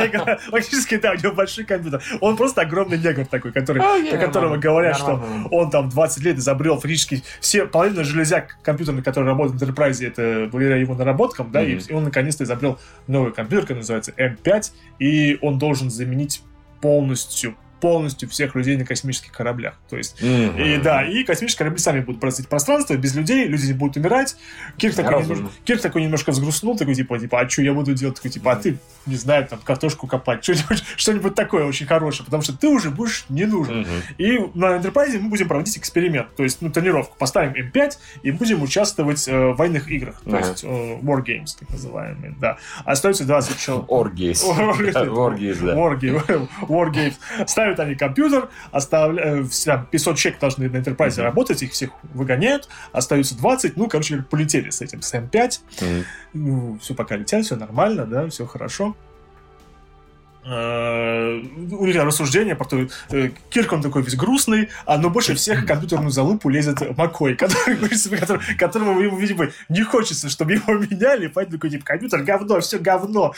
got the. Фактически, да, у него большой компьютер. Он просто огромный негр такой, который, Окей, про которого говорят, что он там 20 лет изобрел фактически все, половина железяк компьютерных, которые работают в Enterprise, это благодаря его наработкам, да, и он наконец-то изобрел новый компьютер, который называется M5, и он должен заменить полностью полностью всех людей на космических кораблях. То есть Мгм. и да, и космические корабли сами будут бороздить пространство, без людей, люди будут умирать. Кирк такой, немножко, Кирк такой немножко взгрустнул, такой типа, типа, а что я буду делать? Такой, типа, а ты, не знаю, там, картошку копать, что-нибудь, что-нибудь такое очень хорошее, потому что ты уже будешь не нужен. Мгм. И на Enterprise мы будем проводить эксперимент, то есть, ну, тренировку. Поставим М5 и будем участвовать э, в военных играх, то Ага. есть э, War Games, так называемые, да. Остается 20 человек. Оргейс. Оргейс. Да, Оргейс, да. Ставят они компьютер, оставляют, там 500 человек должны на Enterprise Мгм. работать, их всех выгоняют, остаются 20, ну, короче, полетели с этим, с М5, Мгм. ну, все пока летят, все нормально, да, все хорошо. Э, У там рассуждение про то, э, Кирк он такой весь грустный, а но больше всех в компьютерную залупу лезет Маккой, который, который- которому, ему, видимо, не хочется, чтобы его меняли, поэтому такой, типа, компьютер говно, все говно.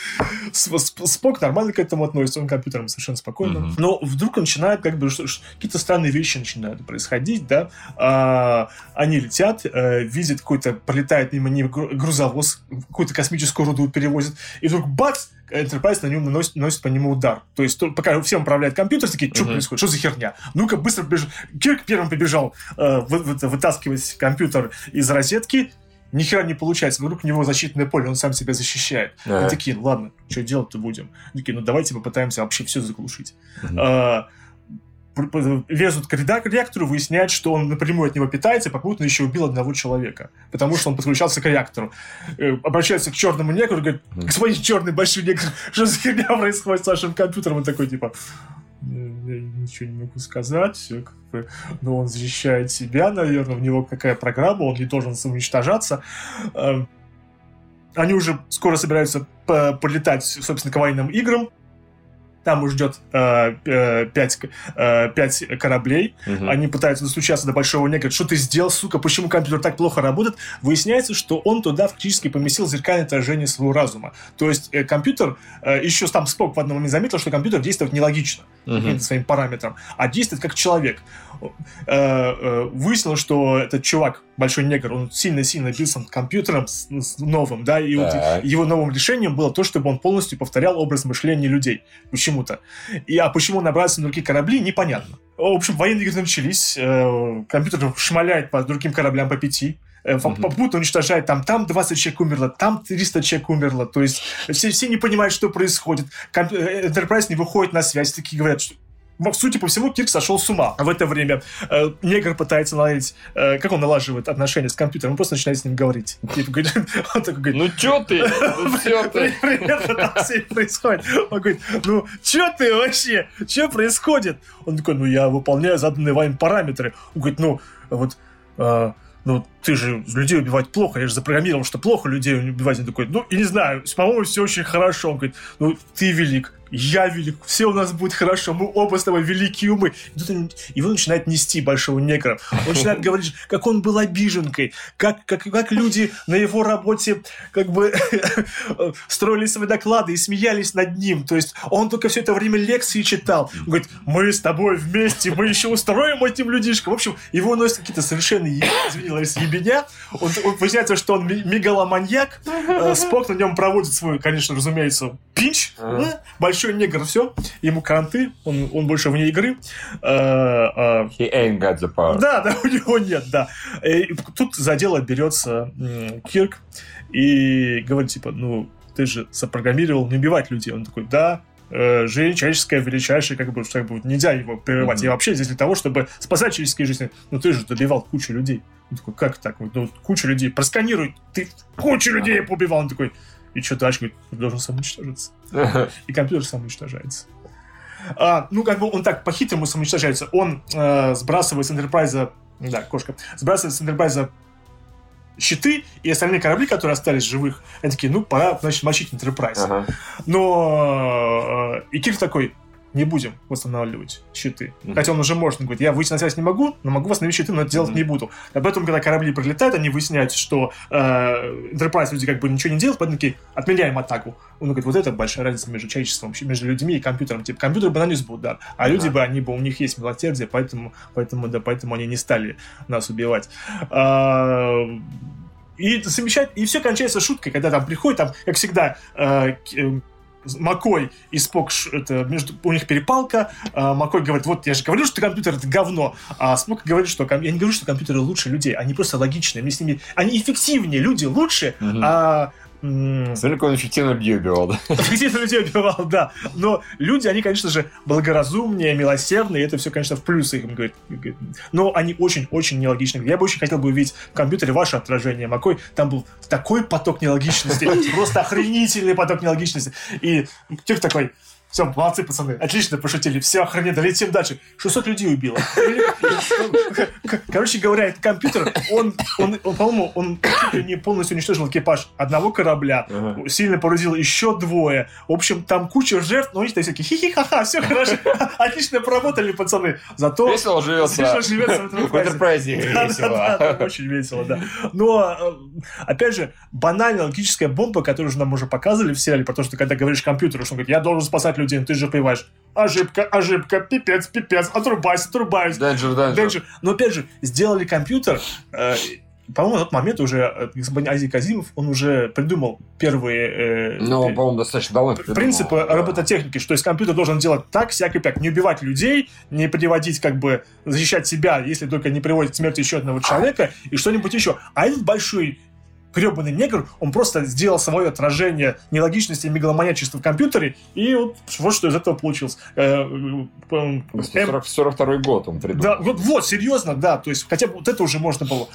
Спок нормально к этому относится, он к компьютерам совершенно спокойно. Мгм. Но вдруг начинает, как бы, какие-то странные вещи начинают происходить, да. А, они летят, э, видят какой-то, пролетает мимо них гру- грузовоз, какую-то космическую руду перевозит, и вдруг бац, Enterprise на нем наносит, наносит по нему удар. То есть, то- пока всем управляет компьютер, такие, что Мгм. происходит, что за херня? Ну-ка, быстро побежал. Кирк первым побежал э, вы- вы- вытаскивать компьютер из розетки, ни хера не получается. Вдруг у него защитное поле, он сам себя защищает. Ага. Они такие, ладно, что делать-то будем? Они такие, ну давайте попытаемся вообще все заглушить. А, пр- лезут к реда- к реактору, выясняют, что он напрямую от него питается, попутно еще убил одного человека, потому что он подключался к реактору. Э, Обращается к черному негру, говорит, господин черный большой негр, что за херня происходит с вашим компьютером? Он такой, типа, «М, я ничего не могу сказать, все как бы, но он защищает себя, наверное, у него какая программа, он не должен самоуничтожаться. Эм, Они уже скоро собираются по- полетать, собственно, к военным играм. Там их ждет э, э, пять, э, пять кораблей, Мгм. они пытаются достучаться до большого негра. Что ты сделал, сука? Почему компьютер так плохо работает? Выясняется, что он туда фактически поместил зеркальное отражение своего разума. То есть э, компьютер, э, еще там Спок в одном момент заметил, что компьютер действует нелогично каким-то своим параметрам, а действует как человек. Э, э, Выяснилось, что этот чувак, большой негр, он сильно-сильно бился компьютером с, с новым, да, и вот его новым решением было то, чтобы он полностью повторял образ мышления людей. Почему-то. И, а почему он набрался на другие корабли, непонятно. В общем, военные игры начались, э, компьютер шмаляет по другим кораблям по пяти, попутно уничтожает, там, там 20 человек умерло, там 300 человек умерло, то есть все, все не понимают, что происходит, Enterprise не выходит на связь, такие говорят, что сути по всему, Кирк сошел с ума. А в это время э, негр пытается наладить... э, как он налаживает отношения с компьютером? Он просто начинает с ним говорить. Типа, говорит, он такой говорит, Ну чё ты? Ну всё ты? Примерно так все происходит. Он говорит, ну, что ты вообще? Что происходит? Он такой, ну, я выполняю заданные вами параметры. Он говорит, ну, вот, а, ну, ты же людей убивать плохо, я же запрограммировал, что плохо людей убивать. Он такой, ну, и не знаю, по-моему, все очень хорошо. Он говорит, ну, ты велик, я велик, все у нас будет хорошо, мы оба с тобой великие умы. И тут он- его начинает нести большого негра. Он начинает говорить, как он был обиженкой, как, как, как люди на его работе как бы строили свои доклады и смеялись над ним. То есть он только все это время лекции читал. Он говорит, мы с тобой вместе, мы еще устроим этим людишкам. В общем, его носят какие-то совершенно, извини, ебеня. Он, он, выясняется, что он мегаломаньяк. Э, Спок на нем проводит свой, конечно, разумеется, пинч. Ага. Да? Большой негр, все. Ему кранты, он, он больше вне игры. Э, э, He ain't got the power. да, да, у него нет, да. И тут за дело берется Кирк и говорит, типа, ну, ты же запрограммировал не убивать людей. Он такой, да, э, жизнь человеческая величайшая, как бы, как бы нельзя его прерывать. Мгм. Я вообще здесь для того, чтобы спасать человеческие жизни. Ну, ты же добивал кучу людей. Он такой, как так? Ну, куча людей. Просканируй, ты кучу людей поубивал. Он такой, и что дальше? Говорит, ты должен самоуничтожиться и компьютер самоуничтожается. А, ну, как бы он так по-хитрому самоуничтожается. Он э, сбрасывает с Энтерпрайза... Да, кошка. Сбрасывает с Энтерпрайза щиты, и остальные корабли, которые остались живых, они такие, ну, пора, значит, мочить Энтерпрайз. Ага. Но... э, и Кирк такой, не будем восстанавливать щиты. Мгм. Хотя он уже может, он говорит, я выйти на связь не могу, но могу восстановить щиты, но это делать Мгм. не буду. А поэтому, когда корабли прилетают, они выясняют, что э, Enterprise вроде как бы ничего не делает, поэтому такие, отменяем атаку. Он говорит, вот это большая разница между человечеством, между людьми и компьютером. Типа, компьютер бы нанес бы удар, а люди Ага. бы, они бы, у них есть милосердие, поэтому, поэтому, да, поэтому они не стали нас убивать. А, и совмещать, и все кончается шуткой, когда там приходит, там, как всегда, э, э, Макой и Спок, это между, у них перепалка. а, Макой говорит, вот я же говорил, что компьютер это говно. А Спок говорит, что я не говорю, что компьютеры лучше людей, они просто логичные, мне с ними, они эффективнее, люди лучше, Мгм. а Смотри, как он эффективно людей убивал, да? Эффективно людей убивал, да. Но люди, они, конечно же, благоразумнее, милосердные, и это все, конечно, в плюсы им говорит. Но они очень-очень нелогичны. Я бы очень хотел бы увидеть в компьютере ваше отражение, Макой. Там был такой поток нелогичности, просто охренительный поток нелогичности. И Кирк такой, все, молодцы, пацаны, отлично пошутили, все охрененно, летим дальше. 600 людей убило. Короче говоря, этот компьютер, он, он, он, по-моему, он не полностью уничтожил экипаж одного корабля, Ага. сильно поразил еще двое. В общем, там куча жертв, но они такие хихи-ха-ха, все хорошо, отлично поработали, пацаны. Зато Весело живется. Весело живется в Enterprise Да, да, да, весело. очень весело, да. Но, э, опять же, банальная логическая бомба, которую же нам уже показывали в сериале, потому что когда говоришь компьютеру, что он говорит, я должен спасать людей, но ты же понимаешь, ошибка, ошибка, пипец, пипец, отрубайся. Danger, danger. Danger. Но опять же, сделали компьютер. э, по-моему, на тот момент уже э, господин Азий Казимов, он уже придумал первые э, Ну, э, по-моему, достаточно давно придумал. принципы Да. робототехники, что есть компьютер должен делать так, всяк и пяк, не убивать людей, не приводить, как бы, защищать себя, если только не приводит к смерти еще одного человека, и что-нибудь еще. А этот большой гребаный негр, он просто сделал свое отражение нелогичности и мегаломанячества в компьютере, и вот, вот что из этого получилось. Э, э, э, 40 42 год он придумал. да, вот, вот, серьезно, да, то есть хотя бы вот это уже можно было.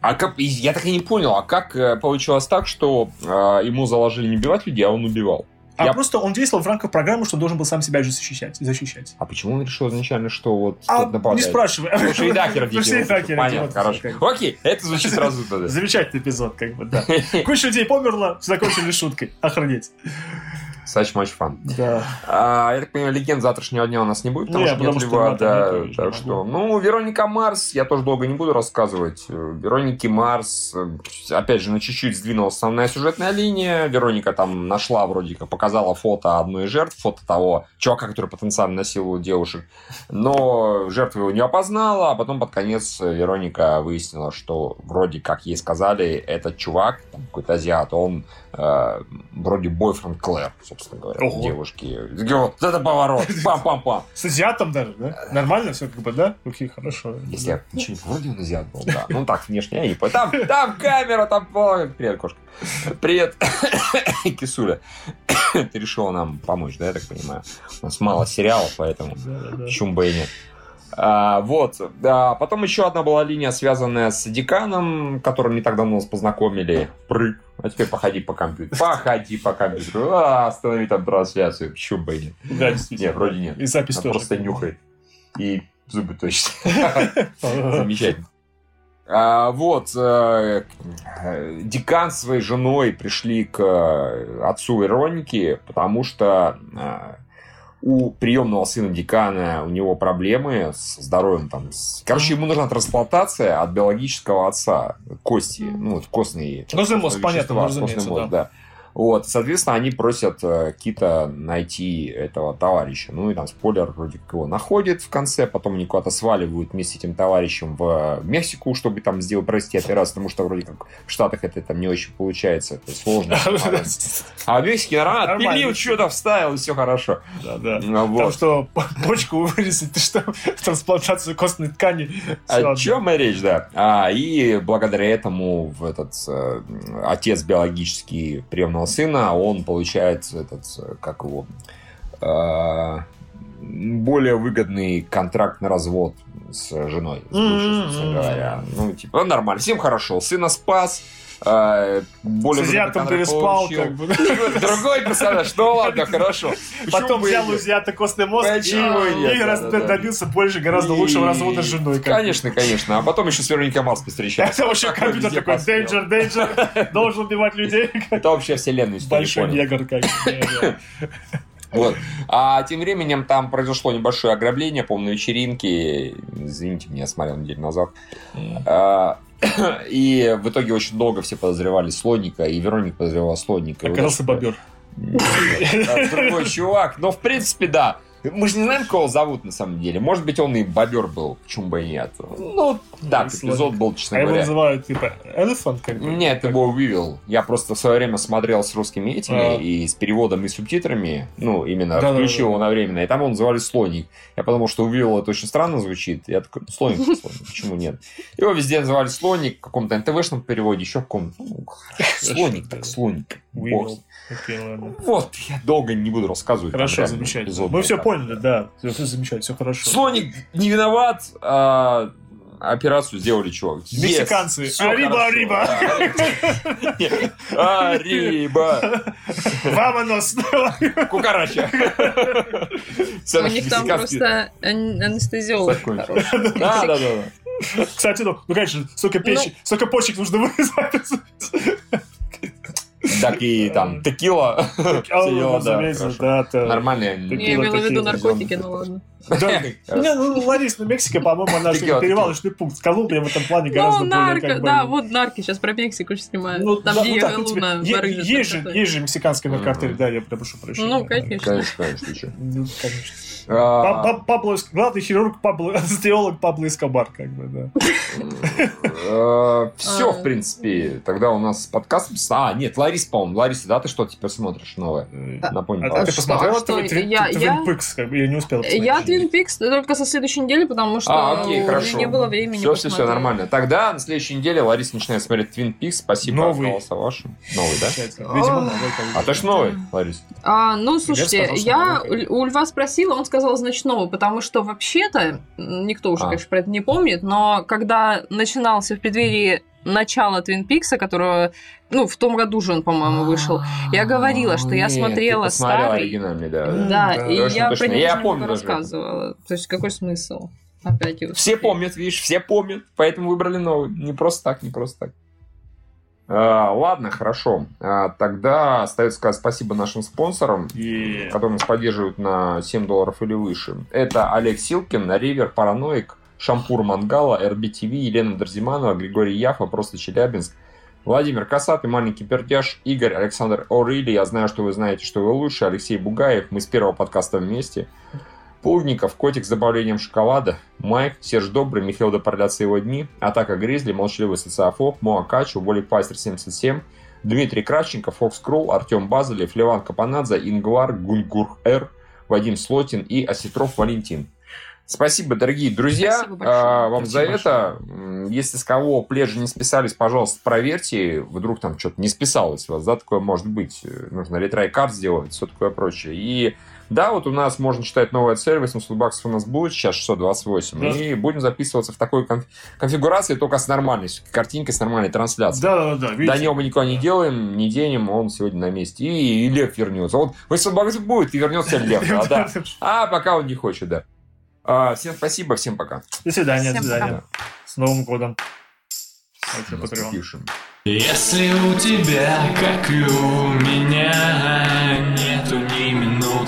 А как, я так и не понял, а как э, получилось так, что э, ему заложили не убивать людей, а он убивал? А Я- просто он действовал в рамках программы, что он должен был сам себя же защищать. защищать. А почему он решил изначально, что вот А, нападает? не спрашивай. Потому что и дакер Потому что и дакер, Понятно, хорошо. Окей, это звучит разумно. да. Замечательный эпизод, как бы, да. Куча людей померла, закончили шуткой. Охренеть. Such much fun. Да. А, я так понимаю, легенд завтрашнего дня у нас не будет, потому Не, что потому нет что льва, да, я так не что, ну, Вероника Марс, я тоже долго не буду рассказывать. Вероники Марс, э, опять же, на чуть-чуть сдвинулась основная сюжетная линия. Вероника там нашла вроде как, показала фото одной из жертв, фото того чувака, который потенциально насиловал девушек. Но жертва его не опознала, а потом под конец Вероника выяснила, что вроде как ей сказали, этот чувак, какой-то азиат, он вроде бойфренд Клэр, собственно говоря, Ого. девушки. Вот это поворот, пам-пам-пам. С азиатом даже, да? Нормально все как бы, да? Окей, хорошо. Если я ничего не вроде он азиат был, да. Ну так, внешне я не понял. Там, там камера, там... Привет, кошка. Привет, Кисуля. Ты решила нам помочь, да, я так понимаю? У нас мало сериалов, поэтому Да, да, да. почему бы и нет. А, вот. А, потом еще одна была линия, связанная с деканом, которым не так давно нас познакомили. Прыг. А теперь походи по компьютеру. Походи по компьютеру. А, останови там трансляцию. Почему бы и нет? Да, действительно. Нет, вроде нет. И запись Она тоже. просто нюхает. И зубы точно. Замечательно. А, вот, э, э, декан с своей женой пришли к э, отцу Ироники, потому что э, у приемного сына декана у него проблемы с здоровьем. Там, с- Короче, ему нужна трансплантация от биологического отца кости, ну, вот костные Костный мозг, понятно, ну, костный мозг, да. Вот, соответственно, они просят э, Кита найти этого товарища. Ну и там спойлер вроде как его находит в конце, потом они куда-то сваливают вместе с этим товарищем в Мексику, чтобы там сделать, провести операцию, потому что вроде как в Штатах это там не очень получается, это сложно. А в Мексике нормально, отпилил, что-то вставил, и все хорошо. Да, да. Ну, Там что, почку вырезать, ты что, трансплантацию костной ткани. О чем речь, да. А, и благодаря этому этот э, отец биологический приемного сына, он получает этот, как его, э, более выгодный контракт на развод с женой, с бывшей, собственно М-м-м. говоря. Ну, типа, ну, нормально, всем хорошо. Сына спас, э, более С азиатом переспал, как бы. Другой персонаж, ну ладно, хорошо. Потом взял у азиата костный мозг и, добился больше, гораздо лучшего развода с женой. Конечно, конечно. А потом еще с Вероникой Марс встречается. Это вообще компьютер такой, danger, danger, должен убивать людей. Это вообще вселенную Большой негр, как. Вот. А тем временем там произошло небольшое ограбление, по-моему, на вечеринке. Извините, меня смотрел неделю назад. А, И в итоге очень долго все подозревали Слоника, и Вероника подозревала Слоника. Оказался бобер. Другой чувак. Но, в принципе, да. Мы же не знаем, кого зовут на самом деле. Может быть, он и бобер был, почему бы и нет. Ну, так, Слоник. эпизод был, честно А его говоря. называют, типа, elephant, как бы. Нет, ты его вывел. Я просто в свое время смотрел с русскими этими А. и с переводом и субтитрами. Ну, именно Да-да-да. включил его на временно. И там его называли слоник. Я подумал, что увидел это очень странно звучит. Я такой, «Ну, слоник, слоник, почему нет? Его везде называли слоник, в каком-то НТВшном переводе, еще в каком-то. Ну, слоник, так, слоник. Бог. Вывел. Окей, ладно. Вот, я долго не буду рассказывать. Хорошо, замечательно. эпизод Мы все поняли, да. Все замечательно, все хорошо. Слоник не виноват, а операцию сделали чего? Мексиканцы. Yes, Ариба, ариба. Ариба. Вамонос. Кукарача. У них там просто ан- анестезиолог. Да, да, да. Кстати, ну, ну, конечно, сколько печи, сколько почек нужно вырезать. Так и там текила. Нормальные. Я имела в виду наркотики, ну ладно. Да. Не, ну, Ларис, ну, Мексика, по-моему, наш перевалочный пункт. Колумбия в этом плане гораздо Ну, более, нарко, как бы... да, вот нарки сейчас про Мексику снимают. Ну, Там ну, Луна есть, же, мексиканский наркотель, да, я прошу прощения. Ну, конечно. Конечно, конечно, ты. Ну, А, па- Пабло, главный хирург Пабло, анестезиолог Пабло Эскобар, как бы, да. Все, А. в принципе. Тогда у нас подкаст. А, нет, Лариса, по-моему. Лариса, да, ты что теперь смотришь новое? Напомню. А, А ты посмотрела что? Твин Твин- Твин Пикс, я не успел посмотреть. Я Twin Peaks только со следующей недели, потому что окей, у меня хорошо. не было времени Все, все, все нормально. Тогда на следующей неделе Лариса начинает смотреть Twin Peaks. Спасибо, Новый. остался вашим. Новый, да? Видимо, А. новый. А точно новый, Ларис? А, ну, слушайте, я новый. у Льва спросила, он сказал, значит, новый, потому что вообще-то, никто уже, А. конечно, про это не помнит, но когда начинался в преддверии начала Твин Пикса, которого, ну, в том году же он, по-моему, вышел, я говорила, что я Нет, смотрела старый. оригинальный, да. Да, да. и Точно, я точно. про него Я помню рассказывала. То есть какой смысл? Опять его Все помнят, видишь, все помнят, поэтому выбрали новый. Не просто так, не просто так. А, ладно, хорошо. А, тогда остается сказать спасибо нашим спонсорам, И... которые нас поддерживают на 7 долларов или выше. Это Олег Силкин, Ривер, Параноик, Шампур Мангала, РБТВ, Елена Дарзиманова, Григорий Яфа, Просто Челябинск, Владимир Касатый, Маленький Пердяж, Игорь, Александр Орили. Я знаю, что вы знаете, что вы лучше. Алексей Бугаев. Мы с первого подкаста вместе. Плугников, Котик с добавлением шоколада, Майк, Серж Добрый, Михаил Допролятся его дни, Атака Гризли, Молчаливый социофоб, Моа Качу, Волик Пастер 77, Дмитрий Кравченко, Фокс Кролл, Артем Базалев, Леван Капанадзе, Ингвар, Гунгур Р, Вадим Слотин и Осетров Валентин. Спасибо, дорогие друзья, Спасибо большое. а, вам Спасибо за это. М, Если с кого пледжи не списались, пожалуйста, проверьте. Вдруг там что-то не списалось у вас, да, такое может быть. Э, Нужно ретрай карт сделать, все такое прочее. И да, вот у нас можно читать новая цель, 800 баксов у нас будет, сейчас 628. Да. И будем записываться в такой конф- конфигурации, только с нормальной картинкой, с нормальной трансляцией. Да, да, да, видите? До него мы никуда не Да. делаем, не денем, он сегодня на месте. И, и Лев вернется. Вот 800 баксов будет, и вернется Лев. да, да. А пока он не хочет, да. А, всем спасибо, всем пока. До свидания, Всем до свидания. С Новым годом. Если у тебя, как и у меня, минуты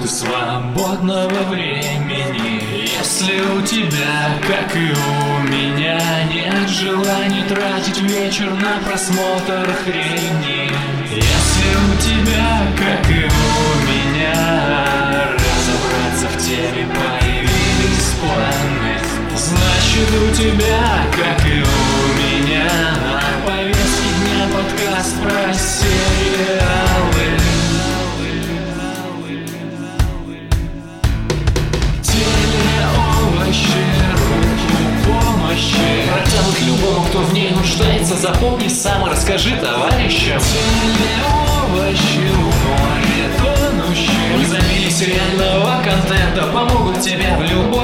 свободного времени Если у тебя, как и у меня, нет желания тратить вечер на просмотр хрени Если у тебя, как и у меня, разобраться в теме появились планы Значит у тебя, как и у меня, на повестке дня подкаст про сериалы. Помощи Протянут любому, кто в ней нуждается Запомни сам и расскажи товарищам. Телеовощи, в море тонущие. Независимо сериального контента Помогут тебе в любом